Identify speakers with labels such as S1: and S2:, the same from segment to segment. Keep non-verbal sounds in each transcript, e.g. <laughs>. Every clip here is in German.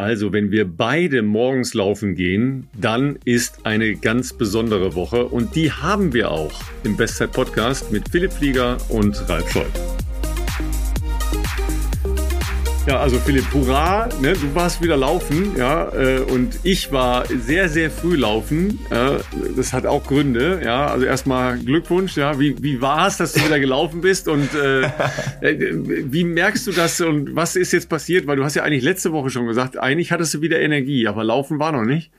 S1: Also, wenn wir beide morgens laufen gehen, dann ist eine ganz besondere Woche und die haben wir auch im Bestzeit Podcast mit Philipp Flieger und Ralf Scholz. Ja, also Philipp, hurra, ne, du warst wieder laufen, ja, äh, und ich war sehr, sehr früh laufen. Das hat auch Gründe, ja. Also erstmal Glückwunsch, ja. Wie, wie war es, dass du wieder gelaufen bist und äh, <laughs> äh, wie merkst du das und was ist jetzt passiert? Weil du hast ja eigentlich letzte Woche schon gesagt, eigentlich hattest du wieder Energie, aber laufen war noch nicht.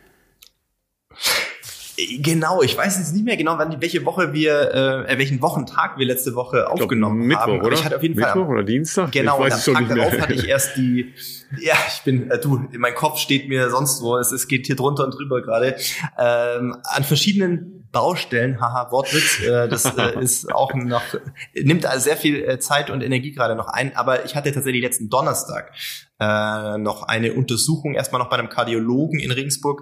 S2: Genau, ich weiß jetzt nicht mehr genau, wann, welche Woche wir, äh, welchen Wochentag wir letzte Woche aufgenommen
S1: Mittwoch,
S2: haben.
S1: Oder?
S2: ich hatte auf jeden
S1: Mittwoch
S2: Fall
S1: oder Dienstag?
S2: Genau,
S1: ich weiß
S2: und am Tag
S1: nicht
S2: darauf hatte ich <laughs> erst die, ja, ich bin, äh, du, mein Kopf steht mir sonst wo, es, es geht hier drunter und drüber gerade, ähm, an verschiedenen Baustellen, haha, Wortwitz, äh, das äh, <laughs> ist auch noch, nimmt also sehr viel äh, Zeit und Energie gerade noch ein, aber ich hatte tatsächlich letzten Donnerstag äh, noch eine Untersuchung, erstmal noch bei einem Kardiologen in Regensburg,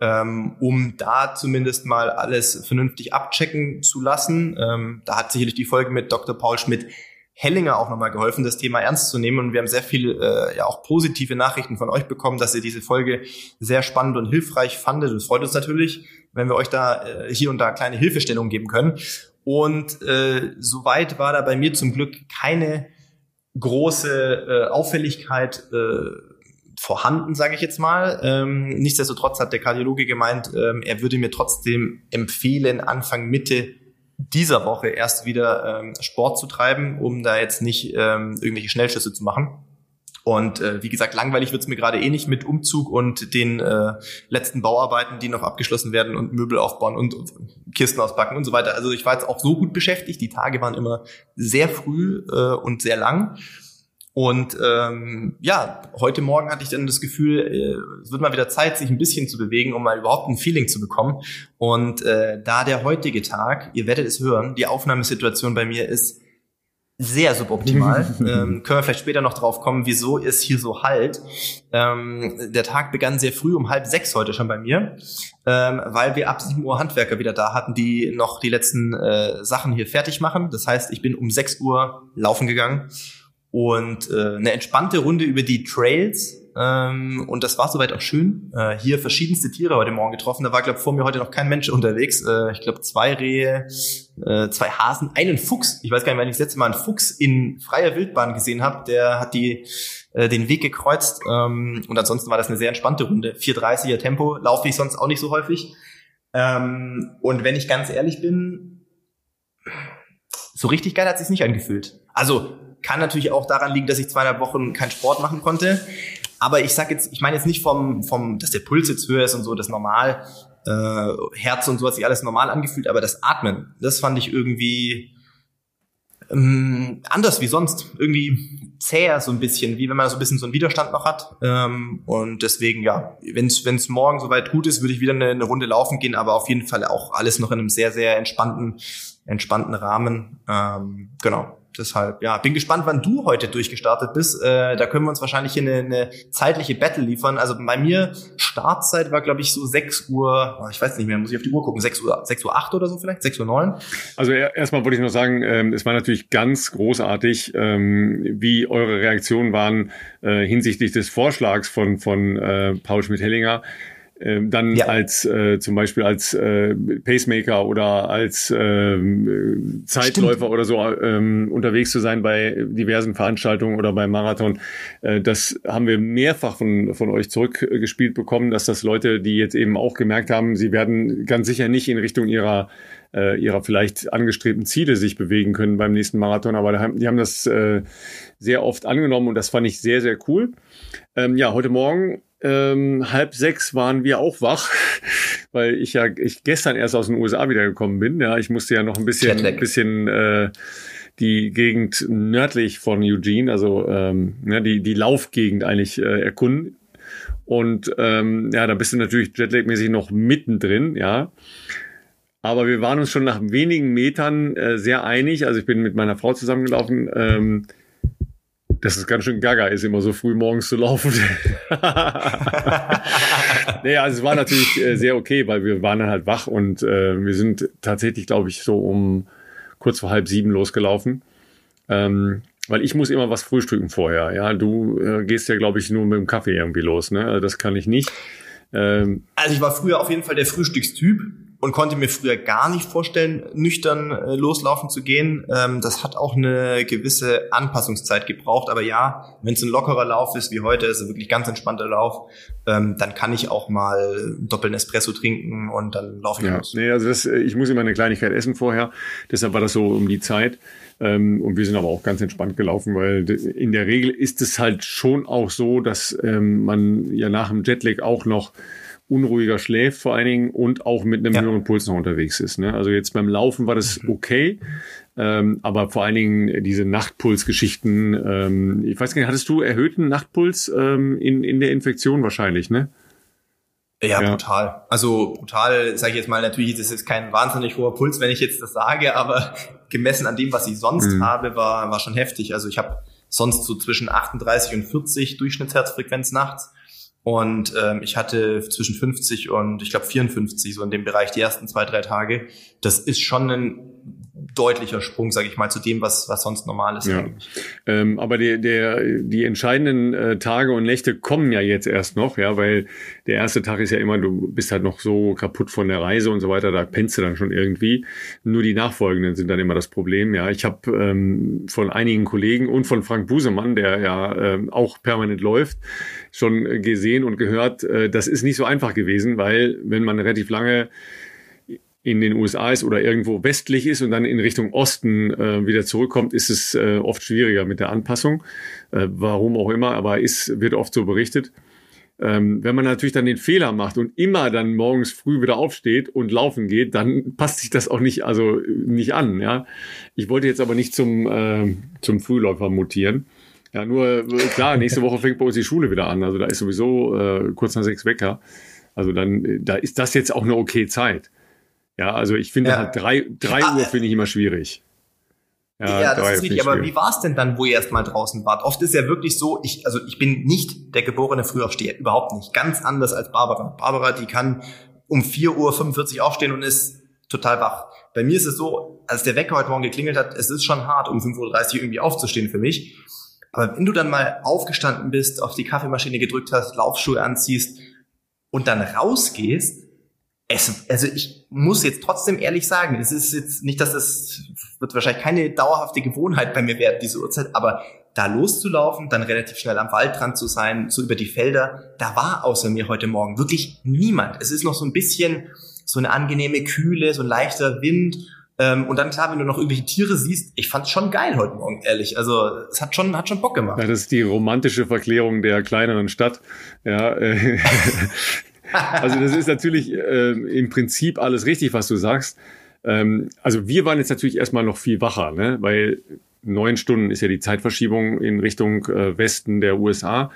S2: ähm, um da zumindest mal alles vernünftig abchecken zu lassen. Ähm, da hat sicherlich die Folge mit Dr. Paul Schmidt Hellinger auch nochmal geholfen, das Thema ernst zu nehmen. Und wir haben sehr viel, äh, ja auch positive Nachrichten von euch bekommen, dass ihr diese Folge sehr spannend und hilfreich fandet. Das freut uns natürlich, wenn wir euch da äh, hier und da kleine Hilfestellungen geben können. Und äh, soweit war da bei mir zum Glück keine große äh, Auffälligkeit äh, vorhanden, sage ich jetzt mal. Ähm, nichtsdestotrotz hat der Kardiologe gemeint, ähm, er würde mir trotzdem empfehlen, Anfang Mitte dieser Woche erst wieder ähm, Sport zu treiben, um da jetzt nicht ähm, irgendwelche Schnellschüsse zu machen. Und äh, wie gesagt, langweilig wird's mir gerade eh nicht mit Umzug und den äh, letzten Bauarbeiten, die noch abgeschlossen werden und Möbel aufbauen und, und Kisten auspacken und so weiter. Also ich war jetzt auch so gut beschäftigt. Die Tage waren immer sehr früh äh, und sehr lang. Und ähm, ja, heute Morgen hatte ich dann das Gefühl, äh, es wird mal wieder Zeit, sich ein bisschen zu bewegen, um mal überhaupt ein Feeling zu bekommen. Und äh, da der heutige Tag, ihr werdet es hören, die Aufnahmesituation bei mir ist sehr suboptimal. <laughs> ähm, können wir vielleicht später noch drauf kommen, wieso es hier so halt. Ähm, der Tag begann sehr früh, um halb sechs heute schon bei mir, ähm, weil wir ab sieben Uhr Handwerker wieder da hatten, die noch die letzten äh, Sachen hier fertig machen. Das heißt, ich bin um sechs Uhr laufen gegangen und äh, eine entspannte Runde über die Trails. Ähm, und das war soweit auch schön. Äh, hier verschiedenste Tiere heute Morgen getroffen. Da war, glaube vor mir heute noch kein Mensch unterwegs. Äh, ich glaube, zwei Rehe, äh, zwei Hasen, einen Fuchs. Ich weiß gar nicht, wann ich das letzte Mal einen Fuchs in freier Wildbahn gesehen habe. Der hat die äh, den Weg gekreuzt. Ähm, und ansonsten war das eine sehr entspannte Runde. 4,30er Tempo laufe ich sonst auch nicht so häufig. Ähm, und wenn ich ganz ehrlich bin, so richtig geil hat es sich nicht angefühlt. Also kann natürlich auch daran liegen, dass ich zweieinhalb Wochen keinen Sport machen konnte. Aber ich sag jetzt, ich meine jetzt nicht vom, vom, dass der Puls jetzt höher ist und so, das normal, äh, Herz und so hat sich alles normal angefühlt, aber das Atmen, das fand ich irgendwie ähm, anders wie sonst. Irgendwie zäher so ein bisschen, wie wenn man so ein bisschen so einen Widerstand noch hat. Ähm, und deswegen, ja, wenn es morgen soweit gut ist, würde ich wieder eine, eine Runde laufen gehen, aber auf jeden Fall auch alles noch in einem sehr, sehr entspannten, entspannten Rahmen. Ähm, genau deshalb, ja, bin gespannt, wann du heute durchgestartet bist. Äh, da können wir uns wahrscheinlich hier eine, eine zeitliche Battle liefern. Also bei mir Startzeit war, glaube ich, so 6 Uhr, ich weiß nicht mehr, muss ich auf die Uhr gucken, 6 Uhr, 6 Uhr 8 oder so vielleicht, 6 Uhr 9.
S1: Also erstmal wollte ich noch sagen, ähm, es war natürlich ganz großartig, ähm, wie eure Reaktionen waren äh, hinsichtlich des Vorschlags von, von äh, Paul Schmidt-Hellinger ähm, dann ja. als äh, zum Beispiel als äh, Pacemaker oder als ähm, Zeitläufer Stimmt. oder so ähm, unterwegs zu sein bei diversen Veranstaltungen oder beim Marathon. Äh, das haben wir mehrfach von, von euch zurückgespielt bekommen, dass das Leute, die jetzt eben auch gemerkt haben, sie werden ganz sicher nicht in Richtung ihrer äh, ihrer vielleicht angestrebten Ziele sich bewegen können beim nächsten Marathon, aber die haben das äh, sehr oft angenommen und das fand ich sehr, sehr cool. Ähm, ja, heute Morgen ähm, halb sechs waren wir auch wach, <laughs> weil ich ja ich gestern erst aus den USA wiedergekommen bin. Ja, ich musste ja noch ein bisschen, ein bisschen äh, die Gegend nördlich von Eugene, also ähm, ja, die die Laufgegend eigentlich äh, erkunden. Und ähm, ja, da bist du natürlich Jetlag-mäßig noch mittendrin, ja. Aber wir waren uns schon nach wenigen Metern äh, sehr einig. Also ich bin mit meiner Frau zusammengelaufen. Ähm, dass es ganz schön gaga ist, immer so früh morgens zu laufen. <laughs> naja, also es war natürlich äh, sehr okay, weil wir waren dann halt wach und äh, wir sind tatsächlich, glaube ich, so um kurz vor halb sieben losgelaufen. Ähm, weil ich muss immer was frühstücken vorher. Ja, du äh, gehst ja, glaube ich, nur mit dem Kaffee irgendwie los. Ne? Also das kann ich nicht.
S2: Ähm, also ich war früher auf jeden Fall der Frühstückstyp und konnte mir früher gar nicht vorstellen, nüchtern äh, loslaufen zu gehen. Ähm, das hat auch eine gewisse Anpassungszeit gebraucht. Aber ja, wenn es ein lockerer Lauf ist wie heute, ist es wirklich ganz entspannter Lauf, ähm, dann kann ich auch mal einen doppelten Espresso trinken und dann laufe ich
S1: ja.
S2: los.
S1: Nee, also das, äh, ich muss immer eine Kleinigkeit essen vorher. Deshalb war das so um die Zeit. Ähm, und wir sind aber auch ganz entspannt gelaufen, weil in der Regel ist es halt schon auch so, dass ähm, man ja nach dem Jetlag auch noch unruhiger schläft vor allen Dingen und auch mit einem ja. höheren Puls noch unterwegs ist. Ne? Also jetzt beim Laufen war das mhm. okay, ähm, aber vor allen Dingen diese Nachtpulsgeschichten. Ähm, ich weiß gar nicht, hattest du erhöhten Nachtpuls ähm, in, in der Infektion wahrscheinlich, ne?
S2: Ja, ja, brutal. Also brutal, sage ich jetzt mal, natürlich ist es jetzt kein wahnsinnig hoher Puls, wenn ich jetzt das sage, aber <laughs> gemessen an dem, was ich sonst mhm. habe, war, war schon heftig. Also ich habe sonst so zwischen 38 und 40 Durchschnittsherzfrequenz nachts. Und ähm, ich hatte zwischen 50 und ich glaube 54 so in dem Bereich die ersten zwei, drei Tage. Das ist schon ein deutlicher Sprung, sage ich mal, zu dem, was, was sonst normal ist.
S1: Ja. Ähm, aber der, der, die entscheidenden äh, Tage und Nächte kommen ja jetzt erst noch, ja, weil der erste Tag ist ja immer, du bist halt noch so kaputt von der Reise und so weiter, da pennst du dann schon irgendwie. Nur die nachfolgenden sind dann immer das Problem. Ja, ich habe ähm, von einigen Kollegen und von Frank Busemann, der ja ähm, auch permanent läuft, schon gesehen und gehört, äh, das ist nicht so einfach gewesen, weil wenn man relativ lange in den USA ist oder irgendwo westlich ist und dann in Richtung Osten äh, wieder zurückkommt, ist es äh, oft schwieriger mit der Anpassung. Äh, warum auch immer, aber ist, wird oft so berichtet. Ähm, wenn man natürlich dann den Fehler macht und immer dann morgens früh wieder aufsteht und laufen geht, dann passt sich das auch nicht, also nicht an. Ja, ich wollte jetzt aber nicht zum äh, zum Frühläufer mutieren. Ja, nur äh, klar, nächste Woche fängt bei uns die Schule wieder an. Also da ist sowieso äh, kurz nach sechs Wecker. Also dann, äh, da ist das jetzt auch eine okay Zeit. Ja, also ich finde ja. halt drei, drei ah, Uhr finde ich immer schwierig.
S2: Ja, ja das ist richtig. Aber wie war es denn dann, wo ihr erst mal draußen wart? Oft ist ja wirklich so, ich, also ich bin nicht der geborene Frühaufsteher, überhaupt nicht. Ganz anders als Barbara. Barbara, die kann um 4.45 Uhr aufstehen und ist total wach. Bei mir ist es so, als der Wecker heute Morgen geklingelt hat, es ist schon hart, um 5.30 Uhr irgendwie aufzustehen für mich. Aber wenn du dann mal aufgestanden bist, auf die Kaffeemaschine gedrückt hast, Laufschuhe anziehst und dann rausgehst, es, also ich muss jetzt trotzdem ehrlich sagen, es ist jetzt nicht, dass es wird wahrscheinlich keine dauerhafte Gewohnheit bei mir werden, diese Uhrzeit, aber da loszulaufen, dann relativ schnell am Waldrand zu sein, so über die Felder, da war außer mir heute Morgen wirklich niemand. Es ist noch so ein bisschen so eine angenehme Kühle, so ein leichter Wind. Ähm, und dann klar, wenn du noch irgendwelche Tiere siehst, ich fand's schon geil heute Morgen, ehrlich. Also es hat schon, hat schon Bock gemacht.
S1: Ja, das ist die romantische Verklärung der kleineren Stadt. Ja, äh, <laughs> also das ist natürlich äh, im Prinzip alles richtig, was du sagst. Ähm, also wir waren jetzt natürlich erstmal noch viel wacher, ne? weil neun Stunden ist ja die Zeitverschiebung in Richtung äh, Westen der USA.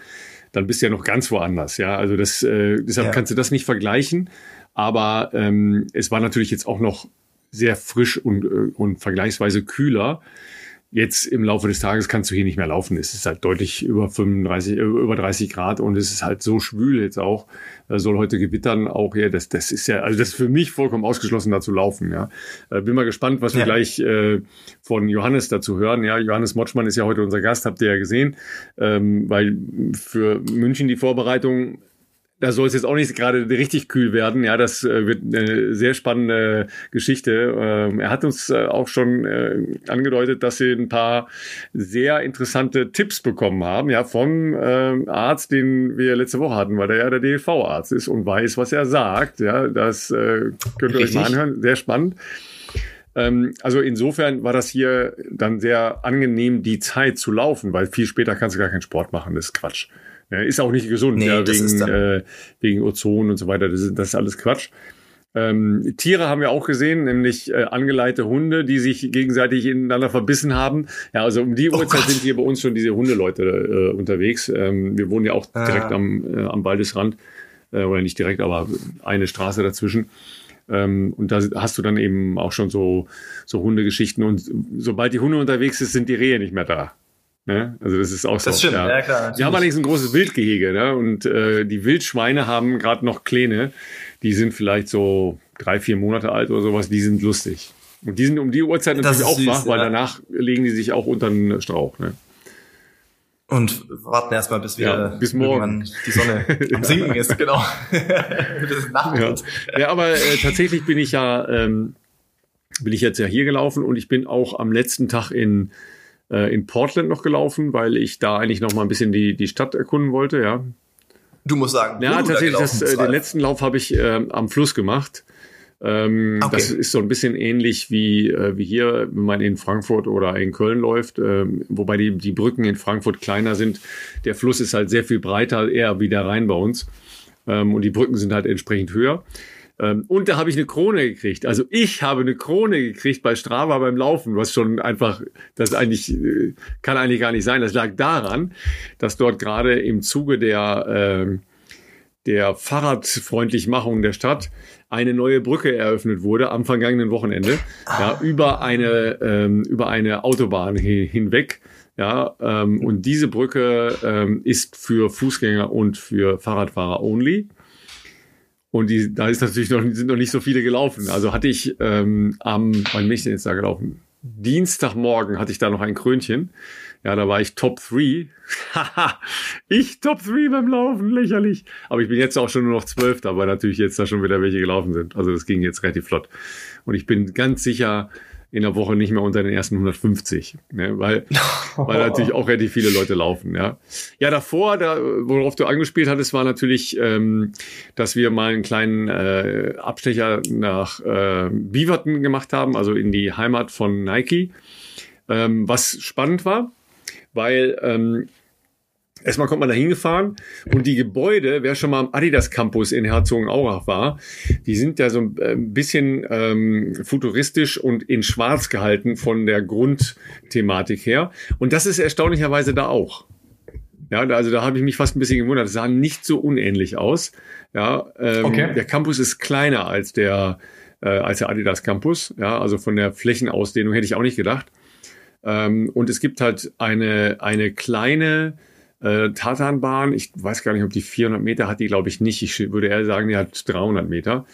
S1: Dann bist du ja noch ganz woanders, ja. Also das, äh, deshalb ja. kannst du das nicht vergleichen. Aber ähm, es war natürlich jetzt auch noch sehr frisch und, äh, und vergleichsweise kühler. Jetzt im Laufe des Tages kannst du hier nicht mehr laufen. Es ist halt deutlich über 35, äh, über 30 Grad und es ist halt so schwül jetzt auch. Soll heute gewittern auch. Ja, das, das ist ja, also das ist für mich vollkommen ausgeschlossen, da zu laufen. Ja, äh, bin mal gespannt, was ja. wir gleich äh, von Johannes dazu hören. Ja, Johannes Motschmann ist ja heute unser Gast, habt ihr ja gesehen, ähm, weil für München die Vorbereitung da soll es jetzt auch nicht gerade richtig kühl werden. Ja, das äh, wird eine sehr spannende Geschichte. Ähm, er hat uns äh, auch schon äh, angedeutet, dass sie ein paar sehr interessante Tipps bekommen haben, ja, vom ähm, Arzt, den wir letzte Woche hatten, weil der ja der DLV-Arzt ist und weiß, was er sagt. Ja, das äh, könnt ihr richtig. euch mal anhören. Sehr spannend. Ähm, also insofern war das hier dann sehr angenehm, die Zeit zu laufen, weil viel später kannst du gar keinen Sport machen. Das ist Quatsch. Ist auch nicht gesund, nee, ja, wegen, äh, wegen Ozon und so weiter. Das ist, das ist alles Quatsch. Ähm, Tiere haben wir auch gesehen, nämlich äh, angeleitete Hunde, die sich gegenseitig ineinander verbissen haben. Ja, also um die oh Uhrzeit sind hier bei uns schon diese Hundeleute äh, unterwegs. Ähm, wir wohnen ja auch ah. direkt am, äh, am Waldesrand. Äh, oder nicht direkt, aber eine Straße dazwischen. Ähm, und da hast du dann eben auch schon so, so Hundegeschichten. Und sobald die Hunde unterwegs ist, sind die Rehe nicht mehr da. Ne? Also das ist auch
S2: das so. Das stimmt, ja, ja klar.
S1: Die haben allerdings ein großes Wildgehege, ne? Und äh, die Wildschweine haben gerade noch Kleine, die sind vielleicht so drei, vier Monate alt oder sowas, die sind lustig. Und die sind um die Uhrzeit natürlich auch süß, wach, weil ja. danach legen die sich auch unter den Strauch. Ne?
S2: Und warten erstmal, bis wir
S1: ja, bis morgen
S2: die Sonne <laughs> am Sinken ist, genau. <laughs>
S1: ja. ja, aber äh, tatsächlich bin ich ja, ähm, bin ich jetzt ja hier gelaufen und ich bin auch am letzten Tag in, äh, in Portland noch gelaufen, weil ich da eigentlich noch mal ein bisschen die, die Stadt erkunden wollte, ja.
S2: Du musst sagen,
S1: ja, tatsächlich, das, äh, den letzten Lauf habe ich äh, am Fluss gemacht. Ähm, okay. Das ist so ein bisschen ähnlich wie, äh, wie hier, wenn man in Frankfurt oder in Köln läuft, ähm, wobei die, die Brücken in Frankfurt kleiner sind. Der Fluss ist halt sehr viel breiter, eher wie der Rhein bei uns. Ähm, und die Brücken sind halt entsprechend höher. Ähm, und da habe ich eine Krone gekriegt. Also ich habe eine Krone gekriegt bei Strava beim Laufen, was schon einfach, das eigentlich, äh, kann eigentlich gar nicht sein. Das lag daran, dass dort gerade im Zuge der, äh, der Fahrradfreundlichmachung der Stadt eine neue Brücke eröffnet wurde am vergangenen Wochenende, ja, über eine, ähm, über eine Autobahn hinweg. Ja, ähm, und diese Brücke ähm, ist für Fußgänger und für Fahrradfahrer only. Und die, da ist natürlich noch, sind noch nicht so viele gelaufen. Also hatte ich ähm, am, wann bin ich denn jetzt da gelaufen? Dienstagmorgen hatte ich da noch ein Krönchen. Ja, da war ich Top 3. <laughs> ich Top 3 beim Laufen, lächerlich. Aber ich bin jetzt auch schon nur noch Zwölfter, weil natürlich jetzt da schon wieder welche gelaufen sind. Also das ging jetzt relativ flott. Und ich bin ganz sicher in der Woche nicht mehr unter den ersten 150, ne? weil, <laughs> weil natürlich auch relativ viele Leute laufen. Ja, ja davor, da, worauf du angespielt hattest, war natürlich, ähm, dass wir mal einen kleinen äh, Abstecher nach äh, Beaverton gemacht haben, also in die Heimat von Nike, ähm, was spannend war weil ähm, Erstmal kommt man da hingefahren und die Gebäude, wer schon mal am Adidas Campus in Herzogenaurach war, die sind ja so äh, ein bisschen ähm, futuristisch und in schwarz gehalten von der Grundthematik her. Und das ist erstaunlicherweise da auch. Ja, also da habe ich mich fast ein bisschen gewundert. Das sah nicht so unähnlich aus. Ja, ähm, okay. der Campus ist kleiner als der, äh, als der Adidas Campus. Ja, also von der Flächenausdehnung hätte ich auch nicht gedacht. Ähm, und es gibt halt eine, eine kleine äh, Tatanbahn. Ich weiß gar nicht, ob die 400 Meter hat, die glaube ich nicht. Ich würde eher sagen, die hat 300 Meter.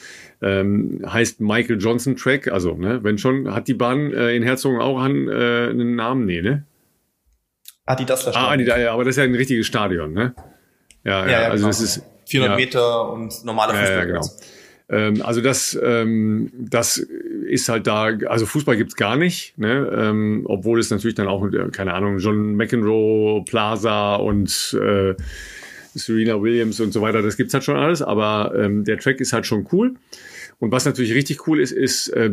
S1: Ähm, heißt Michael Johnson Track. Also, ne, wenn schon, hat die Bahn äh, in Herzogenaurach äh, einen Namen? Nee, ne?
S2: Adidas
S1: Stadion. Ah, Adidas, ja, aber das ist ja ein richtiges Stadion, ne?
S2: Ja, ja, ja also genau. das ist 400 ja, Meter und normaler
S1: Fußball. Ja, ja, genau. Ähm, also das, ähm, das ist halt da, also Fußball gibt's gar nicht, ne? ähm, obwohl es natürlich dann auch, äh, keine Ahnung, John McEnroe, Plaza und äh, Serena Williams und so weiter, das gibt's halt schon alles, aber ähm, der Track ist halt schon cool. Und was natürlich richtig cool ist, ist, äh,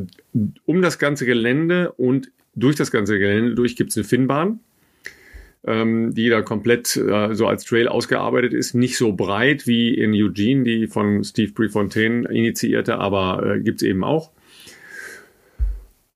S1: um das ganze Gelände und durch das ganze Gelände durch gibt's eine Finnbahn ähm, die da komplett äh, so als Trail ausgearbeitet ist. Nicht so breit wie in Eugene, die von Steve Prefontaine initiierte, aber äh, gibt's eben auch.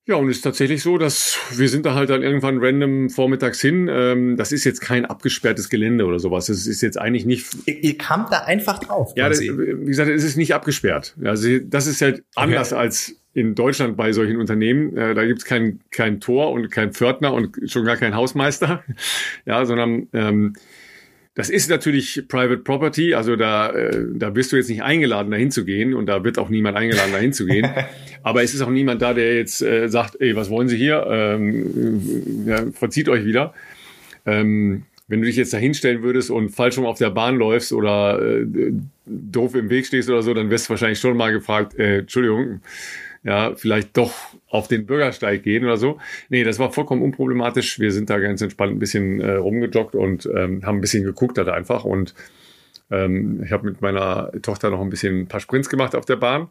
S1: Ja, und es ist tatsächlich so, dass wir sind da halt dann irgendwann random vormittags hin. Ähm, das ist jetzt kein abgesperrtes Gelände oder sowas. Es ist jetzt eigentlich nicht.
S2: Ihr, ihr kamt da einfach drauf.
S1: Ja, das, wie gesagt, es ist nicht abgesperrt. Also das ist halt anders okay. als in Deutschland bei solchen Unternehmen. Äh, da gibt's kein, kein Tor und kein Pförtner und schon gar kein Hausmeister. <laughs> ja, sondern ähm, das ist natürlich Private Property, also da, äh, da bist du jetzt nicht eingeladen, dahin zu gehen und da wird auch niemand eingeladen, dahin zu gehen. <laughs> Aber es ist auch niemand da, der jetzt äh, sagt, ey, was wollen Sie hier? Ähm, ja, verzieht euch wieder. Ähm, wenn du dich jetzt da hinstellen würdest und falsch rum auf der Bahn läufst oder äh, doof im Weg stehst oder so, dann wirst du wahrscheinlich schon mal gefragt, äh, Entschuldigung, ja, vielleicht doch auf den Bürgersteig gehen oder so. Nee, das war vollkommen unproblematisch. Wir sind da ganz entspannt ein bisschen äh, rumgejoggt und ähm, haben ein bisschen geguckt halt einfach. Und ähm, ich habe mit meiner Tochter noch ein bisschen ein paar Sprints gemacht auf der Bahn.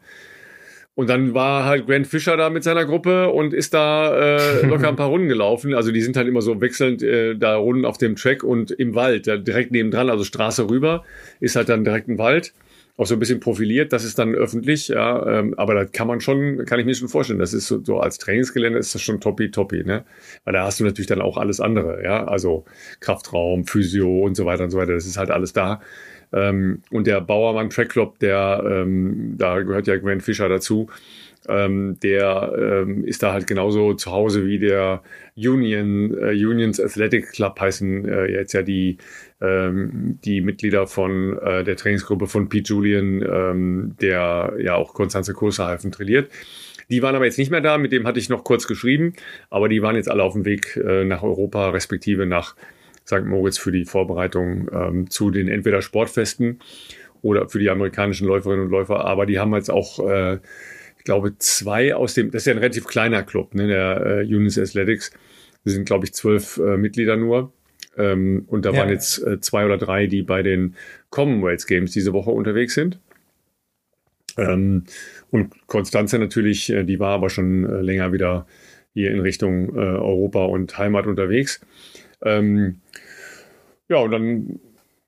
S1: Und dann war halt Grant Fischer da mit seiner Gruppe und ist da äh, <laughs> locker ein paar Runden gelaufen. Also die sind halt immer so wechselnd äh, da Runden auf dem Track und im Wald, da direkt nebendran, also Straße rüber, ist halt dann direkt ein Wald auch so ein bisschen profiliert. Das ist dann öffentlich, ja. Ähm, aber da kann man schon, kann ich mir schon vorstellen, das ist so, so als Trainingsgelände ist das schon toppi toppi, ne? Weil da hast du natürlich dann auch alles andere, ja. Also Kraftraum, Physio und so weiter und so weiter. Das ist halt alles da. Ähm, und der Bauermann Track Club, der, ähm, da gehört ja Grant Fischer dazu. Ähm, der ähm, ist da halt genauso zu Hause wie der Union, äh, Unions Athletic Club heißen äh, jetzt ja die ähm, die Mitglieder von äh, der Trainingsgruppe von Pete Julian, ähm, der ja auch Konstanze Kursehalfen trainiert. Die waren aber jetzt nicht mehr da, mit dem hatte ich noch kurz geschrieben, aber die waren jetzt alle auf dem Weg äh, nach Europa, respektive nach St. Moritz für die Vorbereitung ähm, zu den entweder Sportfesten oder für die amerikanischen Läuferinnen und Läufer. Aber die haben jetzt auch, äh, glaube, zwei aus dem, das ist ja ein relativ kleiner Club, ne, der äh, Unis Athletics. Wir sind, glaube ich, zwölf äh, Mitglieder nur. Ähm, und da ja. waren jetzt äh, zwei oder drei, die bei den Commonwealth Games diese Woche unterwegs sind. Ähm, und Konstanze natürlich, äh, die war aber schon äh, länger wieder hier in Richtung äh, Europa und Heimat unterwegs. Ähm, ja, und dann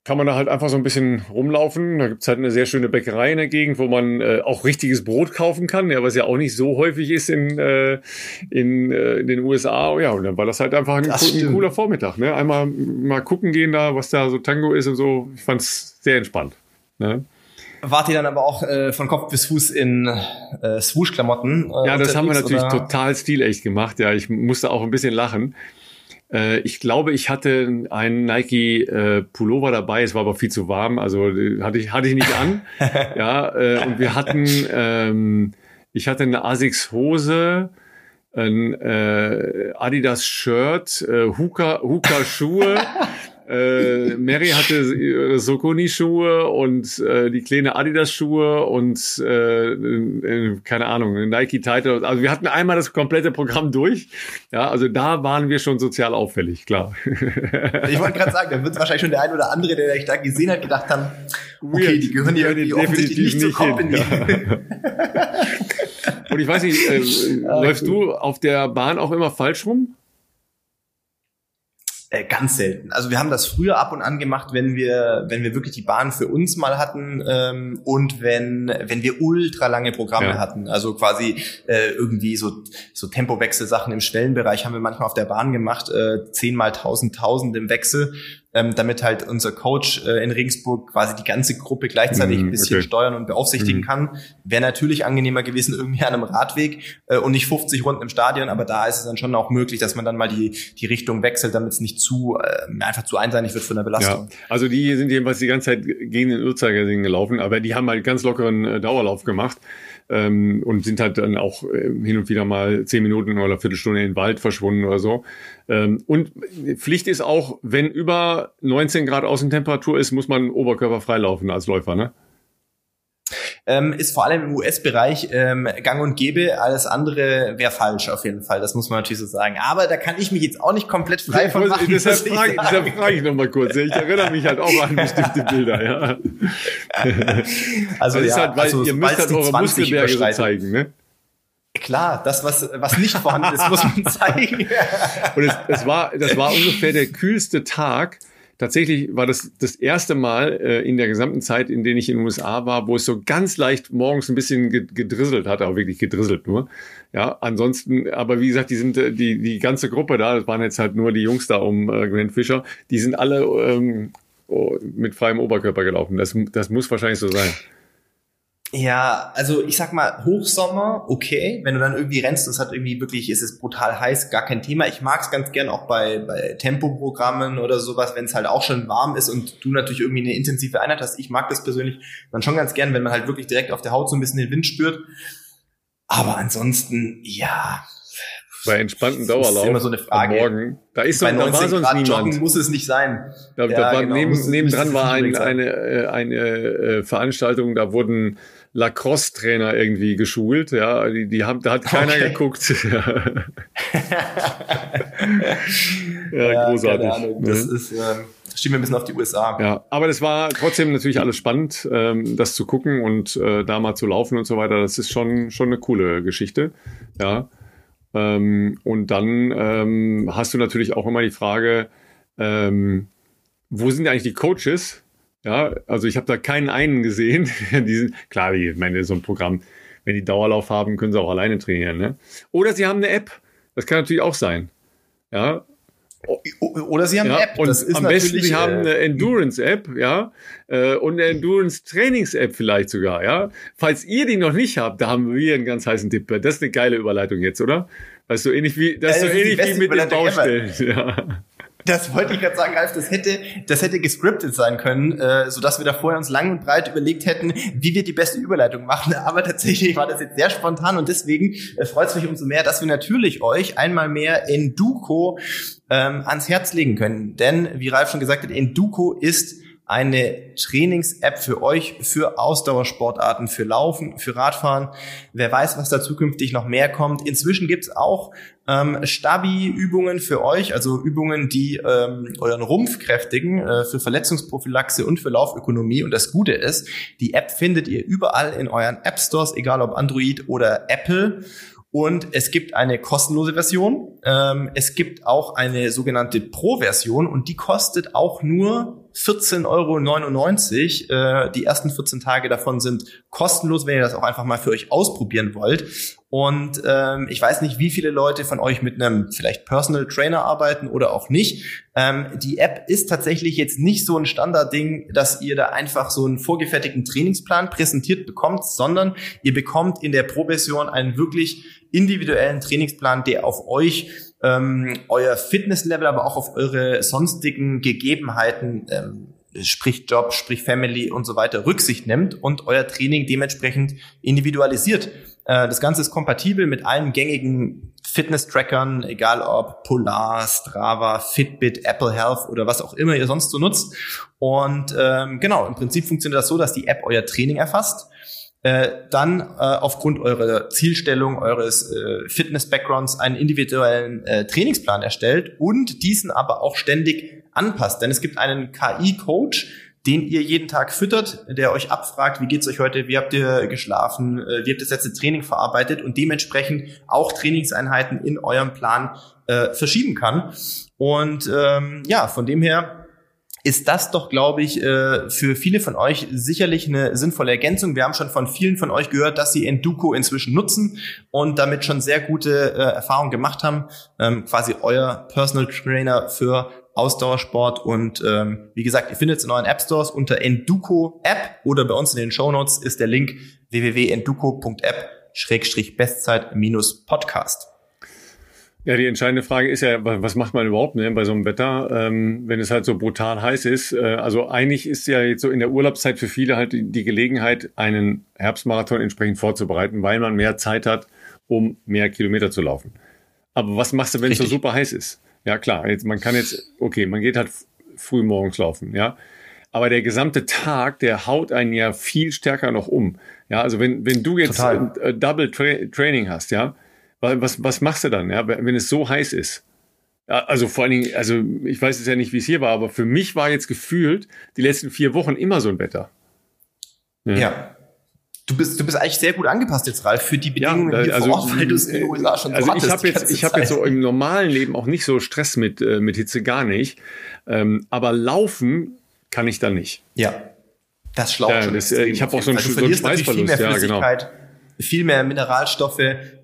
S1: kann man da halt einfach so ein bisschen rumlaufen. Da gibt's halt eine sehr schöne Bäckerei in der Gegend, wo man äh, auch richtiges Brot kaufen kann, ja, was ja auch nicht so häufig ist in, äh, in, äh, in den USA. Ja, und dann war das halt einfach ein, ein cooler Vormittag. Ne? Einmal mal gucken gehen da, was da so Tango ist und so. Ich fand's sehr entspannt. Ne?
S2: Wart ihr dann aber auch äh, von Kopf bis Fuß in äh, Swoosh-Klamotten?
S1: Äh, ja, das haben wir natürlich oder? total stilecht gemacht. Ja, ich musste auch ein bisschen lachen. Äh, ich glaube, ich hatte einen Nike äh, Pullover dabei, es war aber viel zu warm, also äh, hatte ich, hatte ich nicht an. <laughs> ja, äh, und wir hatten, ähm, ich hatte eine Asics Hose, ein äh, Adidas Shirt, äh, Huka, Huka Schuhe <laughs> äh, Mary hatte Sokoni-Schuhe und äh, die kleine Adidas-Schuhe und äh, äh, keine Ahnung, Nike Title. Also wir hatten einmal das komplette Programm durch. Ja, also da waren wir schon sozial auffällig, klar.
S2: Ich wollte gerade sagen, da wird wahrscheinlich schon der ein oder andere, der dich da gesehen hat, gedacht haben, okay, Weird. die gehören hier irgendwie offensichtlich nicht, nicht zur Company. Ja.
S1: und ich weiß nicht, äh, <laughs> läufst du auf der Bahn auch immer falsch rum?
S2: Äh, ganz selten. Also wir haben das früher ab und an gemacht, wenn wir, wenn wir wirklich die Bahn für uns mal hatten ähm, und wenn, wenn wir ultra lange Programme ja. hatten. Also quasi äh, irgendwie so, so Tempowechselsachen im Schwellenbereich haben wir manchmal auf der Bahn gemacht, äh, zehnmal tausend, tausend im Wechsel ähm, damit halt unser Coach äh, in Regensburg quasi die ganze Gruppe gleichzeitig mm, ein bisschen okay. steuern und beaufsichtigen mm. kann. Wäre natürlich angenehmer gewesen irgendwie an einem Radweg äh, und nicht 50 Runden im Stadion, aber da ist es dann schon auch möglich, dass man dann mal die, die Richtung wechselt, damit es nicht zu äh, einfach zu einseitig wird von der Belastung.
S1: Ja. Also die sind jedenfalls die ganze Zeit gegen den Uhrzeigersinn gelaufen, aber die haben halt ganz lockeren äh, Dauerlauf gemacht ähm, und sind halt dann auch äh, hin und wieder mal zehn Minuten oder Viertelstunde in den Wald verschwunden oder so. Ähm, und Pflicht ist auch, wenn über 19 Grad Außentemperatur ist, muss man Oberkörper freilaufen als Läufer, ne?
S2: Ähm, ist vor allem im US-Bereich ähm, gang und gäbe. Alles andere wäre falsch auf jeden Fall. Das muss man natürlich so sagen. Aber da kann ich mich jetzt auch nicht komplett frei von machen.
S1: Deshalb frage, deshalb frage ich noch mal kurz. Ich erinnere mich halt auch an bestimmte Bilder. Ja.
S2: Also, ja, halt, weil also,
S1: ihr müsst halt eure Muskelberge so zeigen, ne?
S2: Klar, das, was, was nicht vorhanden ist, muss man <laughs> zeigen.
S1: Und es, es war, das war ungefähr der kühlste Tag, tatsächlich war das das erste Mal äh, in der gesamten Zeit, in der ich in den USA war, wo es so ganz leicht morgens ein bisschen gedrisselt hat, auch wirklich gedrisselt nur. Ja, ansonsten, aber wie gesagt, die sind äh, die die ganze Gruppe da, das waren jetzt halt nur die Jungs da um äh, Glenn Fischer, die sind alle ähm, oh, mit freiem Oberkörper gelaufen. Das das muss wahrscheinlich so sein.
S2: Ja, also ich sag mal, Hochsommer, okay. Wenn du dann irgendwie rennst und es hat irgendwie wirklich, ist es brutal heiß, gar kein Thema. Ich mag es ganz gern auch bei, bei Tempoprogrammen oder sowas, wenn es halt auch schon warm ist und du natürlich irgendwie eine intensive Einheit hast. Ich mag das persönlich dann schon ganz gern, wenn man halt wirklich direkt auf der Haut so ein bisschen den Wind spürt. Aber ansonsten, ja,
S1: bei entspannten Dauerlauf das ist
S2: immer so eine Frage.
S1: Morgen, da ist so,
S2: Bei 90 da war sonst
S1: Grad niemand.
S2: Joggen muss es nicht sein.
S1: Da, ja, da war genau, neben, nebendran war ein, eine, äh, eine äh, Veranstaltung, da wurden Lacrosse-Trainer irgendwie geschult, ja, die, die haben, da hat <laughs> keiner okay. geguckt. <laughs>
S2: ja, ja, großartig. Das ne? ist, ähm, schieben wir ein bisschen auf die USA.
S1: Ja, aber das war trotzdem natürlich alles spannend, ähm, das zu gucken und äh, da mal zu laufen und so weiter. Das ist schon, schon eine coole Geschichte, ja. Ähm, und dann ähm, hast du natürlich auch immer die Frage, ähm, wo sind eigentlich die Coaches? Ja, also ich habe da keinen einen gesehen. <laughs> die sind, klar, ich meine, so ein Programm, wenn die Dauerlauf haben, können sie auch alleine trainieren. Ne? Oder sie haben eine App. Das kann natürlich auch sein. Ja.
S2: Oder sie haben
S1: ja,
S2: eine App.
S1: Und am besten, sie haben eine äh, Endurance-App, ja, äh, und eine Endurance-Trainings-App vielleicht sogar, ja. Falls ihr die noch nicht habt, da haben wir einen ganz heißen Tipp. Das ist eine geile Überleitung jetzt, oder? Das ist so ähnlich wie, das ist so ähnlich wie mit den Baustellen. <laughs> Ja.
S2: Das wollte ich gerade sagen, Ralf, das hätte, das hätte gescriptet sein können, äh, sodass wir da vorher uns lang und breit überlegt hätten, wie wir die beste Überleitung machen. <laughs> Aber tatsächlich war das jetzt sehr spontan und deswegen äh, freut es mich umso mehr, dass wir natürlich euch einmal mehr Enduko ähm, ans Herz legen können. Denn, wie Ralf schon gesagt hat, Enduko ist eine Trainings-App für euch, für Ausdauersportarten, für Laufen, für Radfahren. Wer weiß, was da zukünftig noch mehr kommt. Inzwischen gibt's auch ähm, Stabi-Übungen für euch, also Übungen, die ähm, euren Rumpf kräftigen, äh, für Verletzungsprophylaxe und für Laufökonomie. Und das Gute ist, die App findet ihr überall in euren App-Stores, egal ob Android oder Apple. Und es gibt eine kostenlose Version. Ähm, es gibt auch eine sogenannte Pro-Version und die kostet auch nur 14,99 Euro. Äh, die ersten 14 Tage davon sind kostenlos, wenn ihr das auch einfach mal für euch ausprobieren wollt. Und ähm, ich weiß nicht, wie viele Leute von euch mit einem vielleicht Personal Trainer arbeiten oder auch nicht. Ähm, die App ist tatsächlich jetzt nicht so ein Standardding, dass ihr da einfach so einen vorgefertigten Trainingsplan präsentiert bekommt, sondern ihr bekommt in der Pro-Version einen wirklich individuellen Trainingsplan, der auf euch ähm, euer Fitnesslevel, aber auch auf eure sonstigen Gegebenheiten, ähm, sprich Job, sprich Family und so weiter, Rücksicht nimmt und euer Training dementsprechend individualisiert. Äh, das Ganze ist kompatibel mit allen gängigen Fitness-Trackern, egal ob Polar, Strava, Fitbit, Apple Health oder was auch immer ihr sonst so nutzt. Und ähm, genau, im Prinzip funktioniert das so, dass die App euer Training erfasst äh, dann äh, aufgrund eurer Zielstellung, eures äh, Fitness-Backgrounds einen individuellen äh, Trainingsplan erstellt und diesen aber auch ständig anpasst. Denn es gibt einen KI-Coach, den ihr jeden Tag füttert, der euch abfragt, wie geht's euch heute, wie habt ihr geschlafen, äh, wie habt ihr das letzte Training verarbeitet und dementsprechend auch Trainingseinheiten in eurem Plan äh, verschieben kann. Und ähm, ja, von dem her ist das doch, glaube ich, äh, für viele von euch sicherlich eine sinnvolle Ergänzung. Wir haben schon von vielen von euch gehört, dass sie Enduko inzwischen nutzen und damit schon sehr gute äh, Erfahrungen gemacht haben. Ähm, quasi euer Personal Trainer für Ausdauersport und ähm, wie gesagt, ihr findet es in euren App Stores unter Enduko App oder bei uns in den Show Notes ist der Link www.enduko.app-bestzeit-podcast.
S1: Ja, die entscheidende Frage ist ja, was macht man überhaupt ne, bei so einem Wetter, ähm, wenn es halt so brutal heiß ist? Äh, also eigentlich ist ja jetzt so in der Urlaubszeit für viele halt die, die Gelegenheit, einen Herbstmarathon entsprechend vorzubereiten, weil man mehr Zeit hat, um mehr Kilometer zu laufen. Aber was machst du, wenn es so super heiß ist? Ja, klar, jetzt, man kann jetzt, okay, man geht halt früh morgens laufen, ja. Aber der gesamte Tag, der haut einen ja viel stärker noch um. Ja, also wenn, wenn du jetzt äh, Double Tra Training hast, ja, was, was machst du dann, ja, wenn es so heiß ist? Also vor allen Dingen, also ich weiß jetzt ja nicht, wie es hier war, aber für mich war jetzt gefühlt die letzten vier Wochen immer so ein Wetter.
S2: Ja. ja. Du bist, du bist eigentlich sehr gut angepasst jetzt, Ralf, für die Bedingungen ja, hier
S1: also, vor Ort, weil du es in den USA schon also so ich habe jetzt, ich habe jetzt so im normalen Leben auch nicht so Stress mit äh, mit Hitze gar nicht, ähm, aber laufen kann ich da nicht.
S2: Ja, das schlaucht ja,
S1: schon. Das, äh, ich habe auch so einen, so einen Schweißverlust.
S2: Ja, genau. Viel mehr Mineralstoffe,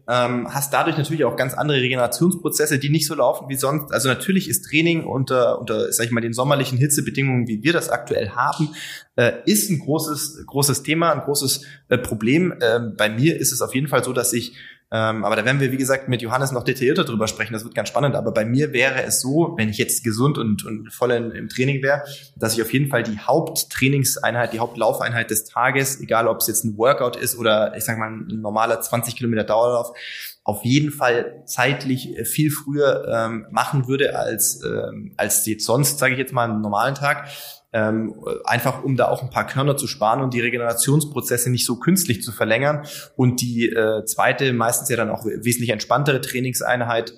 S2: ähm, hast dadurch natürlich auch ganz andere Regenerationsprozesse, die nicht so laufen wie sonst. Also natürlich ist Training unter, unter sag ich mal, den sommerlichen Hitzebedingungen, wie wir das aktuell haben, äh, ist ein großes, großes Thema, ein großes äh, Problem. Ähm, bei mir ist es auf jeden Fall so, dass ich ähm, aber da werden wir, wie gesagt, mit Johannes noch detaillierter drüber sprechen. Das wird ganz spannend. Aber bei mir wäre es so, wenn ich jetzt gesund und, und voll in, im Training wäre, dass ich auf jeden Fall die Haupttrainingseinheit, die Hauptlaufeinheit des Tages, egal ob es jetzt ein Workout ist oder ich sage mal ein normaler 20 Kilometer Dauerlauf, auf jeden Fall zeitlich viel früher ähm, machen würde als ähm, als jetzt sonst, sage ich jetzt mal, einen normalen Tag ähm, einfach um da auch ein paar Körner zu sparen und die Regenerationsprozesse nicht so künstlich zu verlängern. Und die äh, zweite, meistens ja dann auch wesentlich entspanntere Trainingseinheit,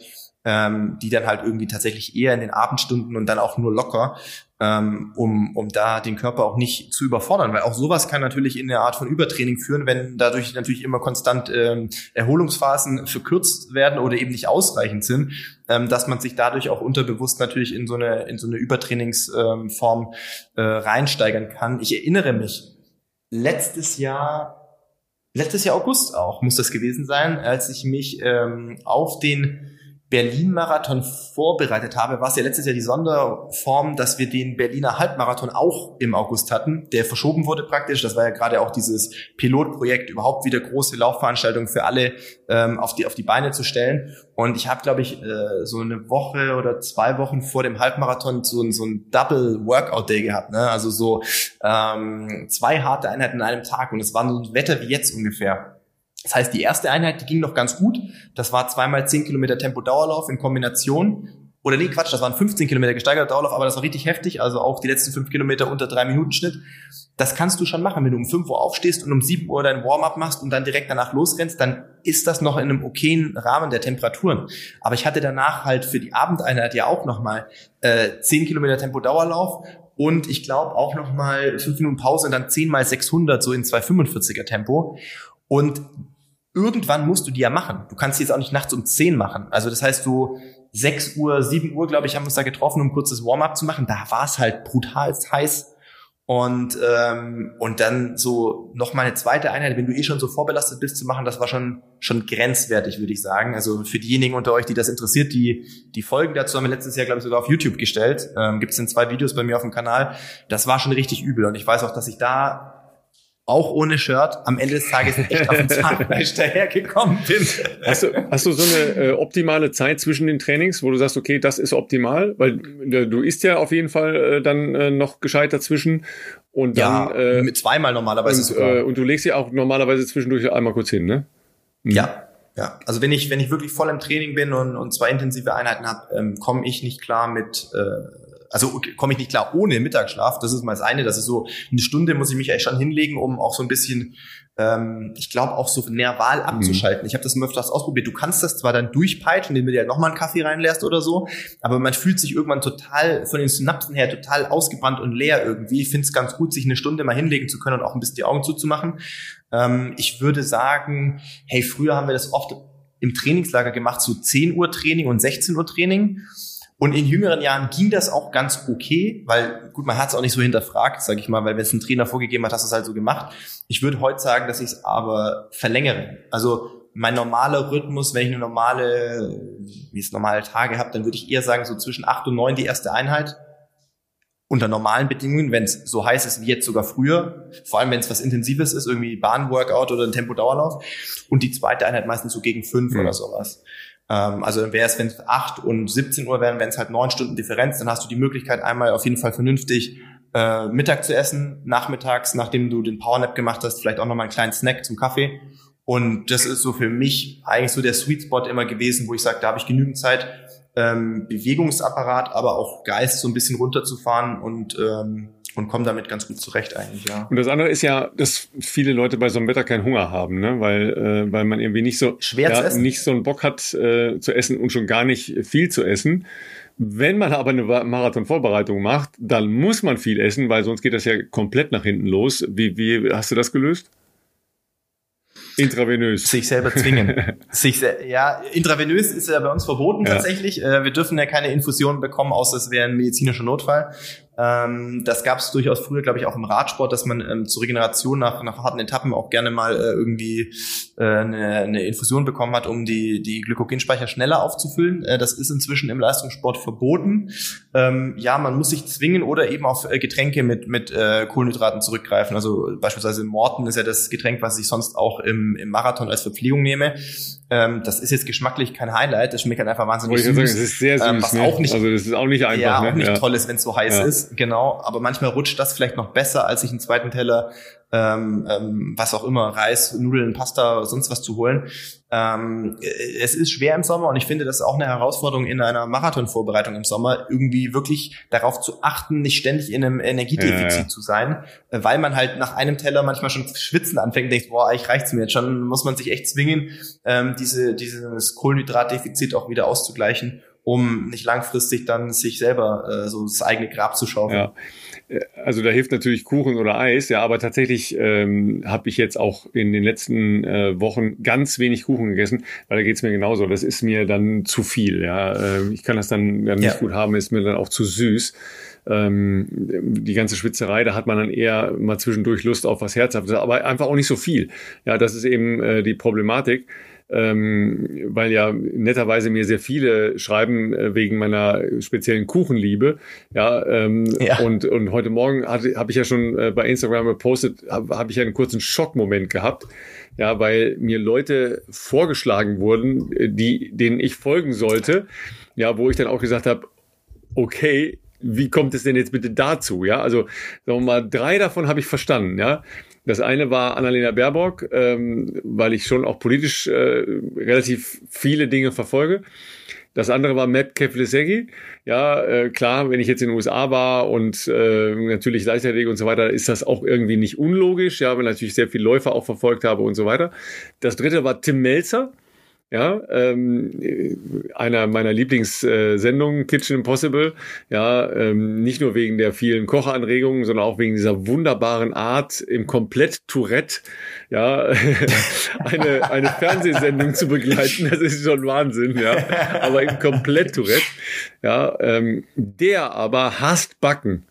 S2: ähm, die dann halt irgendwie tatsächlich eher in den Abendstunden und dann auch nur locker ähm, um, um da den Körper auch nicht zu überfordern, weil auch sowas kann natürlich in eine Art von Übertraining führen, wenn dadurch natürlich immer konstant ähm, Erholungsphasen verkürzt werden oder eben nicht ausreichend sind, ähm, dass man sich dadurch auch unterbewusst natürlich in so eine in so eine Übertrainingsform äh, reinsteigern kann. Ich erinnere mich letztes Jahr letztes Jahr August auch muss das gewesen sein, als ich mich ähm, auf den Berlin-Marathon vorbereitet habe, war es ja letztes Jahr die Sonderform, dass wir den Berliner Halbmarathon auch im August hatten, der verschoben wurde praktisch. Das war ja gerade auch dieses Pilotprojekt, überhaupt wieder große Laufveranstaltungen für alle ähm, auf, die, auf die Beine zu stellen. Und ich habe, glaube ich, äh, so eine Woche oder zwei Wochen vor dem Halbmarathon so, so ein Double Workout Day gehabt. Ne? Also so ähm, zwei harte Einheiten an einem Tag. Und es war so ein Wetter wie jetzt ungefähr. Das heißt, die erste Einheit, die ging noch ganz gut. Das war zweimal 10 Kilometer Tempo-Dauerlauf in Kombination. Oder nee, Quatsch, das waren 15 Kilometer gesteigerter Dauerlauf, aber das war richtig heftig. Also auch die letzten fünf Kilometer unter drei Minuten Schnitt. Das kannst du schon machen. Wenn du um 5 Uhr aufstehst und um 7 Uhr dein Warm-up machst und dann direkt danach losrennst, dann ist das noch in einem okayen Rahmen der Temperaturen. Aber ich hatte danach halt für die Abendeinheit ja auch nochmal äh, 10 Kilometer Tempo-Dauerlauf und ich glaube auch nochmal 5 Minuten Pause und dann 10 mal 600 so in 245er Tempo. Und irgendwann musst du die ja machen. Du kannst die jetzt auch nicht nachts um 10 machen. Also das heißt, du 6 Uhr, 7 Uhr, glaube ich, haben wir uns da getroffen, um ein kurzes Warm-up zu machen. Da war es halt brutal heiß. Und, ähm, und dann so noch mal eine zweite Einheit, wenn du eh schon so vorbelastet bist zu machen, das war schon, schon grenzwertig, würde ich sagen. Also für diejenigen unter euch, die das interessiert, die, die Folgen dazu haben wir letztes Jahr, glaube ich, sogar auf YouTube gestellt. Ähm, Gibt es in zwei Videos bei mir auf dem Kanal. Das war schon richtig übel. Und ich weiß auch, dass ich da auch ohne Shirt am Ende des Tages echt auf den <laughs> Zahnfleisch dahergekommen bin.
S1: Hast du, hast du so eine äh, optimale Zeit zwischen den Trainings, wo du sagst, okay, das ist optimal, weil äh, du isst ja auf jeden Fall äh, dann äh, noch gescheit dazwischen und dann
S2: ja, äh, mit zweimal normalerweise
S1: und,
S2: sogar.
S1: Äh, und du legst ja auch normalerweise zwischendurch einmal kurz hin, ne?
S2: Mhm. Ja. Ja, also wenn ich wenn ich wirklich voll im Training bin und, und zwei intensive Einheiten habe, ähm, komme ich nicht klar mit äh, also komme ich nicht klar ohne Mittagsschlaf. Das ist mal das eine. Das ist so eine Stunde muss ich mich echt schon hinlegen, um auch so ein bisschen, ähm, ich glaube auch so nerval abzuschalten. Mhm. Ich habe das mal öfters ausprobiert. Du kannst das zwar dann durchpeitschen, indem du dir nochmal einen Kaffee reinlässt oder so, aber man fühlt sich irgendwann total von den Synapsen her total ausgebrannt und leer irgendwie. Ich finde es ganz gut, sich eine Stunde mal hinlegen zu können und auch ein bisschen die Augen zuzumachen. Ähm, ich würde sagen, hey, früher haben wir das oft im Trainingslager gemacht, so 10 Uhr Training und 16 Uhr Training. Und in jüngeren Jahren ging das auch ganz okay, weil gut, man hat es auch nicht so hinterfragt, sage ich mal, weil wenn es ein Trainer vorgegeben hat, hast du es halt so gemacht. Ich würde heute sagen, dass ich es aber verlängere. Also mein normaler Rhythmus, wenn ich eine normale, wie es normale Tage habe, dann würde ich eher sagen, so zwischen acht und neun die erste Einheit. Unter normalen Bedingungen, wenn es so heiß ist wie jetzt sogar früher, vor allem wenn es was Intensives ist, irgendwie Bahnworkout oder ein Tempo-Dauerlauf. Und die zweite Einheit meistens so gegen fünf mhm. oder sowas. Ähm, also dann wäre es, wenn es 8 und 17 Uhr wären, wenn es halt neun Stunden Differenz, dann hast du die Möglichkeit, einmal auf jeden Fall vernünftig äh, Mittag zu essen, nachmittags, nachdem du den Powernap gemacht hast, vielleicht auch nochmal einen kleinen Snack zum Kaffee. Und das ist so für mich eigentlich so der Sweet Spot immer gewesen, wo ich sage, da habe ich genügend Zeit, ähm, Bewegungsapparat, aber auch Geist so ein bisschen runterzufahren und ähm, und komme damit ganz gut zurecht eigentlich, ja.
S1: Und das andere ist ja, dass viele Leute bei so einem Wetter keinen Hunger haben, ne? weil, äh, weil man irgendwie nicht so,
S2: Schwer ja,
S1: nicht so einen Bock hat äh, zu essen und schon gar nicht viel zu essen. Wenn man aber eine Marathonvorbereitung macht, dann muss man viel essen, weil sonst geht das ja komplett nach hinten los. Wie, wie hast du das gelöst? Intravenös.
S2: Sich selber zwingen. <laughs> sich se ja, intravenös ist ja bei uns verboten ja. tatsächlich. Äh, wir dürfen ja keine Infusionen bekommen, außer es wäre ein medizinischer Notfall. Ähm, das gab es durchaus früher, glaube ich, auch im Radsport, dass man ähm, zur Regeneration nach, nach harten Etappen auch gerne mal äh, irgendwie äh, eine, eine Infusion bekommen hat, um die, die Glykogenspeicher schneller aufzufüllen. Äh, das ist inzwischen im Leistungssport verboten. Ähm, ja, man muss sich zwingen oder eben auf äh, Getränke mit, mit äh, Kohlenhydraten zurückgreifen. Also beispielsweise Morten ist ja das Getränk, was ich sonst auch im, im Marathon als Verpflegung nehme. Ähm, das ist jetzt geschmacklich kein Highlight, das schmeckt halt einfach wahnsinnig süß.
S1: Sagen, das ist sehr süß,
S2: ähm, was ne? auch nicht,
S1: also das ist auch nicht einfach.
S2: Ja,
S1: ne?
S2: auch nicht
S1: ja.
S2: toll ist, wenn es so heiß ja. ist, genau. Aber manchmal rutscht das vielleicht noch besser, als sich einen zweiten Teller ähm, ähm, was auch immer, Reis, Nudeln, Pasta, sonst was zu holen. Ähm, es ist schwer im Sommer und ich finde, das ist auch eine Herausforderung in einer Marathonvorbereitung im Sommer, irgendwie wirklich darauf zu achten, nicht ständig in einem Energiedefizit ja, ja. zu sein, weil man halt nach einem Teller manchmal schon schwitzen anfängt und denkt, boah, eigentlich reicht's mir jetzt schon, muss man sich echt zwingen, ähm, diese, dieses Kohlenhydratdefizit auch wieder auszugleichen um nicht langfristig dann sich selber äh, so das eigene Grab zu schaufeln.
S1: Ja. Äh, also da hilft natürlich Kuchen oder Eis, ja, aber tatsächlich ähm, habe ich jetzt auch in den letzten äh, Wochen ganz wenig Kuchen gegessen, weil da geht's mir genauso. Das ist mir dann zu viel, ja. Äh, ich kann das dann, dann nicht ja. gut haben, ist mir dann auch zu süß. Ähm, die ganze Schwitzerei, da hat man dann eher mal zwischendurch Lust auf was Herzhaftes, aber einfach auch nicht so viel. Ja, das ist eben äh, die Problematik. Ähm, weil ja netterweise mir sehr viele schreiben äh, wegen meiner speziellen Kuchenliebe. Ja, ähm, ja. Und, und heute Morgen habe ich ja schon äh, bei Instagram gepostet, habe hab ich einen kurzen Schockmoment gehabt. Ja, weil mir Leute vorgeschlagen wurden, äh, die, denen ich folgen sollte. Ja, wo ich dann auch gesagt habe, okay, wie kommt es denn jetzt bitte dazu? Ja, also sagen wir mal, drei davon habe ich verstanden. Ja, das eine war Annalena Baerbock, ähm, weil ich schon auch politisch äh, relativ viele Dinge verfolge. Das andere war Matt Keflesegi. Ja, äh, klar, wenn ich jetzt in den USA war und äh, natürlich Leichtathletik und so weiter, ist das auch irgendwie nicht unlogisch. Ja, weil natürlich sehr viele Läufer auch verfolgt habe und so weiter. Das dritte war Tim Melzer. Ja, ähm, einer meiner Lieblingssendungen, Kitchen Impossible. Ja, ähm, nicht nur wegen der vielen Kochanregungen, sondern auch wegen dieser wunderbaren Art, im komplett Tourette, ja, <laughs> eine, eine Fernsehsendung zu begleiten. Das ist schon Wahnsinn, ja. Aber im komplett Tourette, ja, ähm, der aber hasst Backen.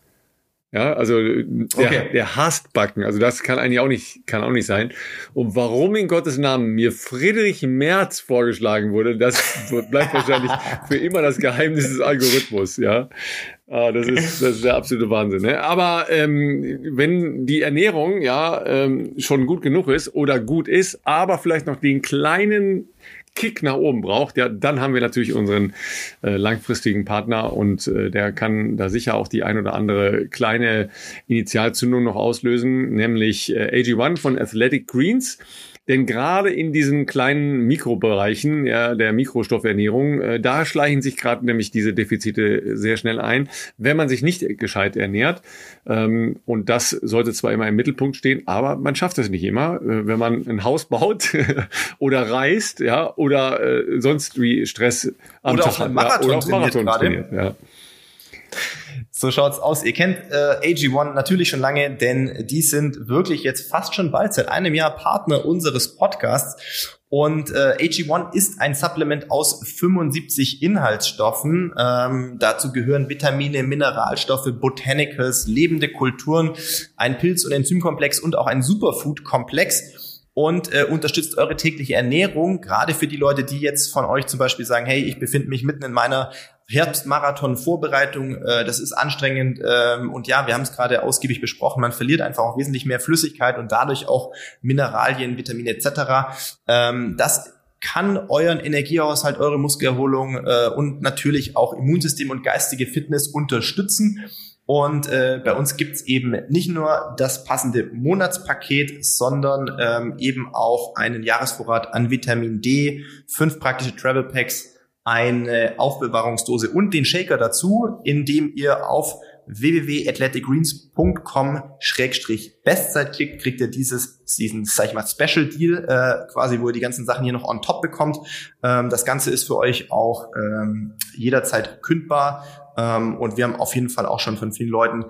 S1: Ja, also der, okay. der hasst Backen. Also das kann eigentlich auch nicht, kann auch nicht sein. Und warum in Gottes Namen mir Friedrich Merz vorgeschlagen wurde, das <laughs> bleibt wahrscheinlich für immer das Geheimnis des Algorithmus. Ja, ah, das ist das ist der absolute Wahnsinn. Ne? Aber ähm, wenn die Ernährung ja ähm, schon gut genug ist oder gut ist, aber vielleicht noch den kleinen Kick nach oben braucht, ja, dann haben wir natürlich unseren äh, langfristigen Partner und äh, der kann da sicher auch die ein oder andere kleine Initialzündung noch auslösen, nämlich äh, AG1 von Athletic Greens. Denn gerade in diesen kleinen Mikrobereichen ja, der Mikrostoffernährung, äh, da schleichen sich gerade nämlich diese Defizite sehr schnell ein, wenn man sich nicht gescheit ernährt. Ähm, und das sollte zwar immer im Mittelpunkt stehen, aber man schafft es nicht immer, äh, wenn man ein Haus baut <laughs> oder reist, ja, oder äh, sonst wie Stress
S2: am oder Tag auf Marathon, ja, oder auf Marathon trainiert. trainiert ja. So schaut's aus. Ihr kennt äh, AG1 natürlich schon lange, denn die sind wirklich jetzt fast schon bald seit einem Jahr Partner unseres Podcasts. Und äh, AG1 ist ein Supplement aus 75 Inhaltsstoffen. Ähm, dazu gehören Vitamine, Mineralstoffe, Botanicals, lebende Kulturen, ein Pilz- und Enzymkomplex und auch ein Superfood-Komplex und äh, unterstützt eure tägliche Ernährung, gerade für die Leute, die jetzt von euch zum Beispiel sagen, hey, ich befinde mich mitten in meiner Herbstmarathon-Vorbereitung, äh, das ist anstrengend ähm, und ja, wir haben es gerade ausgiebig besprochen, man verliert einfach auch wesentlich mehr Flüssigkeit und dadurch auch Mineralien, Vitamine etc. Ähm, das kann euren Energiehaushalt, eure Muskelerholung äh, und natürlich auch Immunsystem und geistige Fitness unterstützen. Und äh, bei uns gibt's eben nicht nur das passende Monatspaket, sondern ähm, eben auch einen Jahresvorrat an Vitamin D, fünf praktische Travel Packs, eine Aufbewahrungsdose und den Shaker dazu, indem ihr auf www.athleticgreens.com-bestzeit klickt, kriegt ihr dieses, diesen, sag ich mal, Special Deal, äh, quasi, wo ihr die ganzen Sachen hier noch on top bekommt. Ähm, das Ganze ist für euch auch ähm, jederzeit kündbar. Ähm, und wir haben auf jeden Fall auch schon von vielen Leuten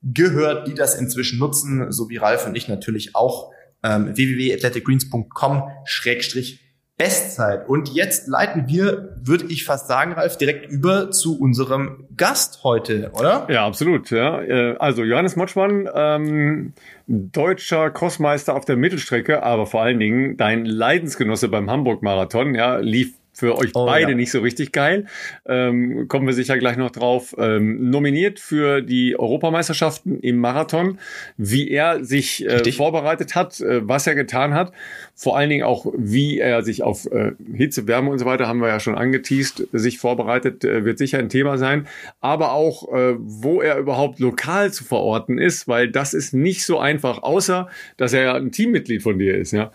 S2: gehört, die das inzwischen nutzen, so wie Ralf und ich natürlich auch. Ähm, www.athleticgreens.com-bestzeit Bestzeit. Und jetzt leiten wir, würde ich fast sagen, Ralf, direkt über zu unserem Gast heute, oder?
S1: Ja, absolut. Ja. Äh, also Johannes Motschmann, ähm, deutscher Crossmeister auf der Mittelstrecke, aber vor allen Dingen dein Leidensgenosse beim Hamburg-Marathon, ja, lief für euch oh, beide ja. nicht so richtig geil. Ähm, kommen wir sicher gleich noch drauf. Ähm, nominiert für die Europameisterschaften im Marathon, wie er sich äh, vorbereitet hat, äh, was er getan hat. Vor allen Dingen auch, wie er sich auf äh, Hitze, Wärme und so weiter, haben wir ja schon angeteased, sich vorbereitet, äh, wird sicher ein Thema sein. Aber auch, äh, wo er überhaupt lokal zu verorten ist, weil das ist nicht so einfach, außer dass er ja ein Teammitglied von dir ist, ja.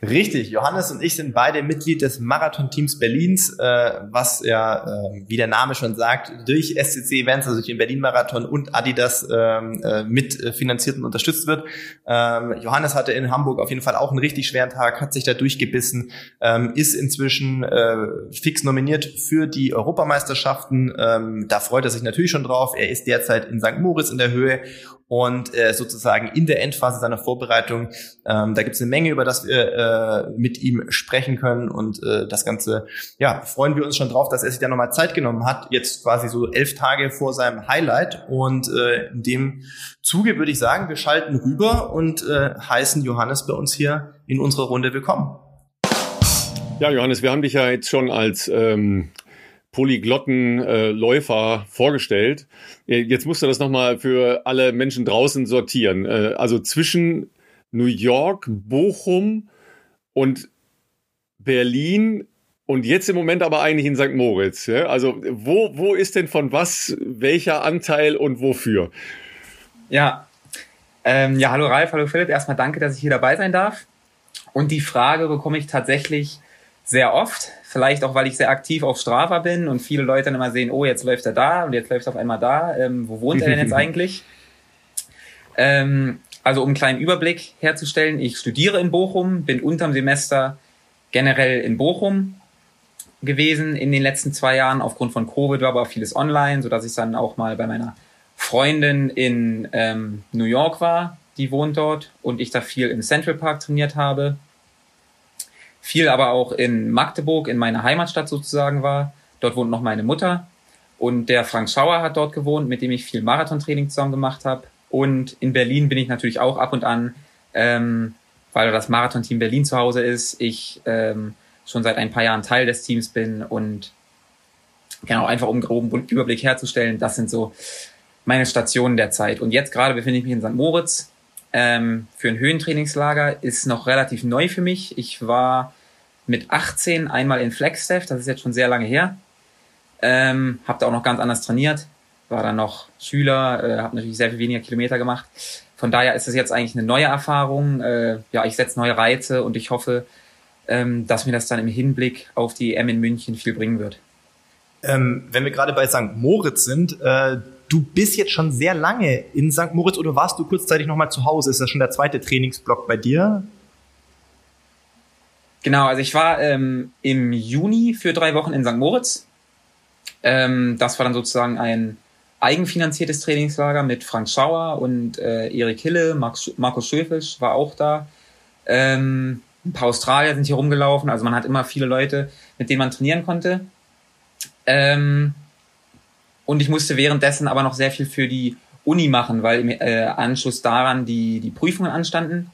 S2: Richtig, Johannes und ich sind beide Mitglied des Marathon-Teams Berlins, äh, was ja, äh, wie der Name schon sagt, durch SCC Events, also durch den Berlin-Marathon und Adidas ähm, äh, mit äh, und unterstützt wird. Ähm, Johannes hatte in Hamburg auf jeden Fall auch einen richtig schweren Tag, hat sich da durchgebissen, ähm, ist inzwischen äh, fix nominiert für die Europameisterschaften. Ähm, da freut er sich natürlich schon drauf. Er ist derzeit in St. Moritz in der Höhe und äh, sozusagen in der Endphase seiner Vorbereitung. Ähm, da gibt es eine Menge, über das wir äh, mit ihm sprechen können und äh, das Ganze, ja, freuen wir uns schon drauf, dass er sich da nochmal Zeit genommen hat, jetzt quasi so elf Tage vor seinem Highlight und äh, in dem Zuge würde ich sagen, wir schalten rüber und äh, heißen Johannes bei uns hier in unserer Runde willkommen.
S1: Ja, Johannes, wir haben dich ja jetzt schon als ähm, Polyglottenläufer äh, vorgestellt. Äh, jetzt musst du das nochmal für alle Menschen draußen sortieren. Äh, also zwischen New York, Bochum und Berlin und jetzt im Moment aber eigentlich in St. Moritz. Ja? Also wo, wo ist denn von was welcher Anteil und wofür?
S3: Ja, ähm, ja, hallo Ralf, hallo Philipp. Erstmal danke, dass ich hier dabei sein darf. Und die Frage bekomme ich tatsächlich sehr oft. Vielleicht auch, weil ich sehr aktiv auf Strava bin und viele Leute dann immer sehen, oh, jetzt läuft er da und jetzt läuft er auf einmal da. Ähm, wo wohnt er denn jetzt <laughs> eigentlich? Ähm, also um einen kleinen Überblick herzustellen, ich studiere in Bochum, bin unterm Semester generell in Bochum gewesen in den letzten zwei Jahren. Aufgrund von Covid war aber vieles online, sodass ich dann auch mal bei meiner Freundin in ähm, New York war, die wohnt dort und ich da viel im Central Park trainiert habe. Viel aber auch in Magdeburg, in meiner Heimatstadt sozusagen war. Dort wohnt noch meine Mutter. Und der Frank Schauer hat dort gewohnt, mit dem ich viel Marathontraining zusammen gemacht habe. Und in Berlin bin ich natürlich auch ab und an, ähm, weil das Marathonteam Berlin zu Hause ist, ich ähm, schon seit ein paar Jahren Teil des Teams bin und genau einfach um groben Überblick herzustellen, das sind so meine Stationen der Zeit. Und jetzt gerade befinde ich mich in St. Moritz ähm, für ein Höhentrainingslager, ist noch relativ neu für mich. Ich war mit 18 einmal in Flagstaff, das ist jetzt schon sehr lange her. Ähm, habe da auch noch ganz anders trainiert, war dann noch Schüler, äh, habe natürlich sehr viel weniger Kilometer gemacht. Von daher ist es jetzt eigentlich eine neue Erfahrung. Äh, ja, ich setze neue Reize und ich hoffe, ähm, dass mir das dann im Hinblick auf die EM in München viel bringen wird.
S2: Ähm, wenn wir gerade bei St. Moritz sind, äh, du bist jetzt schon sehr lange in St. Moritz oder warst du kurzzeitig nochmal zu Hause? Ist das schon der zweite Trainingsblock bei dir?
S3: Genau, also ich war ähm, im Juni für drei Wochen in St. Moritz. Ähm, das war dann sozusagen ein eigenfinanziertes Trainingslager mit Frank Schauer und äh, Erik Hille, Markus, Schöfisch war auch da. Ähm, ein paar Australier sind hier rumgelaufen, also man hat immer viele Leute, mit denen man trainieren konnte. Ähm, und ich musste währenddessen aber noch sehr viel für die Uni machen, weil im äh, Anschluss daran die, die Prüfungen anstanden,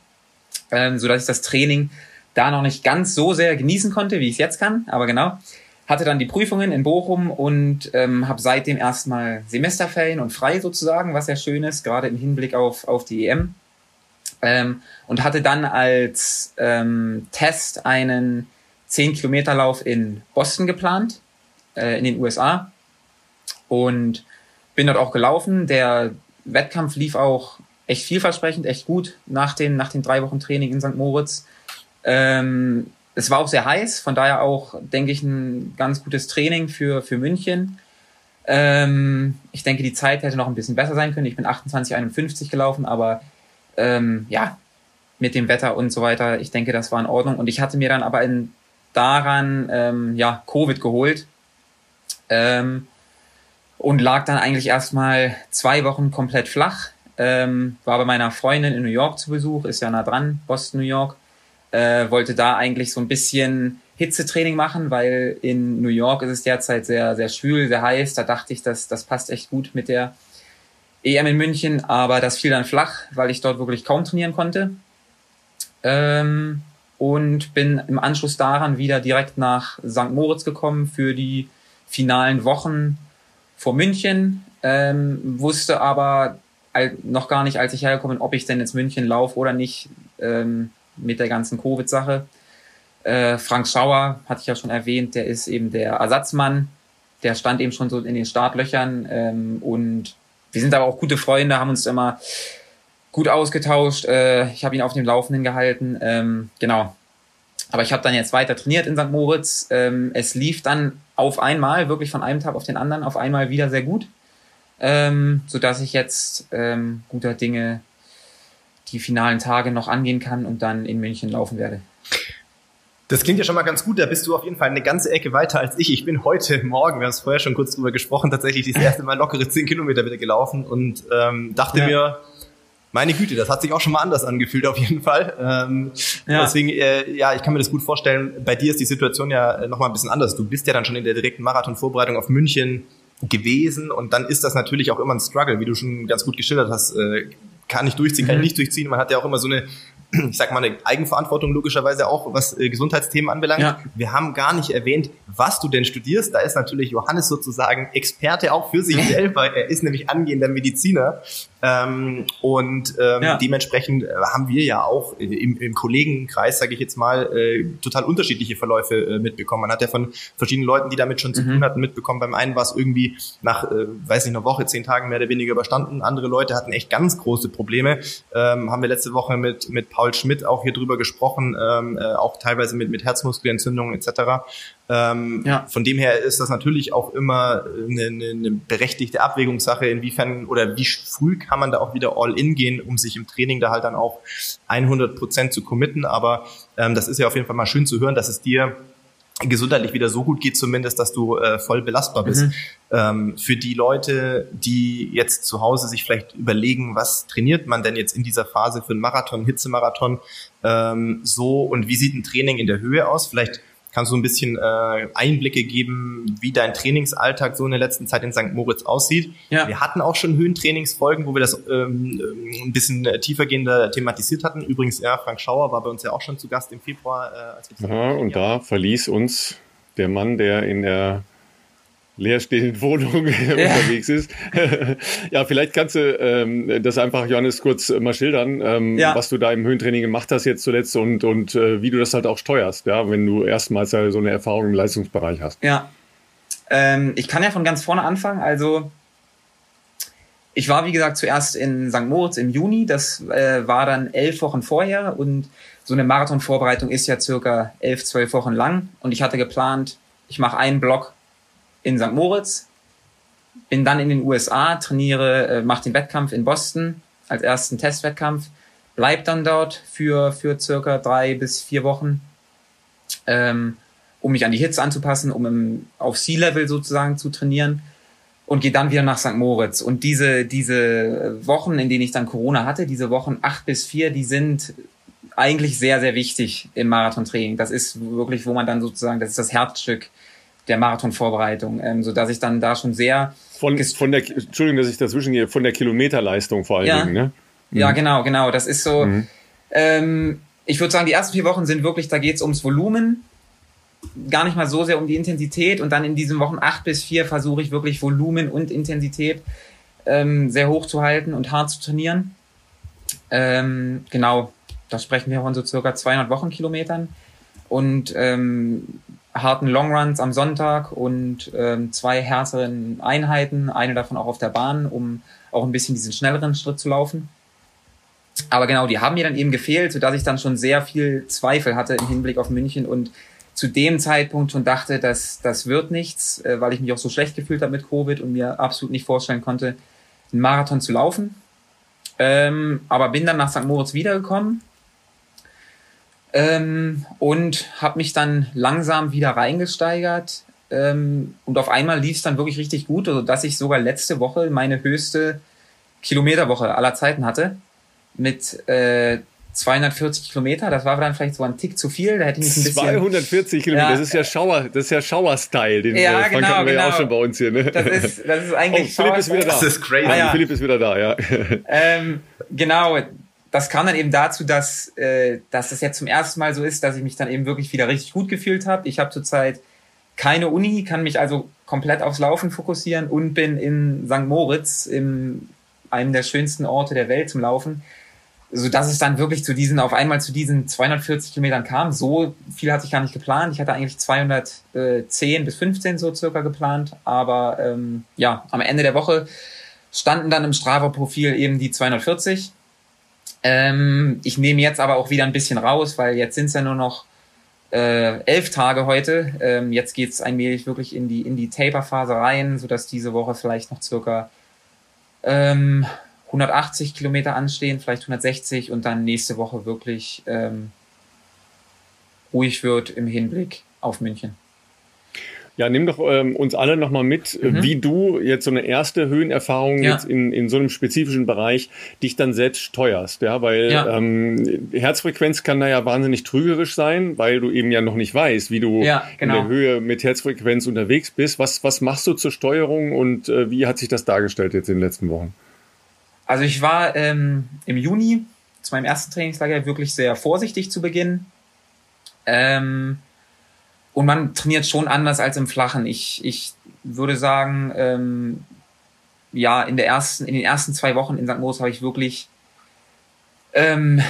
S3: ähm, so dass ich das Training da noch nicht ganz so sehr genießen konnte, wie ich es jetzt kann, aber genau. Hatte dann die Prüfungen in Bochum und ähm, habe seitdem erstmal Semesterferien und frei sozusagen, was sehr schön ist, gerade im Hinblick auf, auf die EM. Ähm, und hatte dann als ähm, Test einen 10-Kilometer-Lauf in Boston geplant, äh, in den USA. Und bin dort auch gelaufen. Der Wettkampf lief auch echt vielversprechend, echt gut nach den, nach den drei Wochen Training in St. Moritz. Ähm, es war auch sehr heiß, von daher auch, denke ich, ein ganz gutes Training für, für München. Ähm, ich denke, die Zeit hätte noch ein bisschen besser sein können. Ich bin 28,51 gelaufen, aber ähm, ja, mit dem Wetter und so weiter, ich denke, das war in Ordnung. Und ich hatte mir dann aber in, daran ähm, ja, Covid geholt ähm, und lag dann eigentlich erstmal zwei Wochen komplett flach. Ähm, war bei meiner Freundin in New York zu Besuch, ist ja nah dran, Boston, New York. Äh, wollte da eigentlich so ein bisschen Hitzetraining machen, weil in New York ist es derzeit sehr, sehr schwül, sehr heiß. Da dachte ich, dass das passt echt gut mit der EM in München, aber das fiel dann flach, weil ich dort wirklich kaum trainieren konnte. Ähm, und bin im Anschluss daran wieder direkt nach St. Moritz gekommen für die finalen Wochen vor München. Ähm, wusste aber noch gar nicht, als ich hergekommen bin, ob ich denn ins München laufe oder nicht ähm, mit der ganzen Covid-Sache. Äh, Frank Schauer, hatte ich ja schon erwähnt, der ist eben der Ersatzmann. Der stand eben schon so in den Startlöchern ähm, und wir sind aber auch gute Freunde, haben uns immer gut ausgetauscht. Äh, ich habe ihn auf dem Laufenden gehalten. Ähm, genau. Aber ich habe dann jetzt weiter trainiert in St. Moritz. Ähm, es lief dann auf einmal, wirklich von einem Tag auf den anderen, auf einmal wieder sehr gut. Ähm, sodass ich jetzt ähm, guter Dinge die finalen Tage noch angehen kann und dann in München laufen werde.
S2: Das klingt ja schon mal ganz gut. Da bist du auf jeden Fall eine ganze Ecke weiter als ich. Ich bin heute Morgen, wir haben es vorher schon kurz drüber gesprochen, tatsächlich das erste Mal lockere zehn Kilometer wieder gelaufen und ähm, dachte ja. mir, meine Güte, das hat sich auch schon mal anders angefühlt auf jeden Fall. Ähm, ja. Deswegen, äh, ja, ich kann mir das gut vorstellen. Bei dir ist die Situation ja noch mal ein bisschen anders. Du bist ja dann schon in der direkten Marathon-Vorbereitung auf München gewesen und dann ist das natürlich auch immer ein Struggle, wie du schon ganz gut geschildert hast. Äh, kann ich durchziehen, kann ich mhm. nicht durchziehen. Man hat ja auch immer so eine <clears throat> ich sag mal, eine Eigenverantwortung logischerweise auch, was äh, Gesundheitsthemen anbelangt. Ja. Wir haben gar nicht erwähnt, was du denn studierst. Da ist natürlich Johannes sozusagen Experte auch für sich <laughs> selber. Er ist nämlich angehender Mediziner. Ähm, und ähm, ja. dementsprechend äh, haben wir ja auch im, im Kollegenkreis, sage ich jetzt mal, äh, total unterschiedliche Verläufe äh, mitbekommen. Man hat ja von verschiedenen Leuten, die damit schon zu mhm. tun hatten, mitbekommen. Beim einen war es irgendwie nach, äh, weiß nicht, einer Woche, zehn Tagen mehr oder weniger überstanden. Andere Leute hatten echt ganz große Probleme. Ähm, haben wir letzte Woche mit, mit Paul Schmidt auch hier drüber gesprochen, ähm, äh, auch teilweise mit, mit Herzmuskelentzündungen etc. Ähm, ja. Von dem her ist das natürlich auch immer eine, eine, eine berechtigte Abwägungssache, inwiefern oder wie früh kann man da auch wieder all in gehen, um sich im Training da halt dann auch 100 Prozent zu committen. Aber ähm, das ist ja auf jeden Fall mal schön zu hören, dass es dir gesundheitlich wieder so gut geht, zumindest, dass du äh, voll belastbar bist. Mhm. Ähm, für die Leute, die jetzt zu Hause sich vielleicht überlegen, was trainiert man denn jetzt in dieser Phase für einen Marathon, Hitzemarathon, ähm, so und wie sieht ein Training in der Höhe aus? Vielleicht Kannst du ein bisschen äh, Einblicke geben, wie dein Trainingsalltag so in der letzten Zeit in St. Moritz aussieht? Ja. Wir hatten auch schon Höhentrainingsfolgen, wo wir das ähm, ein bisschen tiefergehender thematisiert hatten. Übrigens, ja, Frank Schauer war bei uns ja auch schon zu Gast im Februar.
S1: Äh, als wir ja, und da verließ uns der Mann, der in der leerstehenden Wohnung <laughs> ja. unterwegs ist. <laughs> ja, vielleicht kannst du ähm, das einfach, Johannes, kurz mal schildern, ähm, ja. was du da im Höhentraining gemacht hast jetzt zuletzt und, und äh, wie du das halt auch steuerst, ja, wenn du erstmals so eine Erfahrung im Leistungsbereich hast.
S3: Ja. Ähm, ich kann ja von ganz vorne anfangen. Also ich war, wie gesagt, zuerst in St. Moritz im Juni. Das äh, war dann elf Wochen vorher und so eine Marathonvorbereitung ist ja circa elf, zwölf Wochen lang. Und ich hatte geplant, ich mache einen Block in St. Moritz, bin dann in den USA, trainiere, äh, mache den Wettkampf in Boston als ersten Testwettkampf, bleib dann dort für, für circa drei bis vier Wochen, ähm, um mich an die Hits anzupassen, um im, auf Sea-Level sozusagen zu trainieren und gehe dann wieder nach St. Moritz. Und diese, diese Wochen, in denen ich dann Corona hatte, diese Wochen acht bis vier, die sind eigentlich sehr, sehr wichtig im Marathontraining. Das ist wirklich, wo man dann sozusagen, das ist das Herzstück der Marathonvorbereitung, ähm, so dass ich dann da schon sehr
S1: von, von der Entschuldigung, dass ich dazwischen gehe, von der Kilometerleistung vor allen
S3: ja.
S1: Dingen, ne?
S3: Mhm. Ja, genau, genau. Das ist so. Mhm. Ähm, ich würde sagen, die ersten vier Wochen sind wirklich, da geht's ums Volumen, gar nicht mal so sehr um die Intensität. Und dann in diesen Wochen acht bis vier versuche ich wirklich Volumen und Intensität ähm, sehr hoch zu halten und hart zu trainieren. Ähm, genau, da sprechen wir von so circa 200 Wochenkilometern. Und ähm, harten Longruns am Sonntag und ähm, zwei härteren Einheiten, eine davon auch auf der Bahn, um auch ein bisschen diesen schnelleren Schritt zu laufen. Aber genau, die haben mir dann eben gefehlt, sodass ich dann schon sehr viel Zweifel hatte im Hinblick auf München und zu dem Zeitpunkt schon dachte, dass das wird nichts, äh, weil ich mich auch so schlecht gefühlt habe mit Covid und mir absolut nicht vorstellen konnte, einen Marathon zu laufen. Ähm, aber bin dann nach St. Moritz wiedergekommen ähm, und habe mich dann langsam wieder reingesteigert. Ähm, und auf einmal lief es dann wirklich richtig gut, also dass ich sogar letzte Woche meine höchste Kilometerwoche aller Zeiten hatte. Mit äh, 240 Kilometer, das war dann vielleicht so ein Tick zu viel, da hätte ich mich ein bisschen...
S1: 240 Kilometer, ja, das ist ja Schauer, das ist ja Schauer-Style, den
S3: ja, äh, genau,
S1: hatten wir
S3: genau.
S1: ja auch schon bei uns hier, ne?
S3: Das ist, das ist <laughs> eigentlich
S1: oh, Philipp ist wieder da.
S2: Das ist crazy.
S1: Ah, ja. Philipp ist wieder da, ja.
S3: Ähm, genau, das kam dann eben dazu, dass, äh, dass es jetzt zum ersten Mal so ist, dass ich mich dann eben wirklich wieder richtig gut gefühlt habe. Ich habe zurzeit keine Uni, kann mich also komplett aufs Laufen fokussieren und bin in St. Moritz, in einem der schönsten Orte der Welt zum Laufen, so dass es dann wirklich zu diesen, auf einmal zu diesen 240 Kilometern kam. So viel hatte ich gar nicht geplant. Ich hatte eigentlich 210 bis 15 so circa geplant, aber ähm, ja, am Ende der Woche standen dann im Strava-Profil eben die 240 ähm, ich nehme jetzt aber auch wieder ein bisschen raus, weil jetzt sind es ja nur noch äh, elf Tage heute. Ähm, jetzt geht's allmählich wirklich in die, in die Taper-Phase rein, sodass diese Woche vielleicht noch circa ähm, 180 Kilometer anstehen, vielleicht 160 und dann nächste Woche wirklich ähm, ruhig wird im Hinblick auf München.
S1: Ja, nimm doch ähm, uns alle nochmal mit, äh, mhm. wie du jetzt so eine erste Höhenerfahrung ja. jetzt in, in so einem spezifischen Bereich dich dann selbst steuerst. Ja, weil ja. Ähm, Herzfrequenz kann da ja wahnsinnig trügerisch sein, weil du eben ja noch nicht weißt, wie du ja, genau. in der Höhe mit Herzfrequenz unterwegs bist. Was, was machst du zur Steuerung und äh, wie hat sich das dargestellt jetzt in den letzten Wochen?
S3: Also ich war ähm, im Juni zu meinem ersten Trainingslager wirklich sehr vorsichtig zu Beginn. Ähm, und man trainiert schon anders als im Flachen. Ich, ich würde sagen, ähm, ja, in, der ersten, in den ersten zwei Wochen in St. Moritz habe ich wirklich ähm,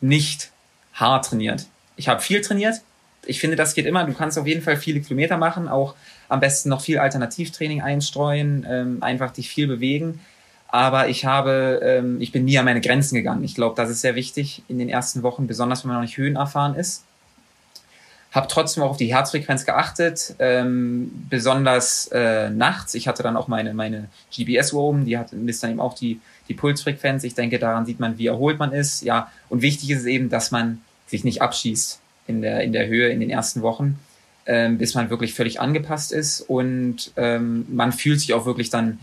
S3: nicht hart trainiert. Ich habe viel trainiert. Ich finde, das geht immer. Du kannst auf jeden Fall viele Kilometer machen, auch am besten noch viel Alternativtraining einstreuen, ähm, einfach dich viel bewegen. Aber ich habe, ähm, ich bin nie an meine Grenzen gegangen. Ich glaube, das ist sehr wichtig in den ersten Wochen, besonders wenn man noch nicht höhenerfahren ist. Habe trotzdem auch auf die Herzfrequenz geachtet, ähm, besonders äh, nachts. Ich hatte dann auch meine, meine GPS-Uhr oben, die hat, misst dann eben auch die, die Pulsfrequenz. Ich denke, daran sieht man, wie erholt man ist. Ja, und wichtig ist eben, dass man sich nicht abschießt in der, in der Höhe in den ersten Wochen, ähm, bis man wirklich völlig angepasst ist. Und ähm, man fühlt sich auch wirklich dann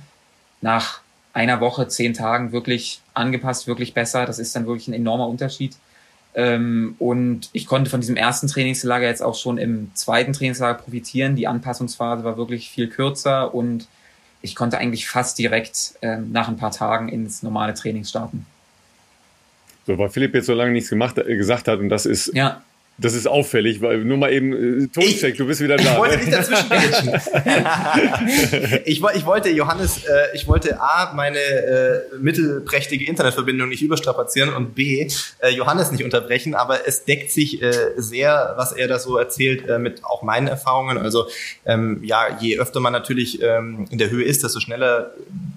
S3: nach einer Woche, zehn Tagen wirklich angepasst, wirklich besser. Das ist dann wirklich ein enormer Unterschied. Ähm, und ich konnte von diesem ersten Trainingslager jetzt auch schon im zweiten Trainingslager profitieren. Die Anpassungsphase war wirklich viel kürzer und ich konnte eigentlich fast direkt ähm, nach ein paar Tagen ins normale Training starten.
S1: So, weil Philipp jetzt so lange nichts gemacht, äh, gesagt hat und das ist ja. Das ist auffällig, weil nur mal eben äh, Toncheck, ich, du bist wieder da.
S2: Ich wollte ne? nicht dazwischen <laughs> ich, ich wollte Johannes, äh, ich wollte A, meine äh, mittelprächtige Internetverbindung nicht überstrapazieren und B, äh, Johannes nicht unterbrechen, aber es deckt sich äh, sehr, was er da so erzählt, äh, mit auch meinen Erfahrungen. Also ähm, ja, je öfter man natürlich ähm, in der Höhe ist, desto schneller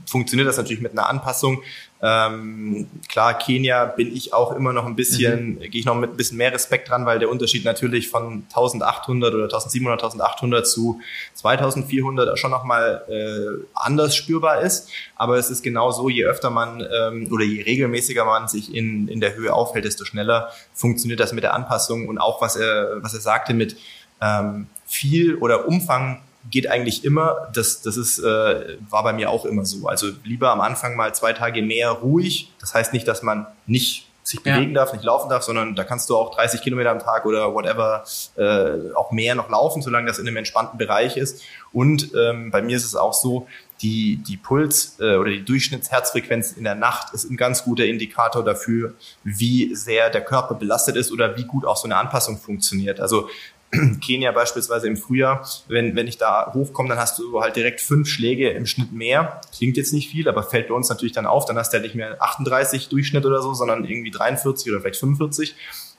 S2: funktioniert das natürlich mit einer Anpassung. Ähm, klar, Kenia bin ich auch immer noch ein bisschen, mhm. gehe ich noch mit ein bisschen mehr Respekt dran, weil der Unterschied natürlich von 1800 oder 1700, 1800 zu 2400 schon nochmal äh, anders spürbar ist. Aber es ist genau so, je öfter man ähm, oder je regelmäßiger man sich in, in der Höhe aufhält, desto schneller funktioniert das mit der Anpassung und auch was er, was er sagte mit ähm, viel oder Umfang geht eigentlich immer. Das, das ist, äh, war bei mir auch immer so. Also lieber am Anfang mal zwei Tage mehr ruhig. Das heißt nicht, dass man nicht sich bewegen ja. darf, nicht laufen darf, sondern da kannst du auch 30 Kilometer am Tag oder whatever äh, auch mehr noch laufen, solange das in einem entspannten Bereich ist. Und ähm, bei mir ist es auch so, die, die Puls äh, oder die Durchschnittsherzfrequenz in der Nacht ist ein ganz guter Indikator dafür, wie sehr der Körper belastet ist oder wie gut auch so eine Anpassung funktioniert. Also <clears throat> Kenia beispielsweise im Frühjahr, wenn, wenn ich da hochkomme, dann hast du halt direkt fünf Schläge im Schnitt mehr. Klingt jetzt nicht viel, aber fällt bei uns natürlich dann auf. Dann hast du halt nicht mehr 38 Durchschnitt oder so, sondern irgendwie 43 oder vielleicht 45.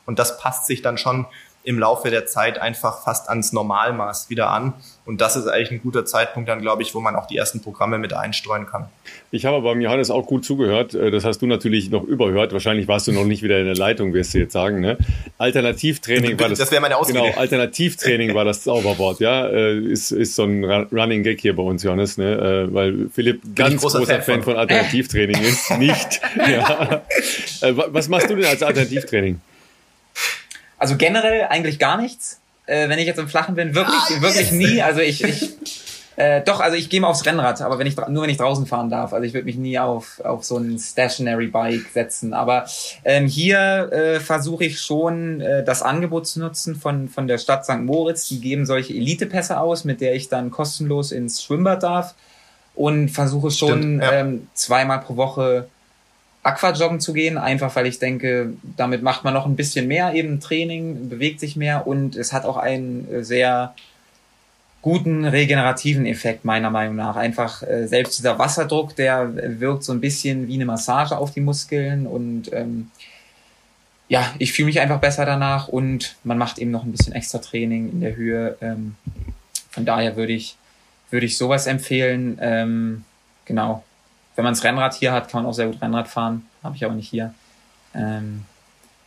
S2: Und das passt sich dann schon im Laufe der Zeit einfach fast ans Normalmaß wieder an. Und das ist eigentlich ein guter Zeitpunkt dann, glaube ich, wo man auch die ersten Programme mit einstreuen kann.
S1: Ich habe beim Johannes auch gut zugehört. Äh, das hast du natürlich noch überhört. Wahrscheinlich warst du noch nicht wieder in der Leitung, wirst du jetzt sagen. Ne? Alternativtraining war das.
S2: Das wäre meine Ausrede.
S1: Genau, Alternativtraining war das Zauberwort. Ja, äh, ist, ist so ein Running Gag hier bei uns, Johannes, ne? Äh, weil Philipp ganz großer, großer, Fan, Fan von. von Alternativtraining ist. Nicht. <laughs> Ja. Was machst du denn als Alternativtraining?
S3: Also generell eigentlich gar nichts. Äh, wenn ich jetzt im Flachen bin, wirklich, ah, wirklich yes. nie. Also ich, ich äh, doch, also ich gehe mal aufs Rennrad, aber wenn ich nur wenn ich draußen fahren darf. Also ich würde mich nie auf, auf so ein Stationary Bike setzen. Aber ähm, hier äh, versuche ich schon äh, das Angebot zu nutzen von, von der Stadt St. Moritz. Die geben solche Elite-Pässe aus, mit der ich dann kostenlos ins Schwimmbad darf und versuche schon Stimmt, ja. ähm, zweimal pro Woche Aquajoggen zu gehen, einfach weil ich denke, damit macht man noch ein bisschen mehr eben Training, bewegt sich mehr und es hat auch einen äh, sehr guten regenerativen Effekt meiner Meinung nach. Einfach äh, selbst dieser Wasserdruck, der wirkt so ein bisschen wie eine Massage auf die Muskeln und ähm, ja, ich fühle mich einfach besser danach und man macht eben noch ein bisschen extra Training in der Höhe. Ähm, von daher würde ich würde ich sowas empfehlen. Ähm, genau wenn man das Rennrad hier hat, kann man auch sehr gut Rennrad fahren. Habe ich aber nicht hier. Ähm,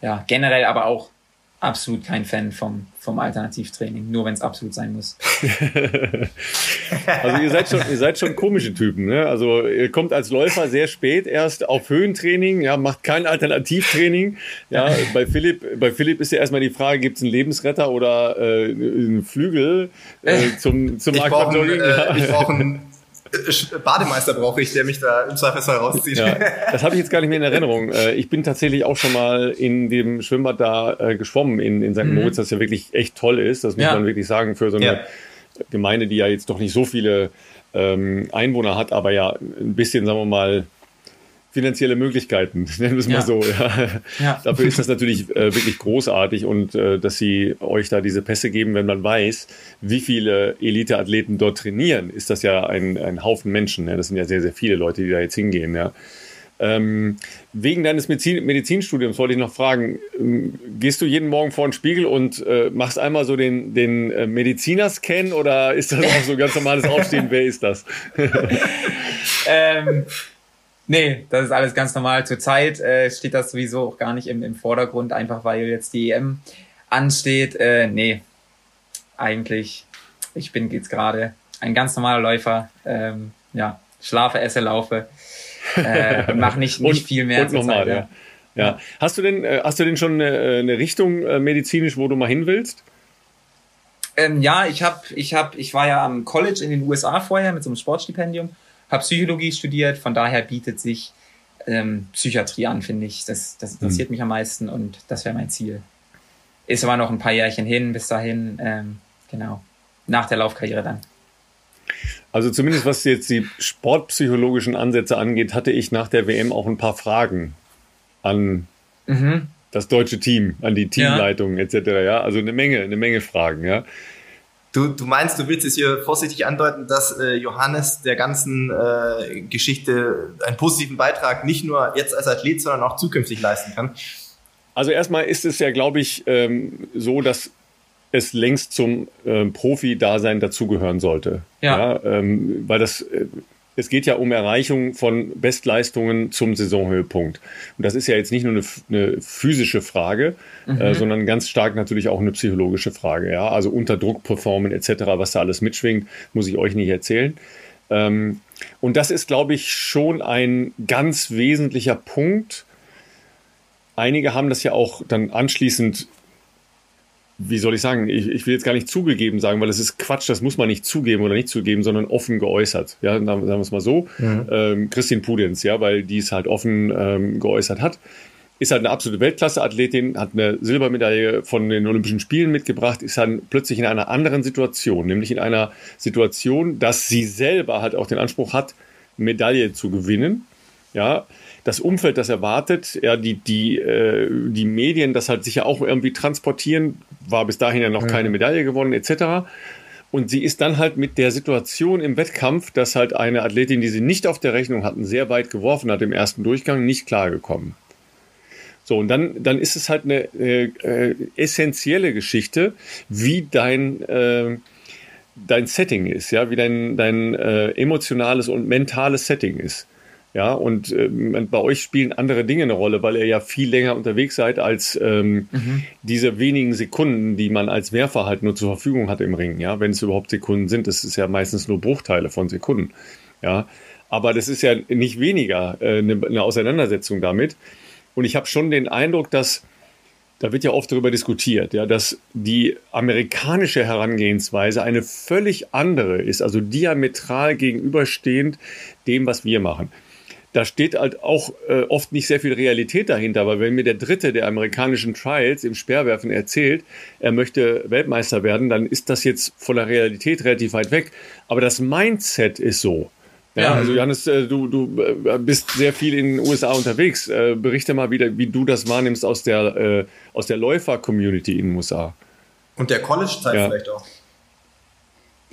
S3: ja, generell aber auch absolut kein Fan vom, vom Alternativtraining, nur wenn es absolut sein muss. <laughs>
S1: also ihr seid schon, ihr seid schon komische Typen, ne? Also ihr kommt als Läufer sehr spät erst auf Höhentraining, ja, macht kein Alternativtraining. Ja, bei Philipp, bei Philipp ist ja erstmal die Frage, gibt es einen Lebensretter oder äh, einen Flügel äh, <laughs> zum, zum
S2: ich brauche einen, äh, ich brauch einen Bademeister brauche ich, der mich da im Zweifelsfall rauszieht. Ja, <laughs>
S1: das habe ich jetzt gar nicht mehr in Erinnerung. Äh, ich bin tatsächlich auch schon mal in dem Schwimmbad da äh, geschwommen in, in St. Mhm. Moritz, das ja wirklich echt toll ist. Das muss ja. man wirklich sagen für so eine ja. Gemeinde, die ja jetzt doch nicht so viele ähm, Einwohner hat, aber ja ein bisschen, sagen wir mal, finanzielle Möglichkeiten, <laughs> nennen wir es mal ja. so. Ja. ja. Dafür ist das natürlich äh, wirklich großartig und äh, dass sie euch da diese Pässe geben, wenn man weiß, wie viele Elite-Athleten dort trainieren, ist das ja ein, ein Haufen Menschen. Ja. Das sind ja sehr, sehr viele Leute, die da jetzt hingehen. Ja. Ähm, wegen deines Medizin Medizinstudiums wollte ich noch fragen, ähm, gehst du jeden Morgen vor den Spiegel und äh, machst einmal so den, den äh, Mediziner-Scan oder ist das auch so ganz normales Aufstehen? Wer ist das? <laughs> <laughs>
S3: ähm, nee, das ist alles ganz normal. Zurzeit äh, steht das sowieso auch gar nicht im, im Vordergrund, einfach weil jetzt die EM ansteht. Äh, nee, eigentlich, ich bin jetzt gerade ein ganz normaler Läufer. Ähm, ja, schlafe, esse, laufe äh, mach nicht, <laughs> nicht und, viel mehr
S1: und normal, Zeit, ja. ja. Hast du denn, äh, hast du denn schon eine, eine Richtung äh, medizinisch, wo du mal hin willst?
S3: Ähm, ja, ich habe, ich habe, ich war ja am College in den USA vorher mit so einem Sportstipendium, habe Psychologie studiert, von daher bietet sich ähm, Psychiatrie an, finde ich. Das, das interessiert hm. mich am meisten und das wäre mein Ziel. Ist aber noch ein paar Jährchen hin, bis dahin, ähm, genau. Nach der Laufkarriere dann.
S1: Also zumindest was jetzt die sportpsychologischen Ansätze angeht, hatte ich nach der WM auch ein paar Fragen an mhm. das deutsche Team, an die Teamleitung ja. etc. Ja, also eine Menge, eine Menge Fragen. Ja.
S2: Du, du meinst, du willst es hier vorsichtig andeuten, dass äh, Johannes der ganzen äh, Geschichte einen positiven Beitrag nicht nur jetzt als Athlet, sondern auch zukünftig leisten kann?
S1: Also erstmal ist es ja, glaube ich, ähm, so, dass es längst zum äh, Profi-Dasein dazugehören sollte. Ja. ja ähm, weil das, äh, es geht ja um Erreichung von Bestleistungen zum Saisonhöhepunkt. Und das ist ja jetzt nicht nur eine, eine physische Frage, äh, mhm. äh, sondern ganz stark natürlich auch eine psychologische Frage. Ja, also unter Druck performen etc., was da alles mitschwingt, muss ich euch nicht erzählen. Ähm, und das ist, glaube ich, schon ein ganz wesentlicher Punkt. Einige haben das ja auch dann anschließend wie soll ich sagen, ich, ich, will jetzt gar nicht zugegeben sagen, weil das ist Quatsch, das muss man nicht zugeben oder nicht zugeben, sondern offen geäußert. Ja, sagen wir es mal so. Mhm. Ähm, Christine Pudenz, ja, weil die es halt offen ähm, geäußert hat. Ist halt eine absolute Weltklasse-Athletin, hat eine Silbermedaille von den Olympischen Spielen mitgebracht, ist dann plötzlich in einer anderen Situation, nämlich in einer Situation, dass sie selber halt auch den Anspruch hat, Medaille zu gewinnen. Ja, das Umfeld das erwartet, ja, die, die, äh, die Medien das halt sicher auch irgendwie transportieren, war bis dahin ja noch ja. keine Medaille gewonnen, etc. Und sie ist dann halt mit der Situation im Wettkampf, dass halt eine Athletin, die sie nicht auf der Rechnung hatten, sehr weit geworfen hat im ersten Durchgang, nicht klargekommen. So, und dann, dann ist es halt eine äh, äh, essentielle Geschichte, wie dein, äh, dein Setting ist, ja, wie dein, dein äh, emotionales und mentales Setting ist. Ja, und ähm, bei euch spielen andere Dinge eine Rolle, weil ihr ja viel länger unterwegs seid als ähm, mhm. diese wenigen Sekunden, die man als Werfer halt nur zur Verfügung hat im Ring. Ja, wenn es überhaupt Sekunden sind, das ist ja meistens nur Bruchteile von Sekunden. Ja, aber das ist ja nicht weniger äh, eine, eine Auseinandersetzung damit. Und ich habe schon den Eindruck, dass da wird ja oft darüber diskutiert, ja, dass die amerikanische Herangehensweise eine völlig andere ist, also diametral gegenüberstehend dem, was wir machen da steht halt auch äh, oft nicht sehr viel Realität dahinter, weil wenn mir der Dritte der amerikanischen Trials im Speerwerfen erzählt, er möchte Weltmeister werden, dann ist das jetzt von der Realität relativ weit weg. Aber das Mindset ist so. Ja, also Johannes, äh, du, du äh, bist sehr viel in den USA unterwegs. Äh, berichte mal wieder, wie du das wahrnimmst aus der, aus der Läufer-Community in den USA.
S2: Und der College-Zeit ja. vielleicht auch.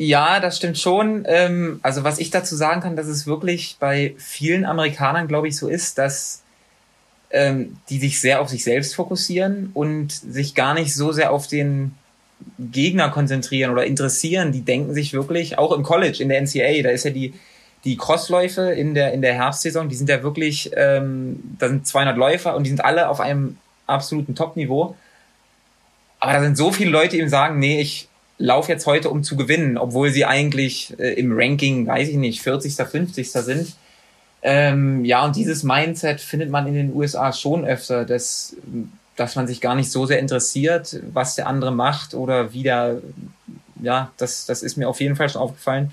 S3: Ja, das stimmt schon. Ähm, also was ich dazu sagen kann, dass es wirklich bei vielen Amerikanern, glaube ich, so ist, dass ähm, die sich sehr auf sich selbst fokussieren und sich gar nicht so sehr auf den Gegner konzentrieren oder interessieren. Die denken sich wirklich, auch im College, in der NCAA, da ist ja die, die Crossläufe in der, in der Herbstsaison, die sind ja wirklich, ähm, da sind 200 Läufer und die sind alle auf einem absoluten Top-Niveau. Aber da sind so viele Leute, die ihm sagen, nee, ich, lauf jetzt heute, um zu gewinnen, obwohl sie eigentlich äh, im Ranking, weiß ich nicht, 40., 50. sind. Ähm, ja, und dieses Mindset findet man in den USA schon öfter, dass, dass man sich gar nicht so sehr interessiert, was der andere macht oder wie der, ja, das, das ist mir auf jeden Fall schon aufgefallen.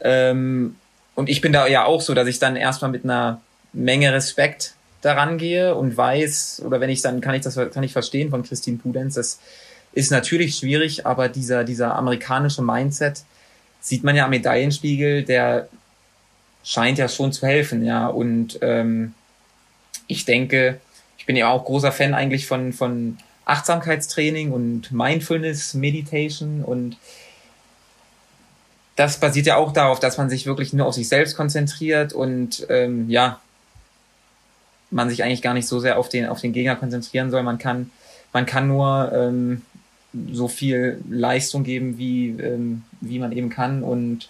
S3: Ähm, und ich bin da ja auch so, dass ich dann erstmal mit einer Menge Respekt daran gehe und weiß, oder wenn ich dann, kann ich das, kann ich verstehen von Christine Pudenz, dass ist natürlich schwierig, aber dieser, dieser amerikanische Mindset sieht man ja am Medaillenspiegel, der scheint ja schon zu helfen, ja. Und ähm, ich denke, ich bin ja auch großer Fan eigentlich von, von Achtsamkeitstraining und Mindfulness Meditation und das basiert ja auch darauf, dass man sich wirklich nur auf sich selbst konzentriert und ähm, ja, man sich eigentlich gar nicht so sehr auf den, auf den Gegner konzentrieren soll. Man kann, man kann nur ähm, so viel Leistung geben, wie, ähm, wie man eben kann. Und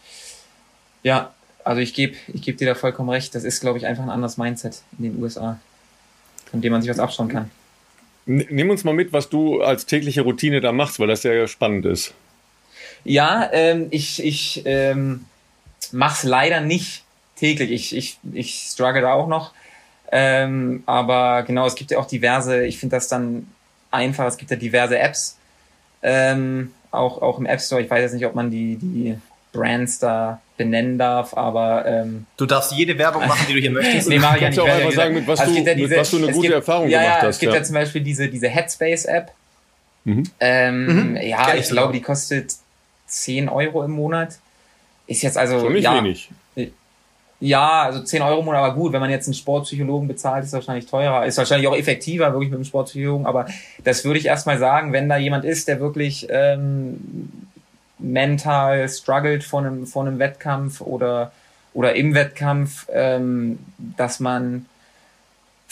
S3: ja, also ich gebe ich geb dir da vollkommen recht. Das ist, glaube ich, einfach ein anderes Mindset in den USA, von dem man sich was abschauen kann.
S1: Nimm uns mal mit, was du als tägliche Routine da machst, weil das sehr spannend ist.
S3: Ja, ähm, ich, ich ähm, mache es leider nicht täglich. Ich, ich, ich struggle da auch noch. Ähm, aber genau, es gibt ja auch diverse, ich finde das dann einfach, es gibt ja diverse Apps, ähm, auch, auch im App Store. Ich weiß jetzt nicht, ob man die, die Brands da benennen darf, aber ähm,
S2: du darfst jede Werbung machen, die du hier möchtest.
S1: nee, mach ich ja nicht. auch einfach sagen, mit was, also du, ja diese, mit was du eine gute
S3: gibt,
S1: Erfahrung
S3: ja,
S1: gemacht
S3: ja,
S1: hast.
S3: Es gibt ja. ja zum Beispiel diese, diese Headspace App. Mhm. Ähm, mhm. Ja, ich glaube, die kostet 10 Euro im Monat. Ist jetzt also.
S1: Schon nicht
S3: ja,
S1: wenig.
S3: Ja, also 10 Euro im Monat, aber gut, wenn man jetzt einen Sportpsychologen bezahlt, ist wahrscheinlich teurer. Ist wahrscheinlich auch effektiver, wirklich mit einem Sportpsychologen, aber das würde ich erstmal sagen, wenn da jemand ist, der wirklich ähm, mental struggelt vor einem, vor einem Wettkampf oder, oder im Wettkampf, ähm, dass man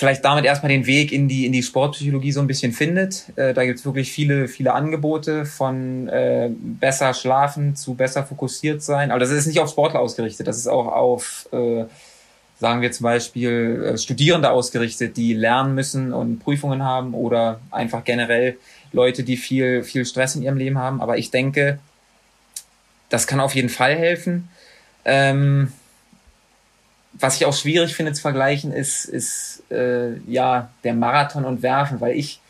S3: vielleicht damit erstmal den Weg in die, in die Sportpsychologie so ein bisschen findet. Äh, da gibt es wirklich viele, viele Angebote von äh, besser schlafen zu besser fokussiert sein. Aber das ist nicht auf Sportler ausgerichtet, das ist auch auf, äh, sagen wir zum Beispiel, äh, Studierende ausgerichtet, die lernen müssen und Prüfungen haben oder einfach generell Leute, die viel, viel Stress in ihrem Leben haben. Aber ich denke, das kann auf jeden Fall helfen. Ähm, was ich auch schwierig finde zu vergleichen, ist, ist äh, ja der Marathon und Werfen, weil ich,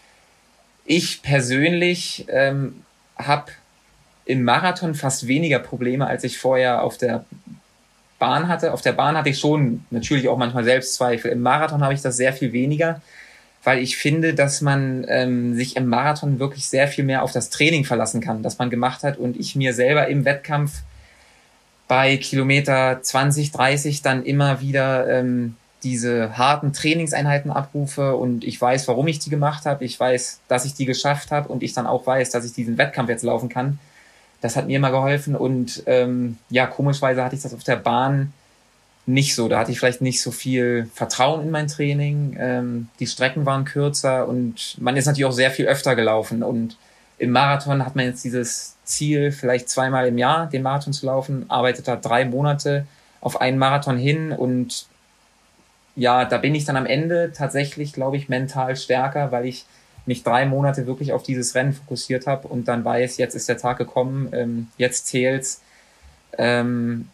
S3: ich persönlich ähm, habe im Marathon fast weniger Probleme, als ich vorher auf der Bahn hatte. Auf der Bahn hatte ich schon natürlich auch manchmal Selbstzweifel. Im Marathon habe ich das sehr viel weniger, weil ich finde, dass man ähm, sich im Marathon wirklich sehr viel mehr auf das Training verlassen kann, das man gemacht hat und ich mir selber im Wettkampf bei Kilometer 20, 30 dann immer wieder ähm, diese harten Trainingseinheiten abrufe und ich weiß, warum ich die gemacht habe. Ich weiß, dass ich die geschafft habe und ich dann auch weiß, dass ich diesen Wettkampf jetzt laufen kann. Das hat mir immer geholfen und ähm, ja, komischweise hatte ich das auf der Bahn nicht so. Da hatte ich vielleicht nicht so viel Vertrauen in mein Training. Ähm, die Strecken waren kürzer und man ist natürlich auch sehr viel öfter gelaufen und im Marathon hat man jetzt dieses Ziel, vielleicht zweimal im Jahr den Marathon zu laufen, arbeitet da drei Monate auf einen Marathon hin und ja, da bin ich dann am Ende tatsächlich, glaube ich, mental stärker, weil ich mich drei Monate wirklich auf dieses Rennen fokussiert habe und dann weiß, jetzt ist der Tag gekommen, ähm, jetzt zählt's. Ähm,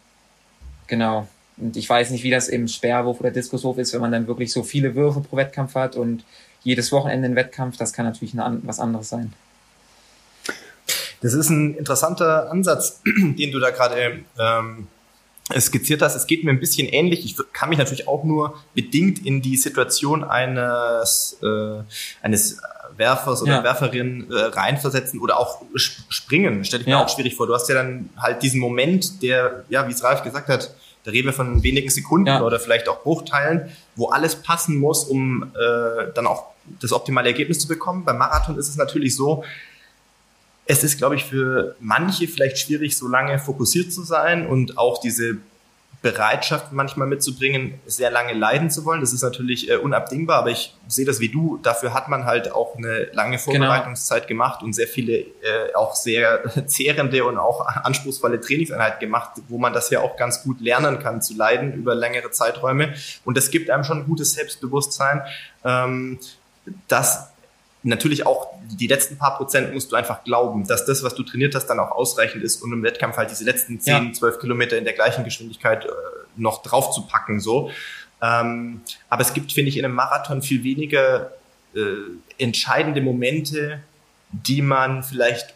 S3: genau. Und ich weiß nicht, wie das im Sperrwurf oder Diskuswurf ist, wenn man dann wirklich so viele Würfe pro Wettkampf hat und jedes Wochenende ein Wettkampf, das kann natürlich was anderes sein.
S2: Das ist ein interessanter Ansatz, <clears throat> den du da gerade ähm, skizziert hast. Es geht mir ein bisschen ähnlich. Ich kann mich natürlich auch nur bedingt in die Situation eines, äh, eines Werfers oder ja. Werferin äh, reinversetzen oder auch springen. Stelle ich mir ja. auch schwierig vor. Du hast ja dann halt diesen Moment, der, ja, wie es Ralf gesagt hat, da reden wir von wenigen Sekunden ja. oder vielleicht auch Bruchteilen, wo alles passen muss, um äh, dann auch das optimale Ergebnis zu bekommen. Beim Marathon ist es natürlich so, es ist, glaube ich, für manche vielleicht schwierig, so lange fokussiert zu sein und auch diese Bereitschaft manchmal mitzubringen, sehr lange leiden zu wollen. Das ist natürlich äh, unabdingbar, aber ich sehe das wie du. Dafür hat man halt auch eine lange genau. Vorbereitungszeit genau. gemacht und sehr viele äh, auch sehr <laughs> zehrende und auch anspruchsvolle Trainingseinheiten gemacht, wo man das ja auch ganz gut lernen kann zu leiden über längere Zeiträume. Und das gibt einem schon ein gutes Selbstbewusstsein, ähm, dass natürlich auch die letzten paar Prozent musst du einfach glauben, dass das, was du trainiert hast, dann auch ausreichend ist, um im Wettkampf halt diese letzten 10, ja. 12 Kilometer in der gleichen Geschwindigkeit äh, noch drauf zu packen, so. Ähm, aber es gibt, finde ich, in einem Marathon viel weniger äh, entscheidende Momente, die man vielleicht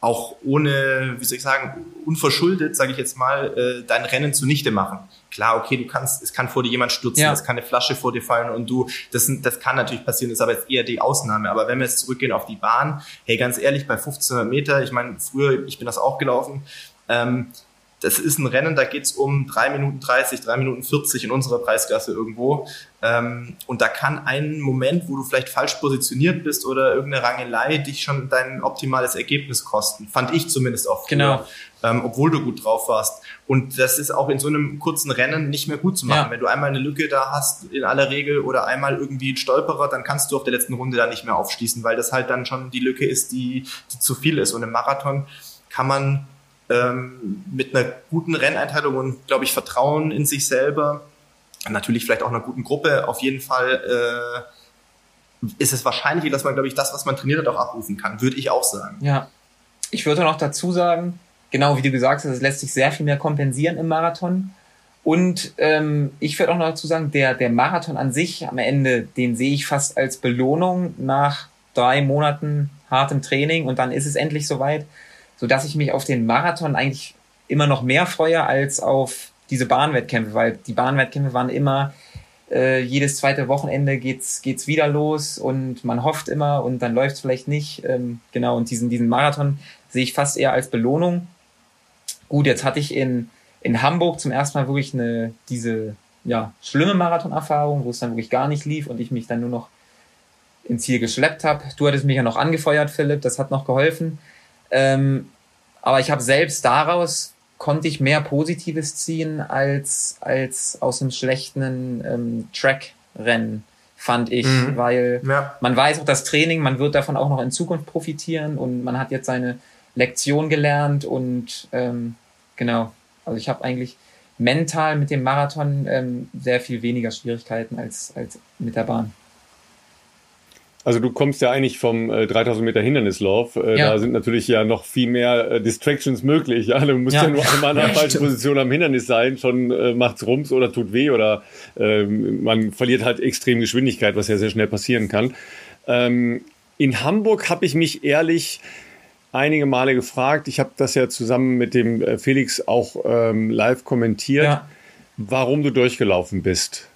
S2: auch ohne, wie soll ich sagen, unverschuldet, sage ich jetzt mal, äh, dein Rennen zunichte machen. Klar, okay, du kannst, es kann vor dir jemand stürzen, ja. es kann eine Flasche vor dir fallen und du, das, das kann natürlich passieren, ist aber jetzt eher die Ausnahme. Aber wenn wir jetzt zurückgehen auf die Bahn, hey, ganz ehrlich, bei 1500 Meter, ich meine, früher, ich bin das auch gelaufen, ähm, das ist ein Rennen, da geht's um drei Minuten 30, drei Minuten 40 in unserer Preisklasse irgendwo. Ähm, und da kann ein Moment, wo du vielleicht falsch positioniert bist oder irgendeine Rangelei dich schon dein optimales Ergebnis kosten. Fand ich zumindest oft.
S3: Genau.
S2: Ähm, obwohl du gut drauf warst. Und das ist auch in so einem kurzen Rennen nicht mehr gut zu machen. Ja. Wenn du einmal eine Lücke da hast, in aller Regel, oder einmal irgendwie ein Stolperer, dann kannst du auf der letzten Runde da nicht mehr aufschließen, weil das halt dann schon die Lücke ist, die, die zu viel ist. Und im Marathon kann man ähm, mit einer guten Renneinteilung und, glaube ich, Vertrauen in sich selber, natürlich vielleicht auch einer guten Gruppe, auf jeden Fall äh, ist es wahrscheinlich, dass man, glaube ich, das, was man trainiert hat, auch abrufen kann, würde ich auch sagen.
S3: Ja. Ich würde noch dazu sagen, genau wie du gesagt hast, es lässt sich sehr viel mehr kompensieren im Marathon. Und ähm, ich würde auch noch dazu sagen, der, der Marathon an sich am Ende, den sehe ich fast als Belohnung nach drei Monaten hartem Training und dann ist es endlich soweit so dass ich mich auf den Marathon eigentlich immer noch mehr freue als auf diese Bahnwettkämpfe, weil die Bahnwettkämpfe waren immer äh, jedes zweite Wochenende geht's geht's wieder los und man hofft immer und dann läuft's vielleicht nicht. Ähm, genau und diesen diesen Marathon sehe ich fast eher als Belohnung. Gut, jetzt hatte ich in in Hamburg zum ersten Mal wirklich eine diese ja schlimme Marathonerfahrung, wo es dann wirklich gar nicht lief und ich mich dann nur noch ins Ziel geschleppt habe. Du hattest mich ja noch angefeuert, Philipp, das hat noch geholfen. Ähm, aber ich habe selbst daraus konnte ich mehr Positives ziehen als, als aus einem schlechten ähm, Track-Rennen, fand ich, mhm. weil ja. man weiß auch das Training, man wird davon auch noch in Zukunft profitieren und man hat jetzt seine Lektion gelernt und ähm, genau, also ich habe eigentlich mental mit dem Marathon ähm, sehr viel weniger Schwierigkeiten als, als mit der Bahn.
S1: Also du kommst ja eigentlich vom äh, 3000 Meter Hindernislauf. Äh, ja. Da sind natürlich ja noch viel mehr äh, Distractions möglich. Ja? Du musst ja, ja nur <laughs> einmal in der falschen Position am Hindernis sein, schon äh, macht's rums oder tut weh oder äh, man verliert halt extrem Geschwindigkeit, was ja sehr schnell passieren kann. Ähm, in Hamburg habe ich mich ehrlich einige Male gefragt. Ich habe das ja zusammen mit dem äh, Felix auch ähm, live kommentiert, ja. warum du durchgelaufen bist.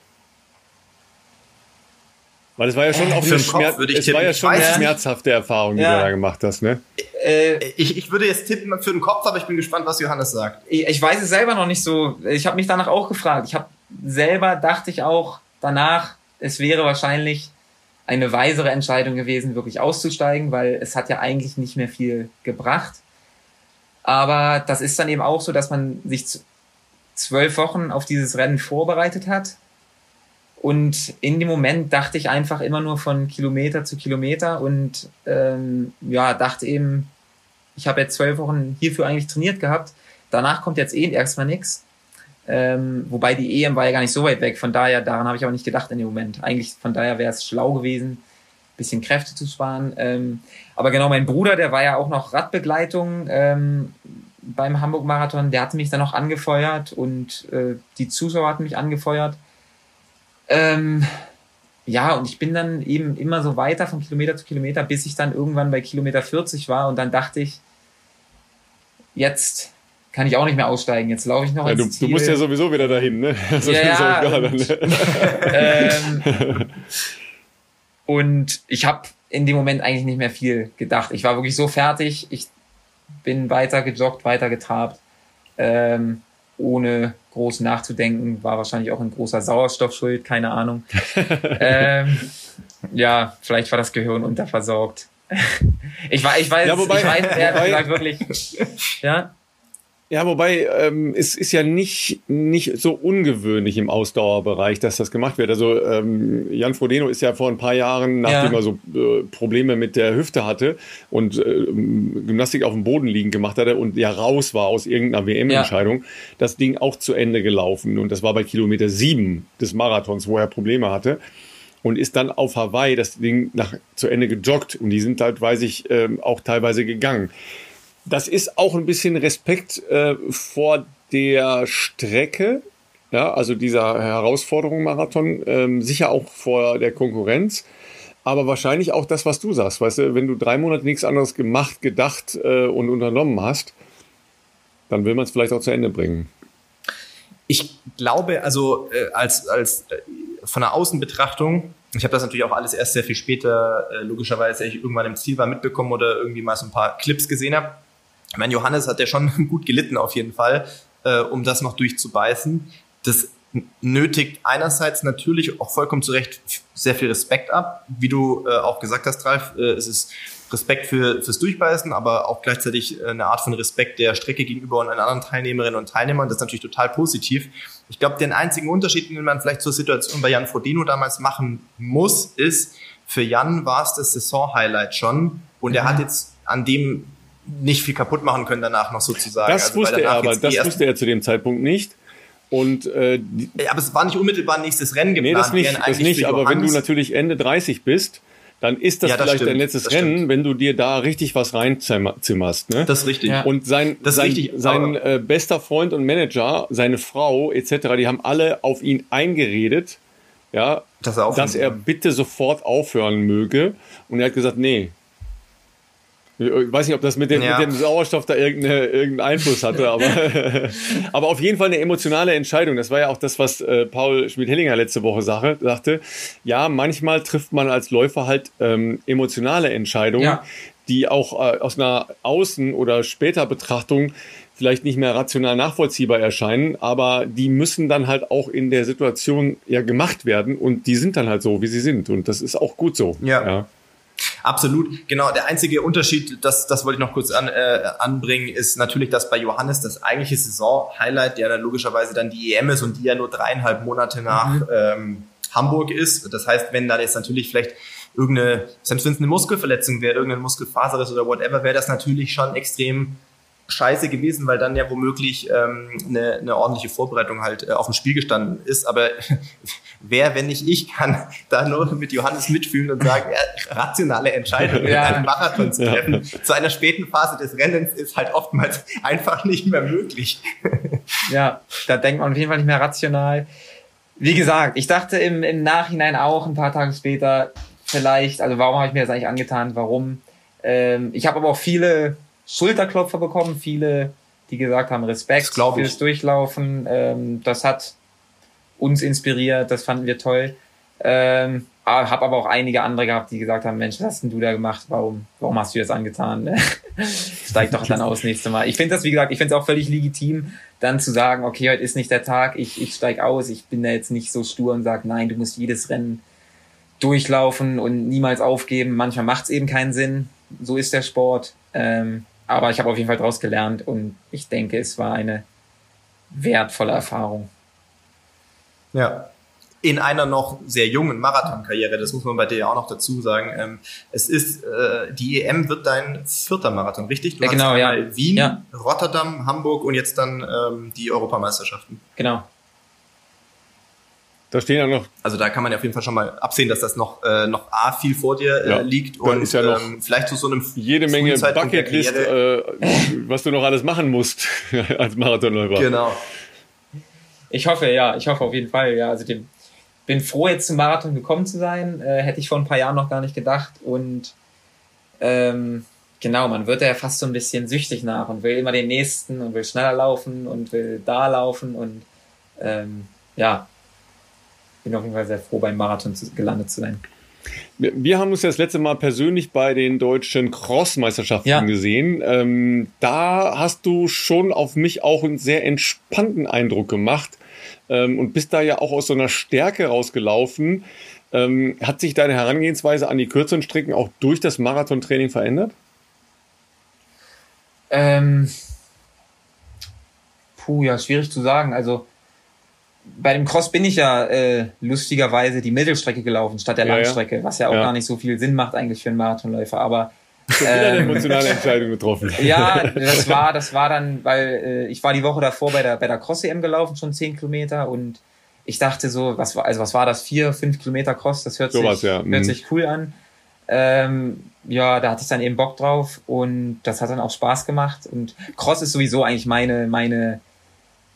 S1: Weil es war ja schon äh, auch eine, Schmerz, es war ja schon eine schmerzhafte Erfahrung, die ja. du da gemacht hast, ne?
S2: Äh, ich, ich würde jetzt tippen für den Kopf, aber ich bin gespannt, was Johannes sagt.
S3: Ich, ich weiß es selber noch nicht so. Ich habe mich danach auch gefragt. Ich habe selber dachte ich auch danach, es wäre wahrscheinlich eine weisere Entscheidung gewesen, wirklich auszusteigen, weil es hat ja eigentlich nicht mehr viel gebracht. Aber das ist dann eben auch so, dass man sich zwölf Wochen auf dieses Rennen vorbereitet hat und in dem Moment dachte ich einfach immer nur von Kilometer zu Kilometer und ähm, ja, dachte eben, ich habe jetzt zwölf Wochen hierfür eigentlich trainiert gehabt. Danach kommt jetzt eh erstmal nichts. Ähm, wobei die EM war ja gar nicht so weit weg. Von daher, daran habe ich aber nicht gedacht in dem Moment. Eigentlich, von daher wäre es schlau gewesen, bisschen Kräfte zu sparen. Ähm, aber genau, mein Bruder, der war ja auch noch Radbegleitung ähm, beim Hamburg-Marathon. Der hatte mich dann noch angefeuert und äh, die Zuschauer hatten mich angefeuert. Ähm, ja, und ich bin dann eben immer so weiter von Kilometer zu Kilometer, bis ich dann irgendwann bei Kilometer 40 war und dann dachte ich, jetzt kann ich auch nicht mehr aussteigen. Jetzt laufe ich noch
S1: ja, du, du, musst ja sowieso wieder dahin, ne? <laughs> Also ja,
S3: und, ne? <laughs> <laughs> ähm, und ich habe in dem Moment eigentlich nicht mehr viel gedacht. Ich war wirklich so fertig. Ich bin weiter gejoggt, weiter getrabt. Ähm, ohne groß nachzudenken, war wahrscheinlich auch ein großer Sauerstoffschuld, keine Ahnung. ähm, ja, vielleicht war das Gehirn unterversorgt. ich, war, ich weiß, ja, wobei, ich weiß, er hat wirklich,
S1: ja. Ja, wobei ähm, es ist ja nicht, nicht so ungewöhnlich im Ausdauerbereich, dass das gemacht wird. Also ähm, Jan Frodeno ist ja vor ein paar Jahren, nachdem ja. er so äh, Probleme mit der Hüfte hatte und äh, Gymnastik auf dem Boden liegen gemacht hatte und ja raus war aus irgendeiner WM-Entscheidung, ja. das Ding auch zu Ende gelaufen. Und das war bei Kilometer sieben des Marathons, wo er Probleme hatte und ist dann auf Hawaii das Ding nach, zu Ende gejoggt. Und die sind halt, weiß ich, äh, auch teilweise gegangen. Das ist auch ein bisschen Respekt äh, vor der Strecke, ja, also dieser Herausforderung Marathon, ähm, sicher auch vor der Konkurrenz, aber wahrscheinlich auch das, was du sagst, weißt du, wenn du drei Monate nichts anderes gemacht, gedacht äh, und unternommen hast, dann will man es vielleicht auch zu Ende bringen.
S2: Ich glaube, also äh, als, als äh, von der Außenbetrachtung, ich habe das natürlich auch alles erst sehr viel später, äh, logischerweise, ich irgendwann im Ziel war, mitbekommen oder irgendwie mal so ein paar Clips gesehen habe. Ich meine, Johannes hat ja schon <laughs> gut gelitten auf jeden Fall. äh, um das noch durchzubeißen. Das nötigt einerseits natürlich auch vollkommen zu Recht sehr viel Respekt ab. Wie du äh, auch gesagt hast, Ralf, äh, es ist Respekt für, fürs Durchbeißen, aber auch gleichzeitig äh, eine Art von Respekt der Strecke gegenüber und anderen Teilnehmerinnen und Teilnehmern. Das ist natürlich total positiv. Ich glaube, den einzigen Unterschied, den man vielleicht zur Situation bei Jan Frodeno damals machen muss, ist, für Jan war es das Saison-Highlight schon und mhm. er hat jetzt an dem nicht viel kaputt machen können danach noch sozusagen.
S1: Das also, wusste er aber, das wusste er zu dem Zeitpunkt nicht. Und, äh,
S2: aber es war nicht unmittelbar nächstes Rennen
S1: geplant. Nee, das nicht, das nicht aber wenn du natürlich Ende 30 bist, dann ist das, ja, das vielleicht stimmt, dein letztes Rennen, stimmt. wenn du dir da richtig was reinzimmerst. Ne?
S2: Das ist richtig.
S1: Ja. Und sein, sein, richtig, sein äh, bester Freund und Manager, seine Frau etc., die haben alle auf ihn eingeredet, ja, dass er, dass er bitte sofort aufhören möge. Und er hat gesagt, nee, ich weiß nicht, ob das mit dem, ja. mit dem Sauerstoff da irgendeine, irgendeinen Einfluss hatte, aber, <laughs> aber auf jeden Fall eine emotionale Entscheidung. Das war ja auch das, was äh, Paul Schmidt-Hellinger letzte Woche sache, sagte. Ja, manchmal trifft man als Läufer halt ähm, emotionale Entscheidungen, ja. die auch äh, aus einer Außen- oder später Betrachtung vielleicht nicht mehr rational nachvollziehbar erscheinen, aber die müssen dann halt auch in der Situation ja gemacht werden und die sind dann halt so, wie sie sind und das ist auch gut so.
S2: ja. ja. Absolut. Genau. Der einzige Unterschied, das, das wollte ich noch kurz an, äh, anbringen, ist natürlich, dass bei Johannes das eigentliche Saison-Highlight ja dann logischerweise dann die EM ist und die ja nur dreieinhalb Monate nach mhm. ähm, Hamburg ist. Das heißt, wenn da jetzt natürlich vielleicht irgendeine, selbst wenn es eine Muskelverletzung wäre, irgendeine Muskelfaser ist oder whatever, wäre das natürlich schon extrem scheiße gewesen, weil dann ja womöglich ähm, eine, eine ordentliche Vorbereitung halt äh, auf dem Spiel gestanden ist. Aber <laughs> wer, wenn nicht ich, kann <laughs> da nur mit Johannes mitfühlen und sagen, ja, rationale Entscheidungen ja. in einem Marathon zu treffen. Ja. Zu einer späten Phase des Rennens ist halt oftmals <laughs> einfach nicht mehr möglich.
S3: ja, da denkt man auf jeden Fall nicht mehr rational. Wie gesagt, ich dachte im, im Nachhinein auch ein paar Tage später vielleicht, also warum habe ich mir das eigentlich angetan, warum? Ähm, ich habe aber auch viele Schulterklopfer bekommen, viele, die gesagt haben, Respekt fürs Durchlaufen. Ähm, das hat uns inspiriert, das fanden wir toll. Ähm, habe aber auch einige andere gehabt, die gesagt haben, Mensch, was hast denn du da gemacht? Warum, warum hast du das angetan? <laughs> Steig doch dann aus nächste Mal. Ich finde das, wie gesagt, ich finde es auch völlig legitim, dann zu sagen, okay, heute ist nicht der Tag, ich, ich steig aus, ich bin da jetzt nicht so stur und sage, nein, du musst jedes Rennen durchlaufen und niemals aufgeben. Manchmal macht es eben keinen Sinn. So ist der Sport. Ähm, aber ich habe auf jeden Fall daraus gelernt und ich denke, es war eine wertvolle Erfahrung.
S2: Ja. In einer noch sehr jungen Marathonkarriere, das muss man bei dir ja auch noch dazu sagen. Ähm, es ist, äh, die EM wird dein vierter Marathon, richtig?
S3: Du ja, genau, ja.
S2: Wien,
S3: ja.
S2: Rotterdam, Hamburg und jetzt dann ähm, die Europameisterschaften.
S3: Genau.
S1: Da stehen ja noch.
S2: Also da kann man ja auf jeden Fall schon mal absehen, dass das noch, äh, noch A viel vor dir äh, ja, liegt
S1: und ist ja noch
S2: ähm, vielleicht zu so einem
S1: jede Menge Bucketlist, äh, was du noch alles machen musst <laughs> als Marathonläufer.
S2: Genau.
S3: Ich hoffe, ja, ich hoffe auf jeden Fall, ja. Also dem, bin froh, jetzt zum Marathon gekommen zu sein. Äh, hätte ich vor ein paar Jahren noch gar nicht gedacht. Und ähm, genau, man wird ja fast so ein bisschen süchtig nach und will immer den nächsten und will schneller laufen und will da laufen und ähm, ja, bin auf jeden Fall sehr froh, beim Marathon zu, gelandet zu sein.
S1: Wir haben uns ja das letzte Mal persönlich bei den deutschen Cross-Meisterschaften ja. gesehen. Ähm, da hast du schon auf mich auch einen sehr entspannten Eindruck gemacht ähm, und bist da ja auch aus so einer Stärke rausgelaufen. Ähm, hat sich deine Herangehensweise an die kürzeren Strecken auch durch das Marathontraining verändert?
S3: Ähm, puh, ja, schwierig zu sagen. Also bei dem Cross bin ich ja äh, lustigerweise die Mittelstrecke gelaufen statt der ja, Langstrecke, ja. was ja auch ja. gar nicht so viel Sinn macht eigentlich für einen Marathonläufer. Aber
S1: ähm, eine emotionale Entscheidung getroffen. <laughs>
S3: Ja, <laughs> das war, das war dann, weil äh, ich war die Woche davor bei der bei der Cross EM gelaufen, schon zehn Kilometer und ich dachte so, was war, also was war das, vier, fünf Kilometer Cross, das hört, so sich, was, ja. hört mhm. sich cool an. Ähm, ja, da hatte ich dann eben Bock drauf und das hat dann auch Spaß gemacht. Und Cross ist sowieso eigentlich meine, meine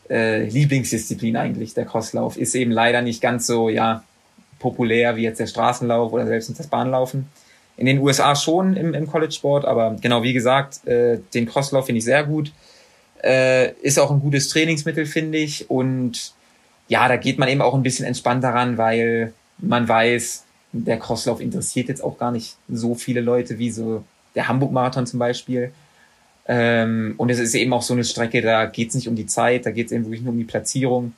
S3: äh, Lieblingsdisziplin eigentlich, der Crosslauf. Ist eben leider nicht ganz so, ja, populär wie jetzt der Straßenlauf oder selbst das Bahnlaufen. In den USA schon im, im College-Sport, aber genau wie gesagt, äh, den Crosslauf finde ich sehr gut. Äh, ist auch ein gutes Trainingsmittel, finde ich. Und ja, da geht man eben auch ein bisschen entspannt daran, weil man weiß, der Crosslauf interessiert jetzt auch gar nicht so viele Leute wie so der Hamburg-Marathon zum Beispiel. Ähm, und es ist eben auch so eine Strecke, da geht es nicht um die Zeit, da geht es eben wirklich nur um die Platzierung.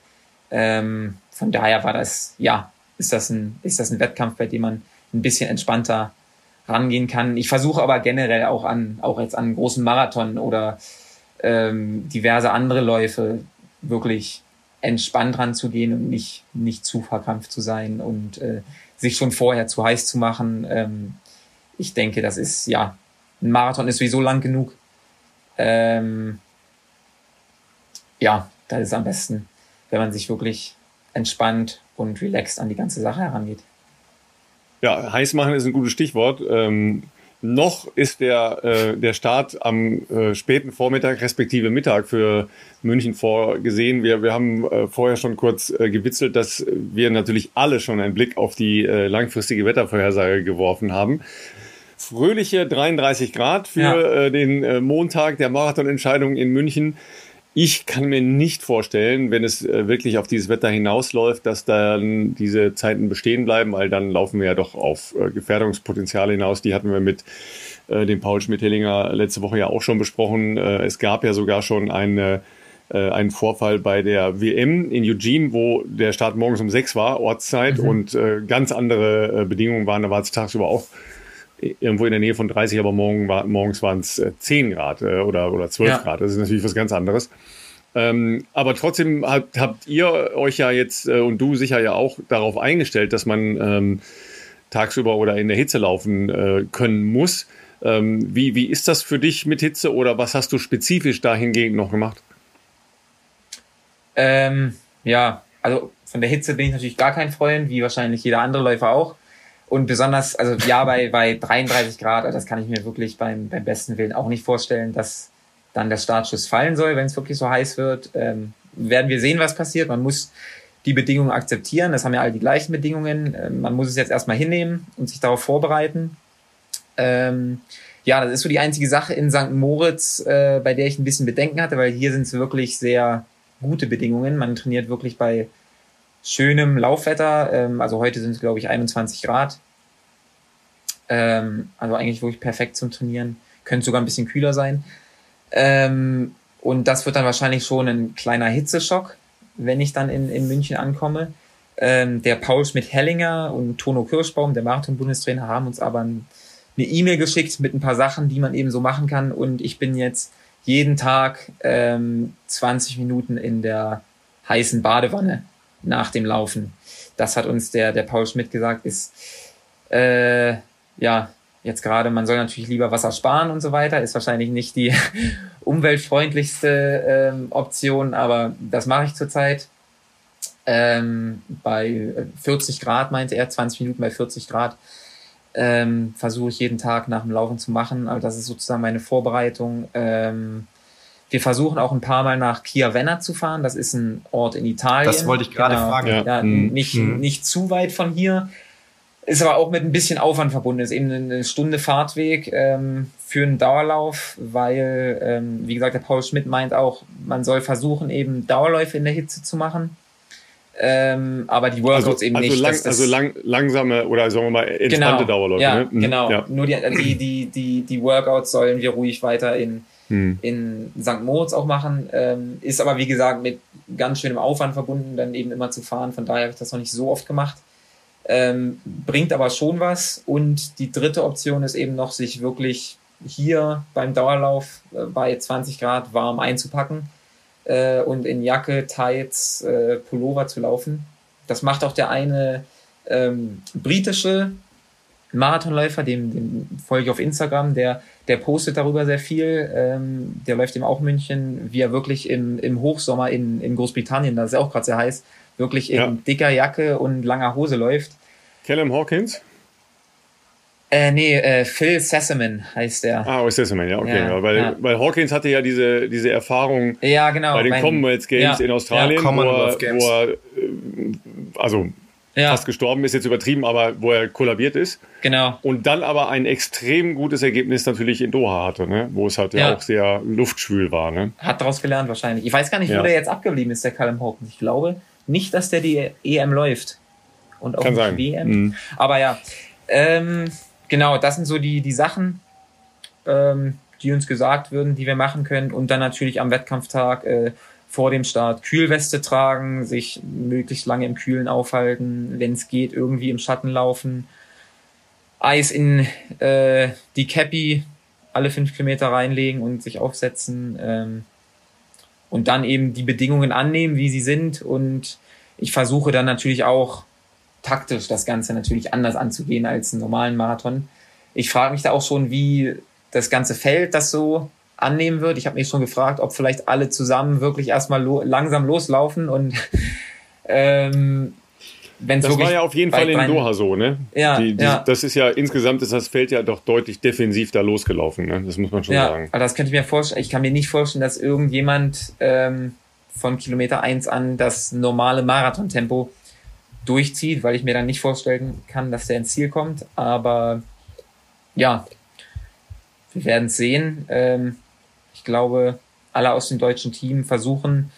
S3: Ähm, von daher war das, ja, ist das ein, ist das ein Wettkampf, bei dem man ein bisschen entspannter rangehen kann. Ich versuche aber generell auch an, auch jetzt an großen Marathon oder ähm, diverse andere Läufe wirklich entspannt ranzugehen und nicht, nicht zu verkrampft zu sein und äh, sich schon vorher zu heiß zu machen. Ähm, ich denke, das ist, ja, ein Marathon ist sowieso lang genug. Ähm, ja, da ist am besten, wenn man sich wirklich entspannt und relaxed an die ganze Sache herangeht.
S1: Ja, heiß machen ist ein gutes Stichwort. Ähm, noch ist der, äh, der Start am äh, späten Vormittag respektive Mittag für München vorgesehen. Wir, wir haben äh, vorher schon kurz äh, gewitzelt, dass wir natürlich alle schon einen Blick auf die äh, langfristige Wettervorhersage geworfen haben. Fröhliche 33 Grad für ja. äh, den Montag der Marathonentscheidung in München. Ich kann mir nicht vorstellen, wenn es äh, wirklich auf dieses Wetter hinausläuft, dass dann diese Zeiten bestehen bleiben, weil dann laufen wir ja doch auf äh, Gefährdungspotenziale hinaus. Die hatten wir mit äh, dem Paul Schmidt-Hellinger letzte Woche ja auch schon besprochen. Es gab ja sogar schon eine einen Vorfall bei der WM in Eugene, wo der Start morgens um sechs war, Ortszeit, mhm. und ganz andere Bedingungen waren. Da war es tagsüber auch irgendwo in der Nähe von 30, aber morgen war, morgens waren es 10 Grad äh, oder, oder 12 ja. Grad. Das ist natürlich was ganz anderes. Ähm, aber trotzdem habt, habt ihr euch ja jetzt äh, und du sicher ja auch darauf eingestellt, dass man ähm, tagsüber oder in der Hitze laufen äh, können muss. Ähm, wie, wie ist das für dich mit Hitze oder was hast du spezifisch dahingehend noch gemacht?
S3: Ähm, ja, also von der Hitze bin ich natürlich gar kein Freund, wie wahrscheinlich jeder andere Läufer auch. Und besonders, also ja, bei, bei 33 Grad, das kann ich mir wirklich beim, beim besten Willen auch nicht vorstellen, dass dann der Startschuss fallen soll, wenn es wirklich so heiß wird. Ähm, werden wir sehen, was passiert. Man muss die Bedingungen akzeptieren. Das haben ja alle die gleichen Bedingungen. Ähm, man muss es jetzt erstmal hinnehmen und sich darauf vorbereiten. Ähm, ja, das ist so die einzige Sache in St. Moritz, äh, bei der ich ein bisschen Bedenken hatte, weil hier sind es wirklich sehr gute Bedingungen. Man trainiert wirklich bei schönem Laufwetter. Ähm, also heute sind es, glaube ich, 21 Grad. Ähm, also eigentlich wirklich perfekt zum Trainieren. Könnte sogar ein bisschen kühler sein. Ähm, und das wird dann wahrscheinlich schon ein kleiner Hitzeschock, wenn ich dann in, in München ankomme. Ähm, der Paul Schmidt-Hellinger und Tono Kirschbaum, der Marathon-Bundestrainer, haben uns aber ein, eine E-Mail geschickt mit ein paar Sachen, die man eben so machen kann. Und ich bin jetzt jeden Tag ähm, 20 Minuten in der heißen Badewanne nach dem Laufen. Das hat uns der, der Paul Schmidt gesagt, ist äh, ja jetzt gerade, man soll natürlich lieber Wasser sparen und so weiter, ist wahrscheinlich nicht die <laughs> umweltfreundlichste ähm, Option, aber das mache ich zurzeit. Ähm, bei 40 Grad meinte er, 20 Minuten bei 40 Grad ähm, versuche ich jeden Tag nach dem Laufen zu machen. Also das ist sozusagen meine Vorbereitung. Ähm, wir versuchen auch ein paar Mal nach Chiavenna zu fahren. Das ist ein Ort in Italien.
S2: Das wollte ich gerade genau. fragen.
S3: Ja. ja mhm. Nicht, mhm. nicht zu weit von hier. Ist aber auch mit ein bisschen Aufwand verbunden. Ist eben eine Stunde Fahrtweg ähm, für einen Dauerlauf, weil, ähm, wie gesagt, der Paul Schmidt meint auch, man soll versuchen, eben Dauerläufe in der Hitze zu machen. Ähm, aber die Workouts also, eben
S1: also
S3: nicht.
S1: Lang, also lang, langsame oder sagen wir mal entspannte
S3: genau,
S1: Dauerläufe.
S3: Ja,
S1: ne?
S3: Mhm. genau. Ja. Nur die, die, die, die, die Workouts sollen wir ruhig weiter in hm. in St. Moritz auch machen. Ähm, ist aber, wie gesagt, mit ganz schönem Aufwand verbunden, dann eben immer zu fahren. Von daher habe ich das noch nicht so oft gemacht. Ähm, bringt aber schon was. Und die dritte Option ist eben noch, sich wirklich hier beim Dauerlauf äh, bei 20 Grad warm einzupacken äh, und in Jacke, Tights, äh, Pullover zu laufen. Das macht auch der eine ähm, britische Marathonläufer, dem, dem folge ich auf Instagram, der, der postet darüber sehr viel. Ähm, der läuft eben auch München, wie er wirklich im, im Hochsommer in, in Großbritannien, da ist ja auch gerade sehr heiß, wirklich in ja. dicker Jacke und langer Hose läuft.
S1: Callum Hawkins?
S3: Äh, nee, äh, Phil Sessaman heißt der.
S1: Ah, oh, Sessaman, ja, okay. Ja, weil, ja. weil Hawkins hatte ja diese, diese Erfahrung
S3: ja, genau,
S1: bei den Commonwealth Games ja, in Australien, wo er, wo er, äh, also ja. fast gestorben ist, jetzt übertrieben, aber wo er kollabiert ist.
S3: Genau.
S1: Und dann aber ein extrem gutes Ergebnis natürlich in Doha hatte, ne? wo es halt ja. ja auch sehr luftschwül war. Ne?
S3: Hat daraus gelernt wahrscheinlich. Ich weiß gar nicht, wo der jetzt abgeblieben ist, der Callum Hawkins. Ich glaube nicht, dass der die EM läuft. Und auch
S1: Kann sein.
S3: die WM. Mhm. Aber ja, ähm, genau, das sind so die, die Sachen. Ähm, die uns gesagt würden, die wir machen können. Und dann natürlich am Wettkampftag äh, vor dem Start Kühlweste tragen, sich möglichst lange im Kühlen aufhalten, wenn es geht, irgendwie im Schatten laufen, Eis in äh, die Cappy alle fünf Kilometer reinlegen und sich aufsetzen ähm, und dann eben die Bedingungen annehmen, wie sie sind. Und ich versuche dann natürlich auch taktisch das Ganze natürlich anders anzugehen als einen normalen Marathon. Ich frage mich da auch schon, wie das ganze Feld das so annehmen wird. Ich habe mich schon gefragt, ob vielleicht alle zusammen wirklich erstmal lo langsam loslaufen und <laughs> ähm,
S1: Wenn's das war ja auf jeden Fall in Doha so, ne?
S3: Ja,
S1: die, die,
S3: ja.
S1: Das ist ja insgesamt ist das Feld ja doch deutlich defensiv da losgelaufen, ne? Das muss man schon
S3: ja,
S1: sagen.
S3: Aber das könnte ich mir vorstellen. Ich kann mir nicht vorstellen, dass irgendjemand ähm, von Kilometer eins an das normale Marathontempo durchzieht, weil ich mir dann nicht vorstellen kann, dass der ins Ziel kommt. Aber ja, wir werden es sehen. Ähm, glaube, alle aus dem deutschen Team versuchen,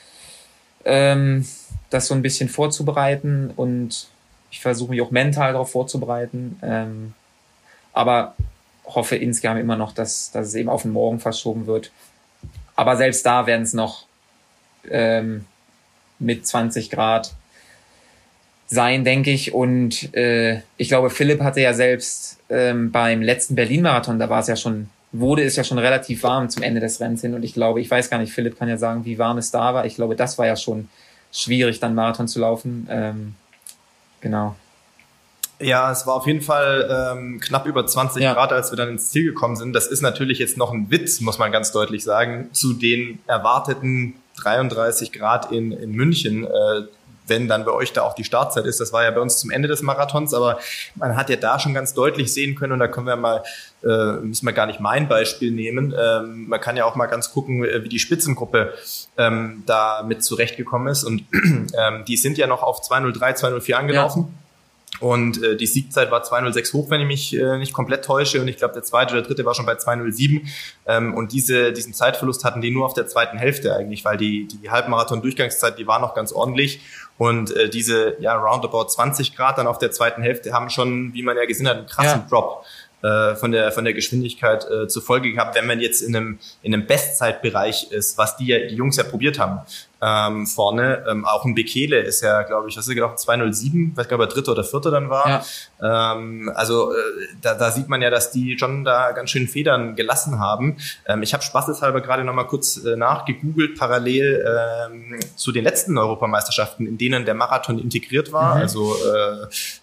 S3: ähm, das so ein bisschen vorzubereiten und ich versuche mich auch mental darauf vorzubereiten. Ähm, aber hoffe insgesamt immer noch, dass, dass es eben auf den Morgen verschoben wird. Aber selbst da werden es noch ähm, mit 20 Grad sein, denke ich. Und äh, ich glaube, Philipp hatte ja selbst ähm, beim letzten Berlin-Marathon, da war es ja schon, wurde es ja schon relativ warm zum Ende des Rennens hin. Und ich glaube, ich weiß gar nicht, Philipp kann ja sagen, wie warm es da war. Ich glaube, das war ja schon schwierig, dann Marathon zu laufen. Ähm, genau.
S2: Ja, es war auf jeden Fall ähm, knapp über 20 ja. Grad, als wir dann ins Ziel gekommen sind. Das ist natürlich jetzt noch ein Witz, muss man ganz deutlich sagen, zu den erwarteten 33 Grad in, in München. Äh, wenn dann bei euch da auch die Startzeit ist. Das war ja bei uns zum Ende des Marathons, aber man hat ja da schon ganz deutlich sehen können und da können wir mal, äh, müssen wir gar nicht mein Beispiel nehmen. Ähm, man kann ja auch mal ganz gucken, äh, wie die Spitzengruppe ähm, da mit zurechtgekommen ist und <clears throat> ähm, die sind ja noch auf 203, 204 angelaufen. Ja. Und äh, die Siegzeit war 206 hoch, wenn ich mich äh, nicht komplett täusche. Und ich glaube, der zweite oder dritte war schon bei 207. Ähm, und diese, diesen Zeitverlust hatten die nur auf der zweiten Hälfte eigentlich, weil die, die Halbmarathon-Durchgangszeit, die war noch ganz ordentlich. Und äh, diese ja, roundabout 20 Grad dann auf der zweiten Hälfte haben schon, wie man ja gesehen hat, einen krassen ja. Drop äh, von der von der Geschwindigkeit äh, zur Folge gehabt, wenn man jetzt in einem in einem Bestzeitbereich ist, was die ja die Jungs ja probiert haben ähm, vorne. Ähm, auch ein Bekele ist ja, glaube ich, was ist gelaufen 207, weiß gar nicht, ob er dritter oder vierter dann war. Ja. Ähm, also äh, da, da sieht man ja, dass die schon da ganz schön Federn gelassen haben. Ähm, ich habe spaßeshalber gerade noch mal kurz äh, nachgegoogelt parallel ähm, zu den letzten Europameisterschaften, in denen der Marathon integriert war. Mhm. Also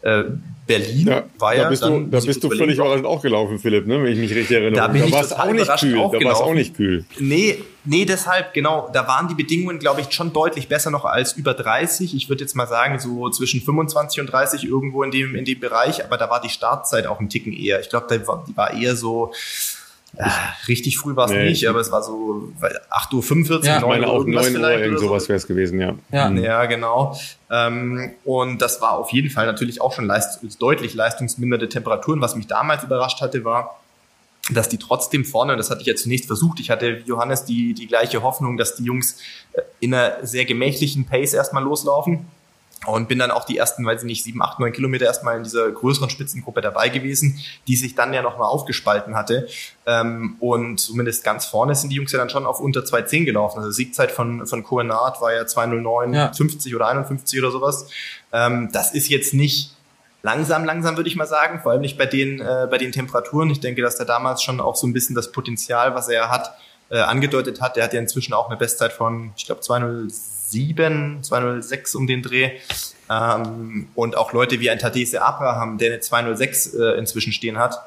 S2: äh, äh, Berlin ja, war ja.
S1: Da bist dann, du, da bist du völlig überraschend auch gelaufen, Philipp, ne? wenn ich mich richtig erinnere.
S2: Da, bin da
S1: war es auch nicht kühl. Da war es auch nicht kühl.
S2: Nee, nee, deshalb, genau, da waren die Bedingungen, glaube ich, schon deutlich besser noch als über 30. Ich würde jetzt mal sagen, so zwischen 25 und 30 irgendwo in dem, in dem Bereich, aber da war die Startzeit auch ein Ticken eher. Ich glaube, die war eher so ja, richtig früh war es nee. nicht, aber es war so 8.45 Uhr,
S1: ja, 9 meine auch 9 Uhr, irgend sowas so. wäre es gewesen, ja.
S2: Ja, mhm. ja genau. Ähm, und das war auf jeden Fall natürlich auch schon leist deutlich leistungsminderte Temperaturen. Was mich damals überrascht hatte, war, dass die trotzdem vorne, und das hatte ich ja zunächst versucht, ich hatte wie Johannes die, die gleiche Hoffnung, dass die Jungs äh, in einer sehr gemächlichen Pace erstmal loslaufen und bin dann auch die ersten, weiß ich nicht, sieben, acht, neun Kilometer erstmal in dieser größeren Spitzengruppe dabei gewesen, die sich dann ja nochmal aufgespalten hatte. Ähm, und zumindest ganz vorne sind die Jungs ja dann schon auf unter 2,10 gelaufen. Also Siegzeit von, von Coenard war ja 2,09, ja. 50 oder 51 oder sowas. Ähm, das ist jetzt nicht langsam, langsam würde ich mal sagen, vor allem nicht bei den, äh, bei den Temperaturen. Ich denke, dass der damals schon auch so ein bisschen das Potenzial, was er hat, äh, angedeutet hat. Der hat ja inzwischen auch eine Bestzeit von, ich glaube, 207, 206 um den Dreh. Ähm, und auch Leute wie ein Tadese Abraham, der eine 206 äh, inzwischen stehen hat,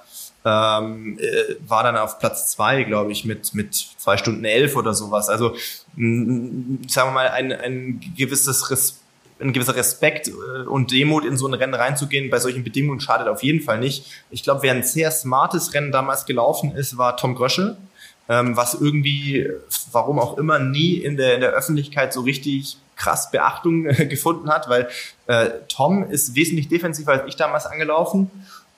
S2: ähm, äh, war dann auf Platz zwei, glaube ich, mit, mit zwei Stunden elf oder sowas. Also, mh, sagen wir mal, ein, ein gewisses Respekt ein gewisser Respekt äh, und Demut in so ein Rennen reinzugehen bei solchen Bedingungen schadet auf jeden Fall nicht. Ich glaube, wer ein sehr smartes Rennen damals gelaufen ist, war Tom Gröschel ähm, was irgendwie, warum auch immer, nie in der, in der Öffentlichkeit so richtig krass Beachtung äh, gefunden hat, weil äh, Tom ist wesentlich defensiver als ich damals angelaufen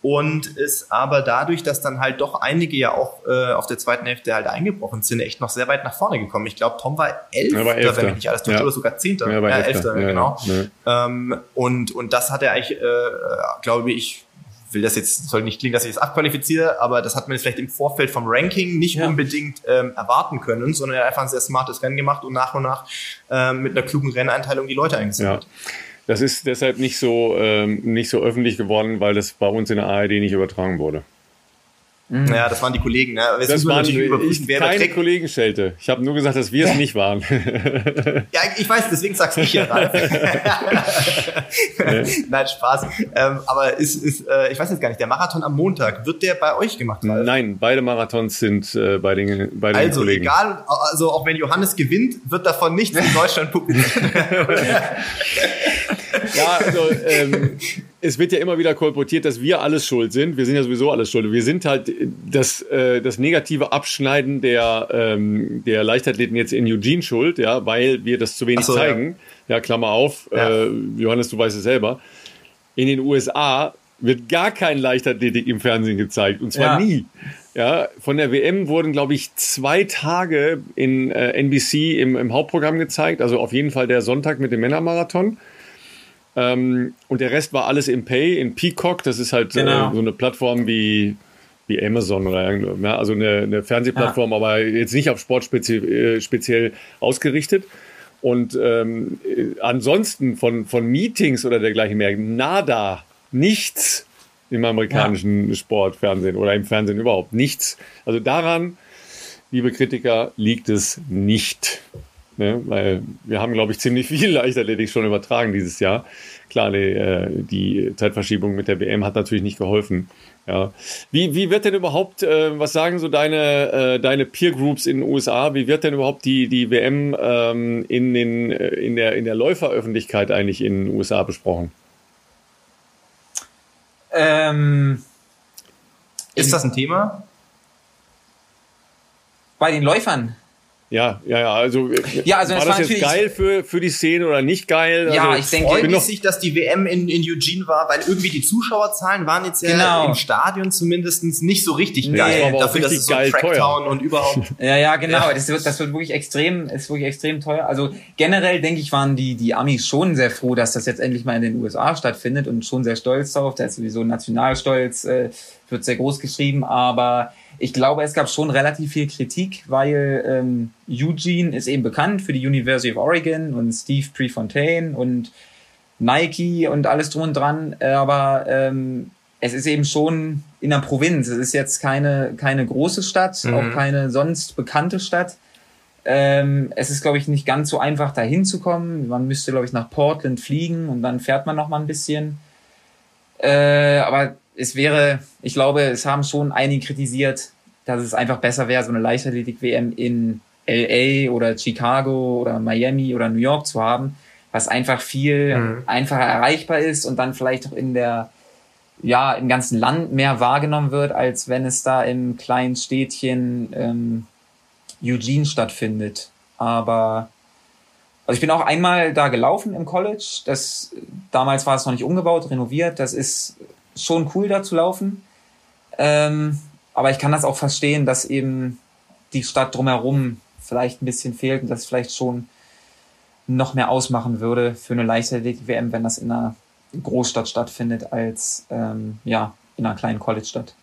S2: und ist aber dadurch, dass dann halt doch einige ja auch äh, auf der zweiten Hälfte halt eingebrochen sind, echt noch sehr weit nach vorne gekommen. Ich glaube, Tom war Elfter, war Elfter, wenn mich nicht alles täuscht, ja. oder sogar Zehnter.
S1: Ja, Elfter,
S2: Elfter ja, genau. Ja. Ähm, und, und das hat er eigentlich, äh, glaube ich, will das jetzt, soll nicht klingen, dass ich das abqualifiziere, aber das hat man jetzt vielleicht im Vorfeld vom Ranking nicht ja. unbedingt ähm, erwarten können, sondern er hat einfach ein sehr smartes Rennen gemacht und nach und nach ähm, mit einer klugen Renneinteilung die Leute eingesammelt.
S1: Ja. Das ist deshalb nicht so, ähm, nicht so öffentlich geworden, weil das bei uns in der ARD nicht übertragen wurde.
S2: Mhm. Ja, das waren die Kollegen. Ne?
S1: Jetzt das waren ich, wer keine Kollegen Schelte. Ich habe nur gesagt, dass wir es nicht waren.
S2: ja, ich weiß, deswegen sag's ich <laughs> ja. Nein, Spaß. Ähm, aber ist, ist, äh, ich weiß jetzt gar nicht, der Marathon am Montag, wird der bei euch gemacht?
S1: Ralf? Nein, beide Marathons sind äh, bei den, bei den
S2: also,
S1: Kollegen.
S2: Also egal, also auch wenn Johannes gewinnt, wird davon nichts in Deutschland publiziert. <laughs>
S1: ja, also ähm, es wird ja immer wieder kolportiert, dass wir alles schuld sind. Wir sind ja sowieso alles schuld. Wir sind halt das, äh, das negative Abschneiden der, ähm, der Leichtathleten jetzt in Eugene schuld, ja, weil wir das zu wenig so, zeigen. Ja. ja. Klammer auf, ja. Äh, Johannes, du weißt es selber. In den USA wird gar kein Leichtathletik im Fernsehen gezeigt und zwar ja. nie. Ja, von der WM wurden, glaube ich, zwei Tage in äh, NBC im, im Hauptprogramm gezeigt, also auf jeden Fall der Sonntag mit dem Männermarathon. Ähm, und der Rest war alles im Pay, in Peacock. Das ist halt äh, genau. äh, so eine Plattform wie, wie Amazon oder ja, also eine, eine Fernsehplattform, ja. aber jetzt nicht auf Sport spezie äh, speziell ausgerichtet. Und ähm, äh, ansonsten von, von Meetings oder dergleichen mehr, nada, nichts im amerikanischen ja. Sportfernsehen oder im Fernsehen überhaupt nichts. Also daran, liebe Kritiker, liegt es nicht. Ne? Weil wir haben, glaube ich, ziemlich viel <laughs> Leichtathletik schon übertragen dieses Jahr. Klar, die, äh, die Zeitverschiebung mit der WM hat natürlich nicht geholfen. Ja. Wie, wie wird denn überhaupt, äh, was sagen so deine, äh, deine Peer Groups in den USA, wie wird denn überhaupt die, die WM ähm, in, den, äh, in, der, in der Läuferöffentlichkeit eigentlich in den USA besprochen?
S2: Ähm, ist das ein Thema?
S3: Bei den Läufern?
S1: Ja, ja, ja. Also, äh, ja, also war das, war jetzt geil für, für die Szene oder nicht geil?
S2: Ja,
S1: also,
S2: ich denke, freut mich sich, dass die WM in, in Eugene war, weil irgendwie die Zuschauerzahlen waren jetzt ja genau. im Stadion zumindest nicht so richtig nee, geil.
S1: Aber dafür, dass es so Tracktown
S2: und überhaupt. <laughs>
S3: ja, ja, genau. Das wird, das wird wirklich extrem, ist wirklich extrem teuer. Also generell denke ich, waren die, die Amis schon sehr froh, dass das jetzt endlich mal in den USA stattfindet und schon sehr stolz darauf. Da ist sowieso Nationalstolz, äh, wird sehr groß geschrieben, aber ich glaube, es gab schon relativ viel Kritik, weil ähm, Eugene ist eben bekannt für die University of Oregon und Steve Prefontaine und Nike und alles drum und dran, aber ähm, es ist eben schon in der Provinz. Es ist jetzt keine, keine große Stadt, mhm. auch keine sonst bekannte Stadt. Ähm, es ist, glaube ich, nicht ganz so einfach, da hinzukommen. Man müsste, glaube ich, nach Portland fliegen und dann fährt man noch mal ein bisschen. Äh, aber es wäre, ich glaube, es haben schon einige kritisiert, dass es einfach besser wäre, so eine Leichtathletik-WM in LA oder Chicago oder Miami oder New York zu haben, was einfach viel mhm. einfacher erreichbar ist und dann vielleicht auch in der, ja, im ganzen Land mehr wahrgenommen wird, als wenn es da im kleinen Städtchen ähm, Eugene stattfindet. Aber also ich bin auch einmal da gelaufen im College. Das damals war es noch nicht umgebaut, renoviert. Das ist schon cool, da zu laufen. Ähm, aber ich kann das auch verstehen, dass eben die Stadt drumherum vielleicht ein bisschen fehlt und das vielleicht schon noch mehr ausmachen würde für eine Leichtathletik-WM, wenn das in einer Großstadt stattfindet, als ähm, ja, in einer kleinen College-Stadt.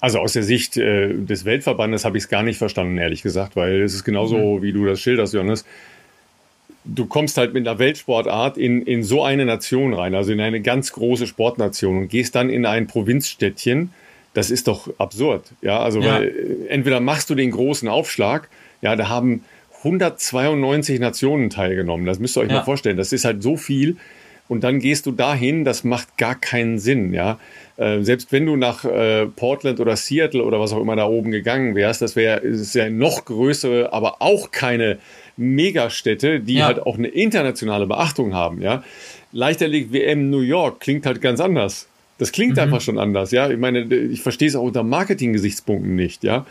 S1: Also aus der Sicht äh, des Weltverbandes habe ich es gar nicht verstanden, ehrlich gesagt, weil es ist genauso, mhm. wie du das schilderst, Johannes du kommst halt mit einer Weltsportart in, in so eine Nation rein, also in eine ganz große Sportnation und gehst dann in ein Provinzstädtchen. Das ist doch absurd. Ja, also ja. Weil, äh, entweder machst du den großen Aufschlag, ja, da haben 192 Nationen teilgenommen. Das müsst ihr euch ja. mal vorstellen. Das ist halt so viel. Und dann gehst du dahin, das macht gar keinen Sinn, ja. Äh, selbst wenn du nach äh, Portland oder Seattle oder was auch immer da oben gegangen wärst, das wäre ja noch größere, aber auch keine Megastädte, die ja. halt auch eine internationale Beachtung haben, ja. Leichtathletik WM New York klingt halt ganz anders. Das klingt mhm. einfach schon anders, ja. Ich meine, ich verstehe es auch unter Marketing-Gesichtspunkten nicht, ja.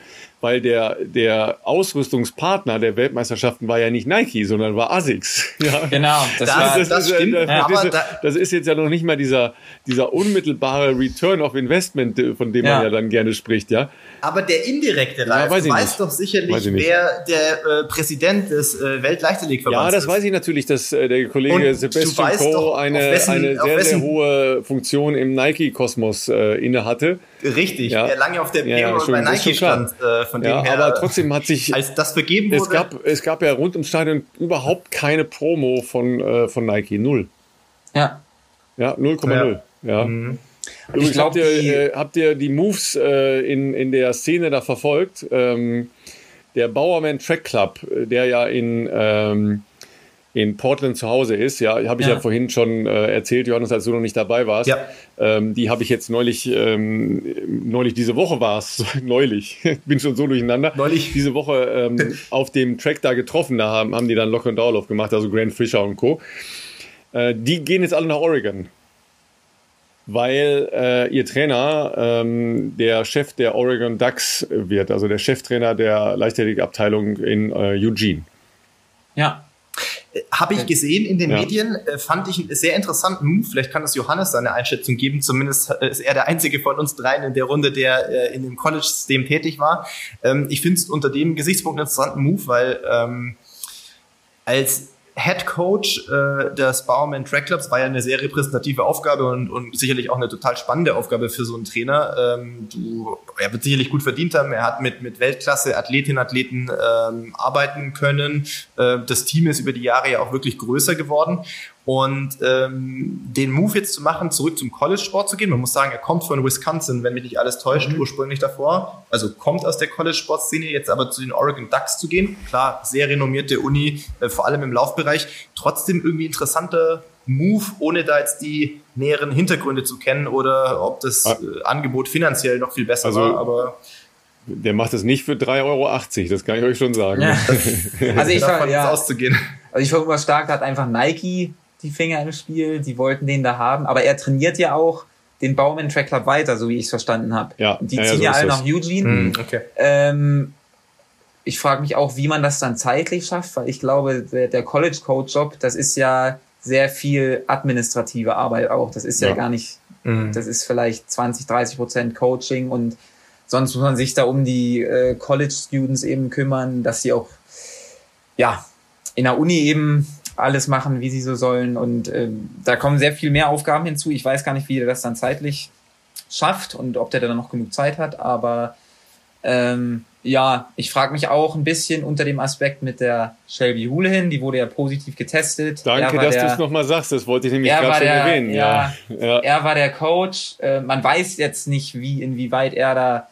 S1: Weil der, der Ausrüstungspartner der Weltmeisterschaften war ja nicht Nike, sondern war ASICS. <laughs> Ja.
S3: Genau,
S1: das, das, war, das, das stimmt. Das, ja, das, da, das, ist jetzt ja noch nicht mal dieser, dieser unmittelbare Return of Investment, von dem ja. man ja dann gerne spricht, ja.
S2: Aber der indirekte Ralf, ja, weiß du weißt nicht. doch sicherlich, wer der äh, Präsident des äh, Weltleichtathletikverbands
S1: ist. Ja, das weiß ich natürlich, dass äh, der Kollege Und Sebastian Coe eine, wessen, eine sehr, sehr hohe Funktion im Nike-Kosmos äh, inne hatte.
S2: Richtig, ja. der lange auf der ja, ja, bei Nike stand. Äh, von
S1: ja, dem her, aber trotzdem hat sich,
S2: als das vergeben wurde,
S1: es gab, es gab ja rund ums Stadion überhaupt keine Promo von äh, von Nike, null.
S3: Ja.
S1: Ja, 0,0. Ja. Mhm. Übrigens, ich glaub, habt, ihr, äh, habt ihr die Moves äh, in, in der Szene da verfolgt? Ähm, der Bowerman Track Club, äh, der ja in ähm, in Portland zu Hause ist. Ja, habe ich ja. ja, vorhin schon äh, erzählt, Johannes, als du noch nicht dabei warst. Ja. Ähm, die habe ich jetzt neulich, ähm, neulich diese Woche war es, <laughs> neulich, <laughs> bin schon so durcheinander. Neulich. Diese Woche ähm, <laughs> auf dem Track da getroffen, da haben, haben die dann Lock and Downlauf gemacht, also Grant Fisher und Co. Äh, die gehen jetzt alle nach Oregon. Weil äh, ihr Trainer ähm, der Chef der Oregon Ducks wird, also der Cheftrainer der Leichtathletikabteilung in äh, Eugene.
S2: Ja, habe ich gesehen in den ja. Medien, äh, fand ich einen sehr interessanten Move. Vielleicht kann das Johannes seine Einschätzung geben. Zumindest äh, ist er der einzige von uns dreien in der Runde, der äh, in dem College-System tätig war. Ähm, ich finde es unter dem Gesichtspunkt einen interessanten Move, weil ähm, als Head Coach äh, des Bauerman Track Clubs war ja eine sehr repräsentative Aufgabe und, und sicherlich auch eine total spannende Aufgabe für so einen Trainer. Ähm, du, er wird sicherlich gut verdient haben. Er hat mit, mit Weltklasse Athletinnen Athleten ähm, arbeiten können. Äh, das Team ist über die Jahre ja auch wirklich größer geworden. Und ähm, den Move jetzt zu machen, zurück zum College-Sport zu gehen, man muss sagen, er kommt von Wisconsin, wenn mich nicht alles täuscht, mhm. ursprünglich davor. Also kommt aus der College-Sport-Szene, jetzt aber zu den Oregon Ducks zu gehen. Klar, sehr renommierte Uni, äh, vor allem im Laufbereich. Trotzdem irgendwie interessanter Move, ohne da jetzt die näheren Hintergründe zu kennen oder ob das ah. äh, Angebot finanziell noch viel besser also, war. Aber
S1: der macht es nicht für 3,80 Euro, das kann ich euch schon sagen. Ja. <laughs>
S3: also ich fand, ja, auszugehen. Also ich vermute mal stark, hat einfach Nike die Finger im Spiel, die wollten den da haben, aber er trainiert ja auch den Bauman Track Club weiter, so wie ich es verstanden habe.
S1: Ja,
S3: die
S1: ja,
S3: ziehen
S1: ja,
S3: so alle nach Eugene. Mhm, okay. ähm, ich frage mich auch, wie man das dann zeitlich schafft, weil ich glaube, der, der College Coach Job, das ist ja sehr viel administrative Arbeit auch. Das ist ja, ja gar nicht, mhm. das ist vielleicht 20, 30 Prozent Coaching und sonst muss man sich da um die äh, College Students eben kümmern, dass sie auch ja in der Uni eben alles machen, wie sie so sollen. Und ähm, da kommen sehr viel mehr Aufgaben hinzu. Ich weiß gar nicht, wie er das dann zeitlich schafft und ob der dann noch genug Zeit hat. Aber ähm, ja, ich frage mich auch ein bisschen unter dem Aspekt mit der Shelby Houlihan, die wurde ja positiv getestet.
S1: Danke, dass du es nochmal sagst, das wollte ich nämlich gerade schon der, erwähnen. Ja,
S3: ja, Er war der Coach. Äh, man weiß jetzt nicht, wie, inwieweit er da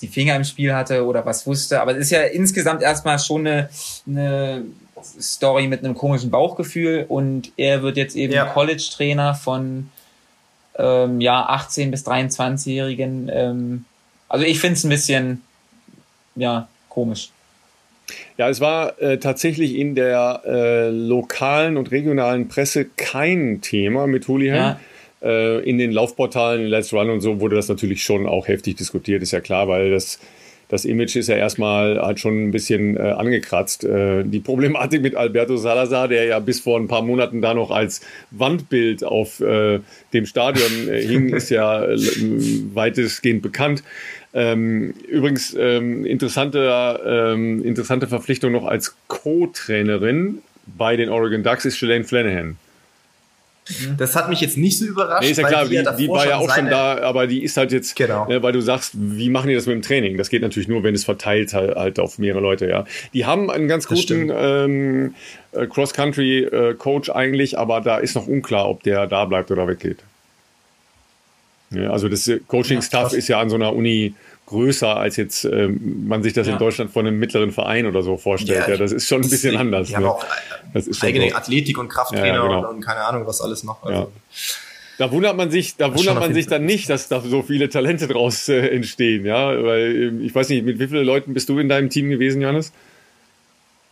S3: die Finger im Spiel hatte oder was wusste, aber es ist ja insgesamt erstmal schon eine, eine Story mit einem komischen Bauchgefühl und er wird jetzt eben ja. College-Trainer von ähm, ja 18 bis 23-Jährigen. Ähm, also ich finde es ein bisschen ja komisch.
S1: Ja, es war äh, tatsächlich in der äh, lokalen und regionalen Presse kein Thema mit Hoolihan. Ja. Äh, in den Laufportalen Let's Run und so wurde das natürlich schon auch heftig diskutiert, ist ja klar, weil das das Image ist ja erstmal halt schon ein bisschen äh, angekratzt. Äh, die Problematik mit Alberto Salazar, der ja bis vor ein paar Monaten da noch als Wandbild auf äh, dem Stadion äh, hing, ist ja äh, <laughs> weitestgehend bekannt. Ähm, übrigens ähm, interessante, ähm, interessante Verpflichtung noch als Co-Trainerin bei den Oregon Ducks ist Shalane Flanahan.
S2: Mhm. Das hat mich jetzt nicht so überrascht. Nee,
S1: ist ja klar, die, die, war ja auch schon da, aber die ist halt jetzt, genau. ne, weil du sagst, wie machen die das mit dem Training? Das geht natürlich nur, wenn es verteilt halt, halt auf mehrere Leute, ja. Die haben einen ganz guten ähm, äh, Cross-Country-Coach äh, eigentlich, aber da ist noch unklar, ob der da bleibt oder weggeht. Ja, also das äh, Coaching-Staff ja, ist ja an so einer Uni größer, als jetzt ähm, man sich das ja. in Deutschland von einem mittleren Verein oder so vorstellt. Ja, ja das ist schon ein bisschen anders.
S2: Die ne? haben auch das ist eigene so. Athletik und Krafttrainer ja, genau. und, und, keine Ahnung, was alles noch. Also,
S1: da wundert man sich, da wundert man sich dann nicht, dass da so viele Talente draus äh, entstehen, ja, weil ähm, ich weiß nicht, mit wie vielen Leuten bist du in deinem Team gewesen, Johannes?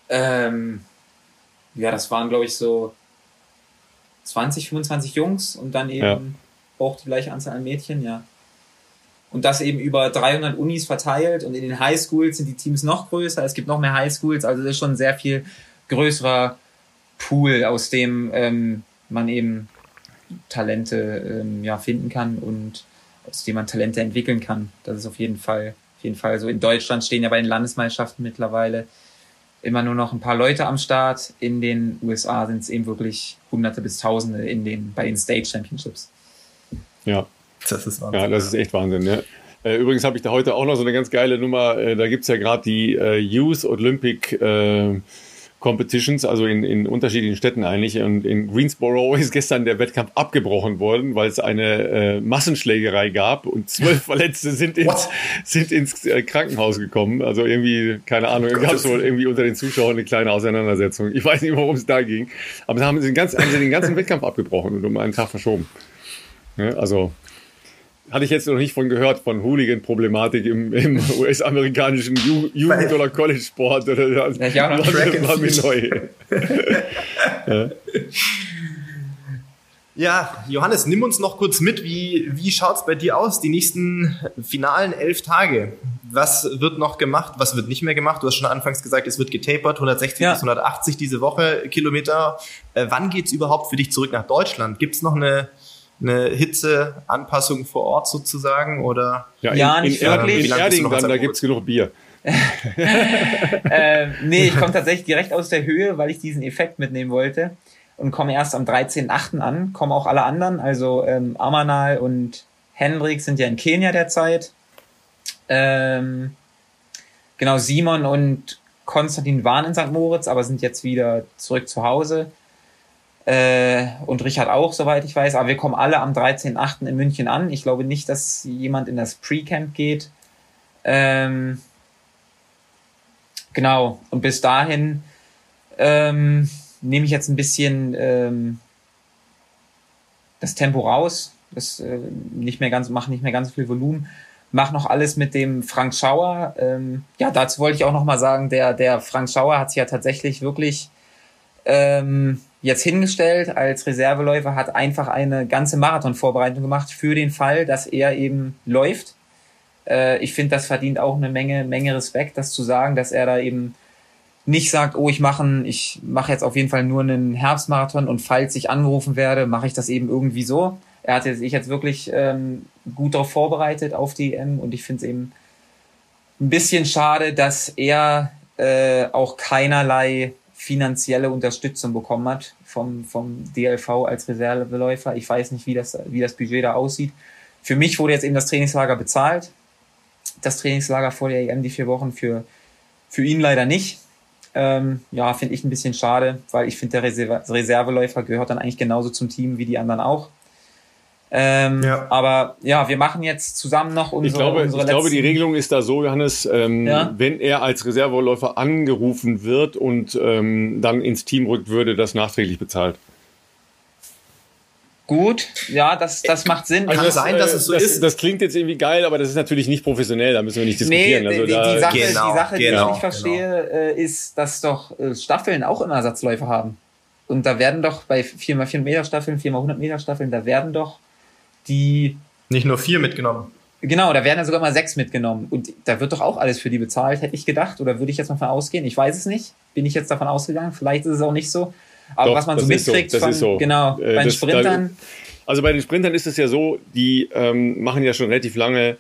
S3: Ähm, ja, das waren glaube ich so 20, 25 Jungs und dann eben auch die gleiche Anzahl an Mädchen, ja. Und das eben über 300 Unis verteilt und in den Highschools sind die Teams noch größer, es gibt noch mehr Highschools, also das ist schon ein sehr viel größerer Pool, aus dem ähm, man eben Talente ähm, ja, finden kann und aus dem man Talente entwickeln kann. Das ist auf jeden Fall, auf jeden Fall so. In Deutschland stehen ja bei den Landesmeisterschaften mittlerweile immer nur noch ein paar Leute am Start. In den USA sind es eben wirklich Hunderte bis Tausende in den, bei den State Championships.
S1: Ja. Das ist Wahnsinn. Ja, das ist echt Wahnsinn, ja. Äh, übrigens habe ich da heute auch noch so eine ganz geile Nummer. Äh, da gibt's ja gerade die äh, Youth Olympic Competitions, also in, in unterschiedlichen Städten eigentlich. Und in Greensboro <laughs> ist gestern der Wettkampf abgebrochen worden, weil es eine äh, Massenschlägerei gab und zwölf <laughs> Verletzte sind ins, sind ins äh, Krankenhaus gekommen. Also irgendwie, keine Ahnung, gab es wohl irgendwie unter den Zuschauern eine kleine Auseinandersetzung. Ich weiß nicht, worum es da ging. Aber sie haben, den ganzen, haben sie den ganzen Wettkampf abgebrochen und um einen Tag verschoben. Ja, also hatte ich jetzt noch nicht von gehört, von Hooligan-Problematik im, im <laughs> US-amerikanischen Jugend- oder College-Sport. Oder,
S3: ja, das war mir neu. <laughs>
S2: ja. ja, Johannes, nimm uns noch kurz mit. Wie, wie schaut es bei dir aus, die nächsten finalen elf Tage? Was wird noch gemacht, was wird nicht mehr gemacht? Du hast schon anfangs gesagt, es wird getapert, 160 ja. bis 180 diese Woche Kilometer. Äh, wann geht's überhaupt für dich zurück nach Deutschland? Gibt's noch eine eine Hitzeanpassung vor Ort sozusagen? Oder
S1: ja, in, ja nicht in, wirklich. In Erding dann, da gibt's genug Bier. <laughs>
S3: äh, nee, ich komme tatsächlich direkt aus der Höhe, weil ich diesen Effekt mitnehmen wollte und komme erst am 13.8. an, kommen auch alle anderen, also ähm, Amanal und Hendrik sind ja in Kenia derzeit. Ähm, genau, Simon und Konstantin waren in St. Moritz, aber sind jetzt wieder zurück zu Hause. Äh, und Richard auch, soweit ich weiß. Aber wir kommen alle am 13.8. in München an. Ich glaube nicht, dass jemand in das Pre-Camp geht. Ähm, genau. Und bis dahin ähm, nehme ich jetzt ein bisschen ähm, das Tempo raus. Das äh, nicht mehr ganz, mache nicht mehr ganz viel Volumen. Mach noch alles mit dem Frank Schauer. Ähm, ja, dazu wollte ich auch noch mal sagen, der, der Frank Schauer hat sich ja tatsächlich wirklich ähm, jetzt hingestellt als Reserveläufer, hat einfach eine ganze Marathonvorbereitung gemacht für den Fall, dass er eben läuft. Äh, ich finde, das verdient auch eine Menge, Menge Respekt, das zu sagen, dass er da eben nicht sagt, oh, ich mache ich mache jetzt auf jeden Fall nur einen Herbstmarathon und falls ich angerufen werde, mache ich das eben irgendwie so. Er hat sich jetzt wirklich ähm, gut darauf vorbereitet auf die EM und ich finde es eben ein bisschen schade, dass er äh, auch keinerlei finanzielle Unterstützung bekommen hat vom, vom DLV als Reserveläufer. Ich weiß nicht, wie das, wie das Budget da aussieht. Für mich wurde jetzt eben das Trainingslager bezahlt. Das Trainingslager vor der EM, die vier Wochen, für, für ihn leider nicht. Ähm, ja, finde ich ein bisschen schade, weil ich finde, der Reserve Reserveläufer gehört dann eigentlich genauso zum Team wie die anderen auch. Ähm, ja. Aber ja, wir machen jetzt zusammen noch unsere.
S1: Ich glaube,
S3: unsere
S1: ich glaube die Regelung ist da so, Johannes, ähm, ja? wenn er als Reserveläufer angerufen wird und ähm, dann ins Team rückt, würde das nachträglich bezahlt.
S3: Gut, ja, das, das macht Sinn.
S1: Also das, sein, dass es so das, ist. Das klingt jetzt irgendwie geil, aber das ist natürlich nicht professionell, da müssen wir nicht diskutieren.
S3: Nee,
S1: also
S3: die, die, Sache, genau, die, Sache, die genau, ich nicht verstehe, genau. Äh, ist, dass doch äh, Staffeln auch immer Ersatzläufer haben. Und da werden doch bei 4x4 Meter Staffeln, 4x100 Meter Staffeln, da werden doch die.
S2: Nicht nur vier mitgenommen.
S3: Genau, da werden ja sogar mal sechs mitgenommen. Und da wird doch auch alles für die bezahlt, hätte ich gedacht. Oder würde ich jetzt mal davon ausgehen? Ich weiß es nicht. Bin ich jetzt davon ausgegangen? Vielleicht ist es auch nicht so. Aber doch, was man so mitkriegt
S1: so, von, so.
S3: genau, äh, bei den Sprintern.
S1: Da, also bei den Sprintern ist es ja so, die ähm, machen ja schon relativ lange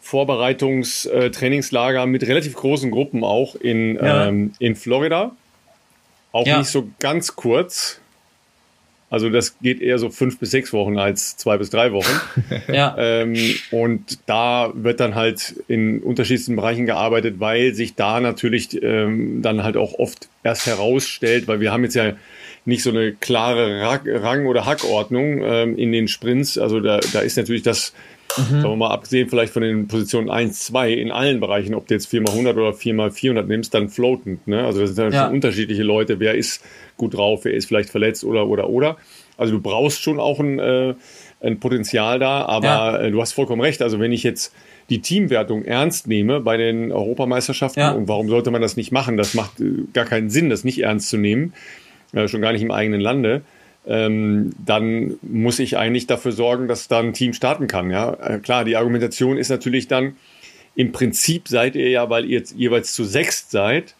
S1: Vorbereitungstrainingslager mit relativ großen Gruppen auch in, ja. ähm, in Florida. Auch ja. nicht so ganz kurz. Also das geht eher so fünf bis sechs Wochen als zwei bis drei Wochen. <laughs> ja. Ähm, und da wird dann halt in unterschiedlichsten Bereichen gearbeitet, weil sich da natürlich ähm, dann halt auch oft erst herausstellt, weil wir haben jetzt ja nicht so eine klare Rang- oder Hackordnung ähm, in den Sprints. Also da, da ist natürlich das, mhm. sagen wir mal, abgesehen vielleicht von den Positionen 1, 2 in allen Bereichen, ob du jetzt 4x100 oder 4x400 nimmst, dann floatend. Ne? Also das sind dann ja. schon unterschiedliche Leute. Wer ist gut drauf, wer ist vielleicht verletzt oder, oder, oder. Also du brauchst schon auch ein, äh, ein Potenzial da, aber ja. äh, du hast vollkommen recht. Also wenn ich jetzt die Teamwertung ernst nehme bei den Europameisterschaften, ja. und warum sollte man das nicht machen? Das macht äh, gar keinen Sinn, das nicht ernst zu nehmen, äh, schon gar nicht im eigenen Lande. Ähm, dann muss ich eigentlich dafür sorgen, dass da ein Team starten kann. Ja, äh, klar, die Argumentation ist natürlich dann, im Prinzip seid ihr ja, weil ihr jetzt jeweils zu sechst seid,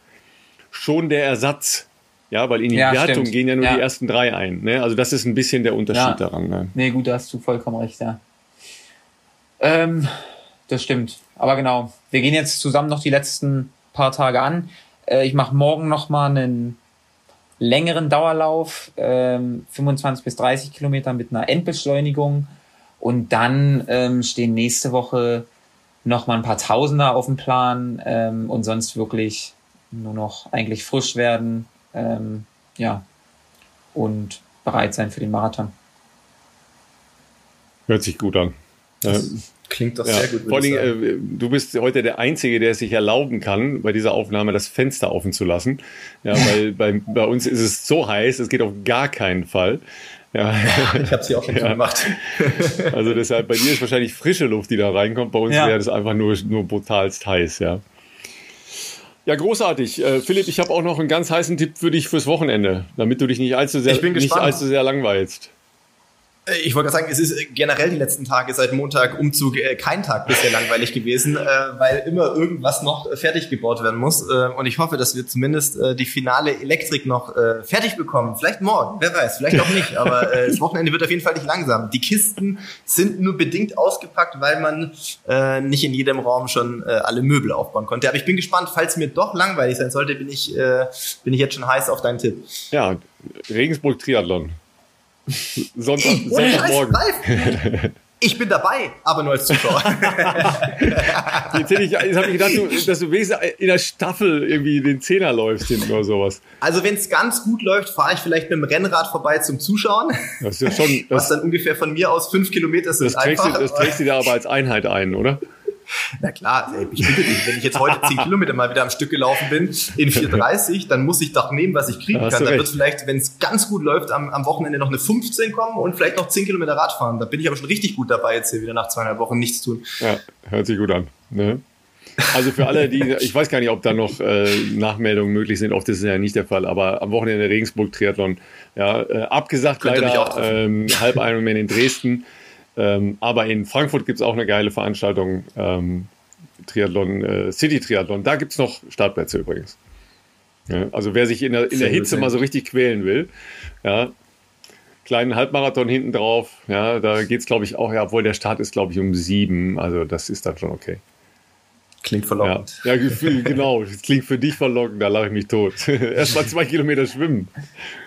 S1: schon der Ersatz. Ja, weil in die ja, Wertung stimmt. gehen ja nur ja. die ersten drei ein. Ne? Also das ist ein bisschen der Unterschied ja. daran. Ne?
S3: Nee, gut, da hast du vollkommen recht, ja. Ähm, das stimmt. Aber genau, wir gehen jetzt zusammen noch die letzten paar Tage an. Äh, ich mache morgen noch mal einen längeren Dauerlauf, ähm, 25 bis 30 Kilometer mit einer Endbeschleunigung. Und dann ähm, stehen nächste Woche noch mal ein paar Tausender auf dem Plan ähm, und sonst wirklich nur noch eigentlich frisch werden, ähm, ja, und bereit sein für den Marathon.
S1: Hört sich gut an.
S2: Klingt doch ja, sehr gut.
S1: Vor allem, äh, du bist heute der Einzige, der es sich erlauben kann, bei dieser Aufnahme das Fenster offen zu lassen. Ja, <laughs> weil bei, bei uns ist es so heiß, es geht auf gar keinen Fall.
S2: Ja. <laughs> Ich habe sie auch schon ja. gemacht. <laughs>
S1: Also deshalb, bei dir ist wahrscheinlich frische Luft, die da reinkommt. Bei uns ja. wäre das einfach nur, nur brutalst heiß, ja. Ja, großartig. Äh, Philipp, ich habe auch noch einen ganz heißen Tipp für dich fürs Wochenende, damit du dich nicht allzu sehr, nicht allzu sehr langweilst.
S2: Äh, ich wollte sagen, es ist generell die letzten Tage seit Montag Umzug äh, kein Tag bisher langweilig gewesen, äh, weil immer irgendwas noch fertig gebaut werden muss. Äh, und ich hoffe, dass wir zumindest äh, die finale Elektrik noch äh, fertig bekommen. Vielleicht morgen, wer weiß, vielleicht auch nicht. Aber äh, das Wochenende wird auf jeden Fall nicht langsam. Die Kisten sind nur bedingt ausgepackt, weil man äh, nicht in jedem Raum schon äh, alle Möbel aufbauen konnte. Aber ich bin gespannt, falls mir doch langweilig sein sollte, bin ich, äh, bin ich jetzt schon heiß auf deinen Tipp.
S1: Ja, Regensburg Triathlon. Sonntag, Sonntagmorgen.
S2: Ich bin dabei, aber nur als Zuschauer. <laughs>
S1: jetzt hätte ich, jetzt habe ich gedacht, du, dass du wenigstens in der Staffel irgendwie den Zehner läufst hinten oder sowas.
S2: Also wenn es ganz gut läuft, fahre ich vielleicht mit dem Rennrad vorbei zum Zuschauen. Das ist ja schon, <laughs> was dann ungefähr von mir aus fünf Kilometer sind.
S1: Das trägst, einfach, du, das trägst du dir aber als Einheit ein, oder?
S2: Na klar, ey, ich bitte dich, wenn ich jetzt heute 10 Kilometer mal wieder am Stück gelaufen bin, in 4,30, dann muss ich doch nehmen, was ich kriegen kann. Dann wird vielleicht, wenn es ganz gut läuft, am, am Wochenende noch eine 15 kommen und vielleicht noch 10 Kilometer Rad fahren. Da bin ich aber schon richtig gut dabei, jetzt hier wieder nach zweieinhalb Wochen nichts tun.
S1: Ja, hört sich gut an. Ne? Also für alle, die, <laughs> ich weiß gar nicht, ob da noch äh, Nachmeldungen möglich sind, oft ist es ja nicht der Fall, aber am Wochenende Regensburg Triathlon, ja, äh, abgesagt Könnte leider, ähm, halb Ironman in Dresden. Ähm, aber in Frankfurt gibt es auch eine geile Veranstaltung, ähm, Triathlon, äh, City Triathlon. Da gibt es noch Startplätze übrigens. Ja, also wer sich in der, in der Hitze mal so richtig quälen will, ja, kleinen Halbmarathon hinten drauf, ja, da geht es glaube ich auch, ja, obwohl der Start ist glaube ich um sieben, also das ist dann schon okay.
S2: Klingt verlockend.
S1: Ja, ja genau. Das klingt für dich verlockend, da lache ich mich tot. <laughs> Erst mal zwei Kilometer schwimmen.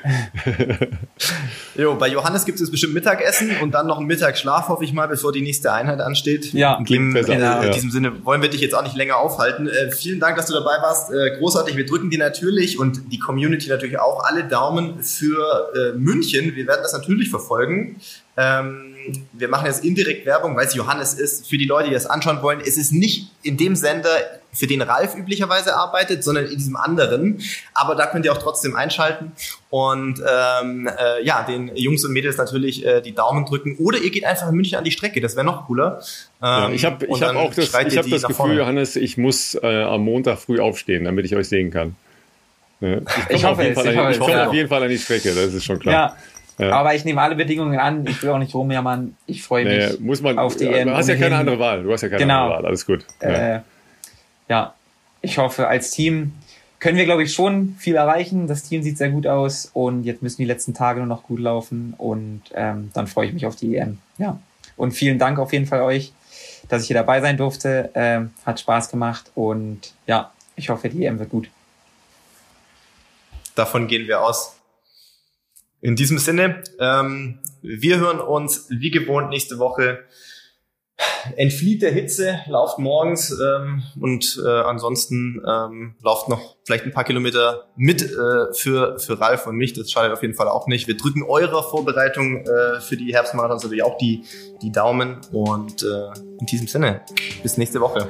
S1: <laughs>
S2: jo, bei Johannes gibt es bestimmt Mittagessen und dann noch einen Mittagsschlaf, hoffe ich mal, bevor die nächste Einheit ansteht.
S3: Ja,
S2: klingt besser. In, äh, in diesem Sinne wollen wir dich jetzt auch nicht länger aufhalten. Äh, vielen Dank, dass du dabei warst. Äh, großartig. Wir drücken dir natürlich und die Community natürlich auch alle Daumen für äh, München. Wir werden das natürlich verfolgen. Ähm, wir machen jetzt indirekt Werbung, weil es Johannes ist, für die Leute, die das anschauen wollen. Es ist nicht in dem Sender, für den Ralf üblicherweise arbeitet, sondern in diesem anderen. Aber da könnt ihr auch trotzdem einschalten und ähm, äh, ja, den Jungs und Mädels natürlich äh, die Daumen drücken. Oder ihr geht einfach in München an die Strecke, das wäre noch cooler.
S1: Ähm, ja, ich habe ich hab auch das, ich hab das Gefühl, vorne. Johannes, ich muss äh, am Montag früh aufstehen, damit ich euch sehen kann. Ja, ich komme auf, jeden Fall, an, ich auf jeden Fall an die Strecke, das ist schon klar.
S3: Ja. Ja. Aber ich nehme alle Bedingungen an. Ich will auch nicht rumjammern. Ich freue mich
S1: nee, muss man, auf die EM. Du hast ja keine andere Wahl. Du hast ja keine genau. andere Wahl. Alles gut.
S3: Ja. Äh, ja, ich hoffe, als Team können wir, glaube ich, schon viel erreichen. Das Team sieht sehr gut aus und jetzt müssen die letzten Tage nur noch gut laufen und ähm, dann freue ich mich auf die EM. Ja. Und vielen Dank auf jeden Fall euch, dass ich hier dabei sein durfte. Ähm, hat Spaß gemacht und ja, ich hoffe, die EM wird gut.
S2: Davon gehen wir aus. In diesem Sinne, ähm, wir hören uns wie gewohnt nächste Woche. Entflieht der Hitze, lauft morgens ähm, und äh, ansonsten ähm, lauft noch vielleicht ein paar Kilometer mit äh, für, für Ralf und mich. Das schadet auf jeden Fall auch nicht. Wir drücken eurer Vorbereitung äh, für die Herbstmarathons natürlich auch die, die Daumen und äh, in diesem Sinne, bis nächste Woche.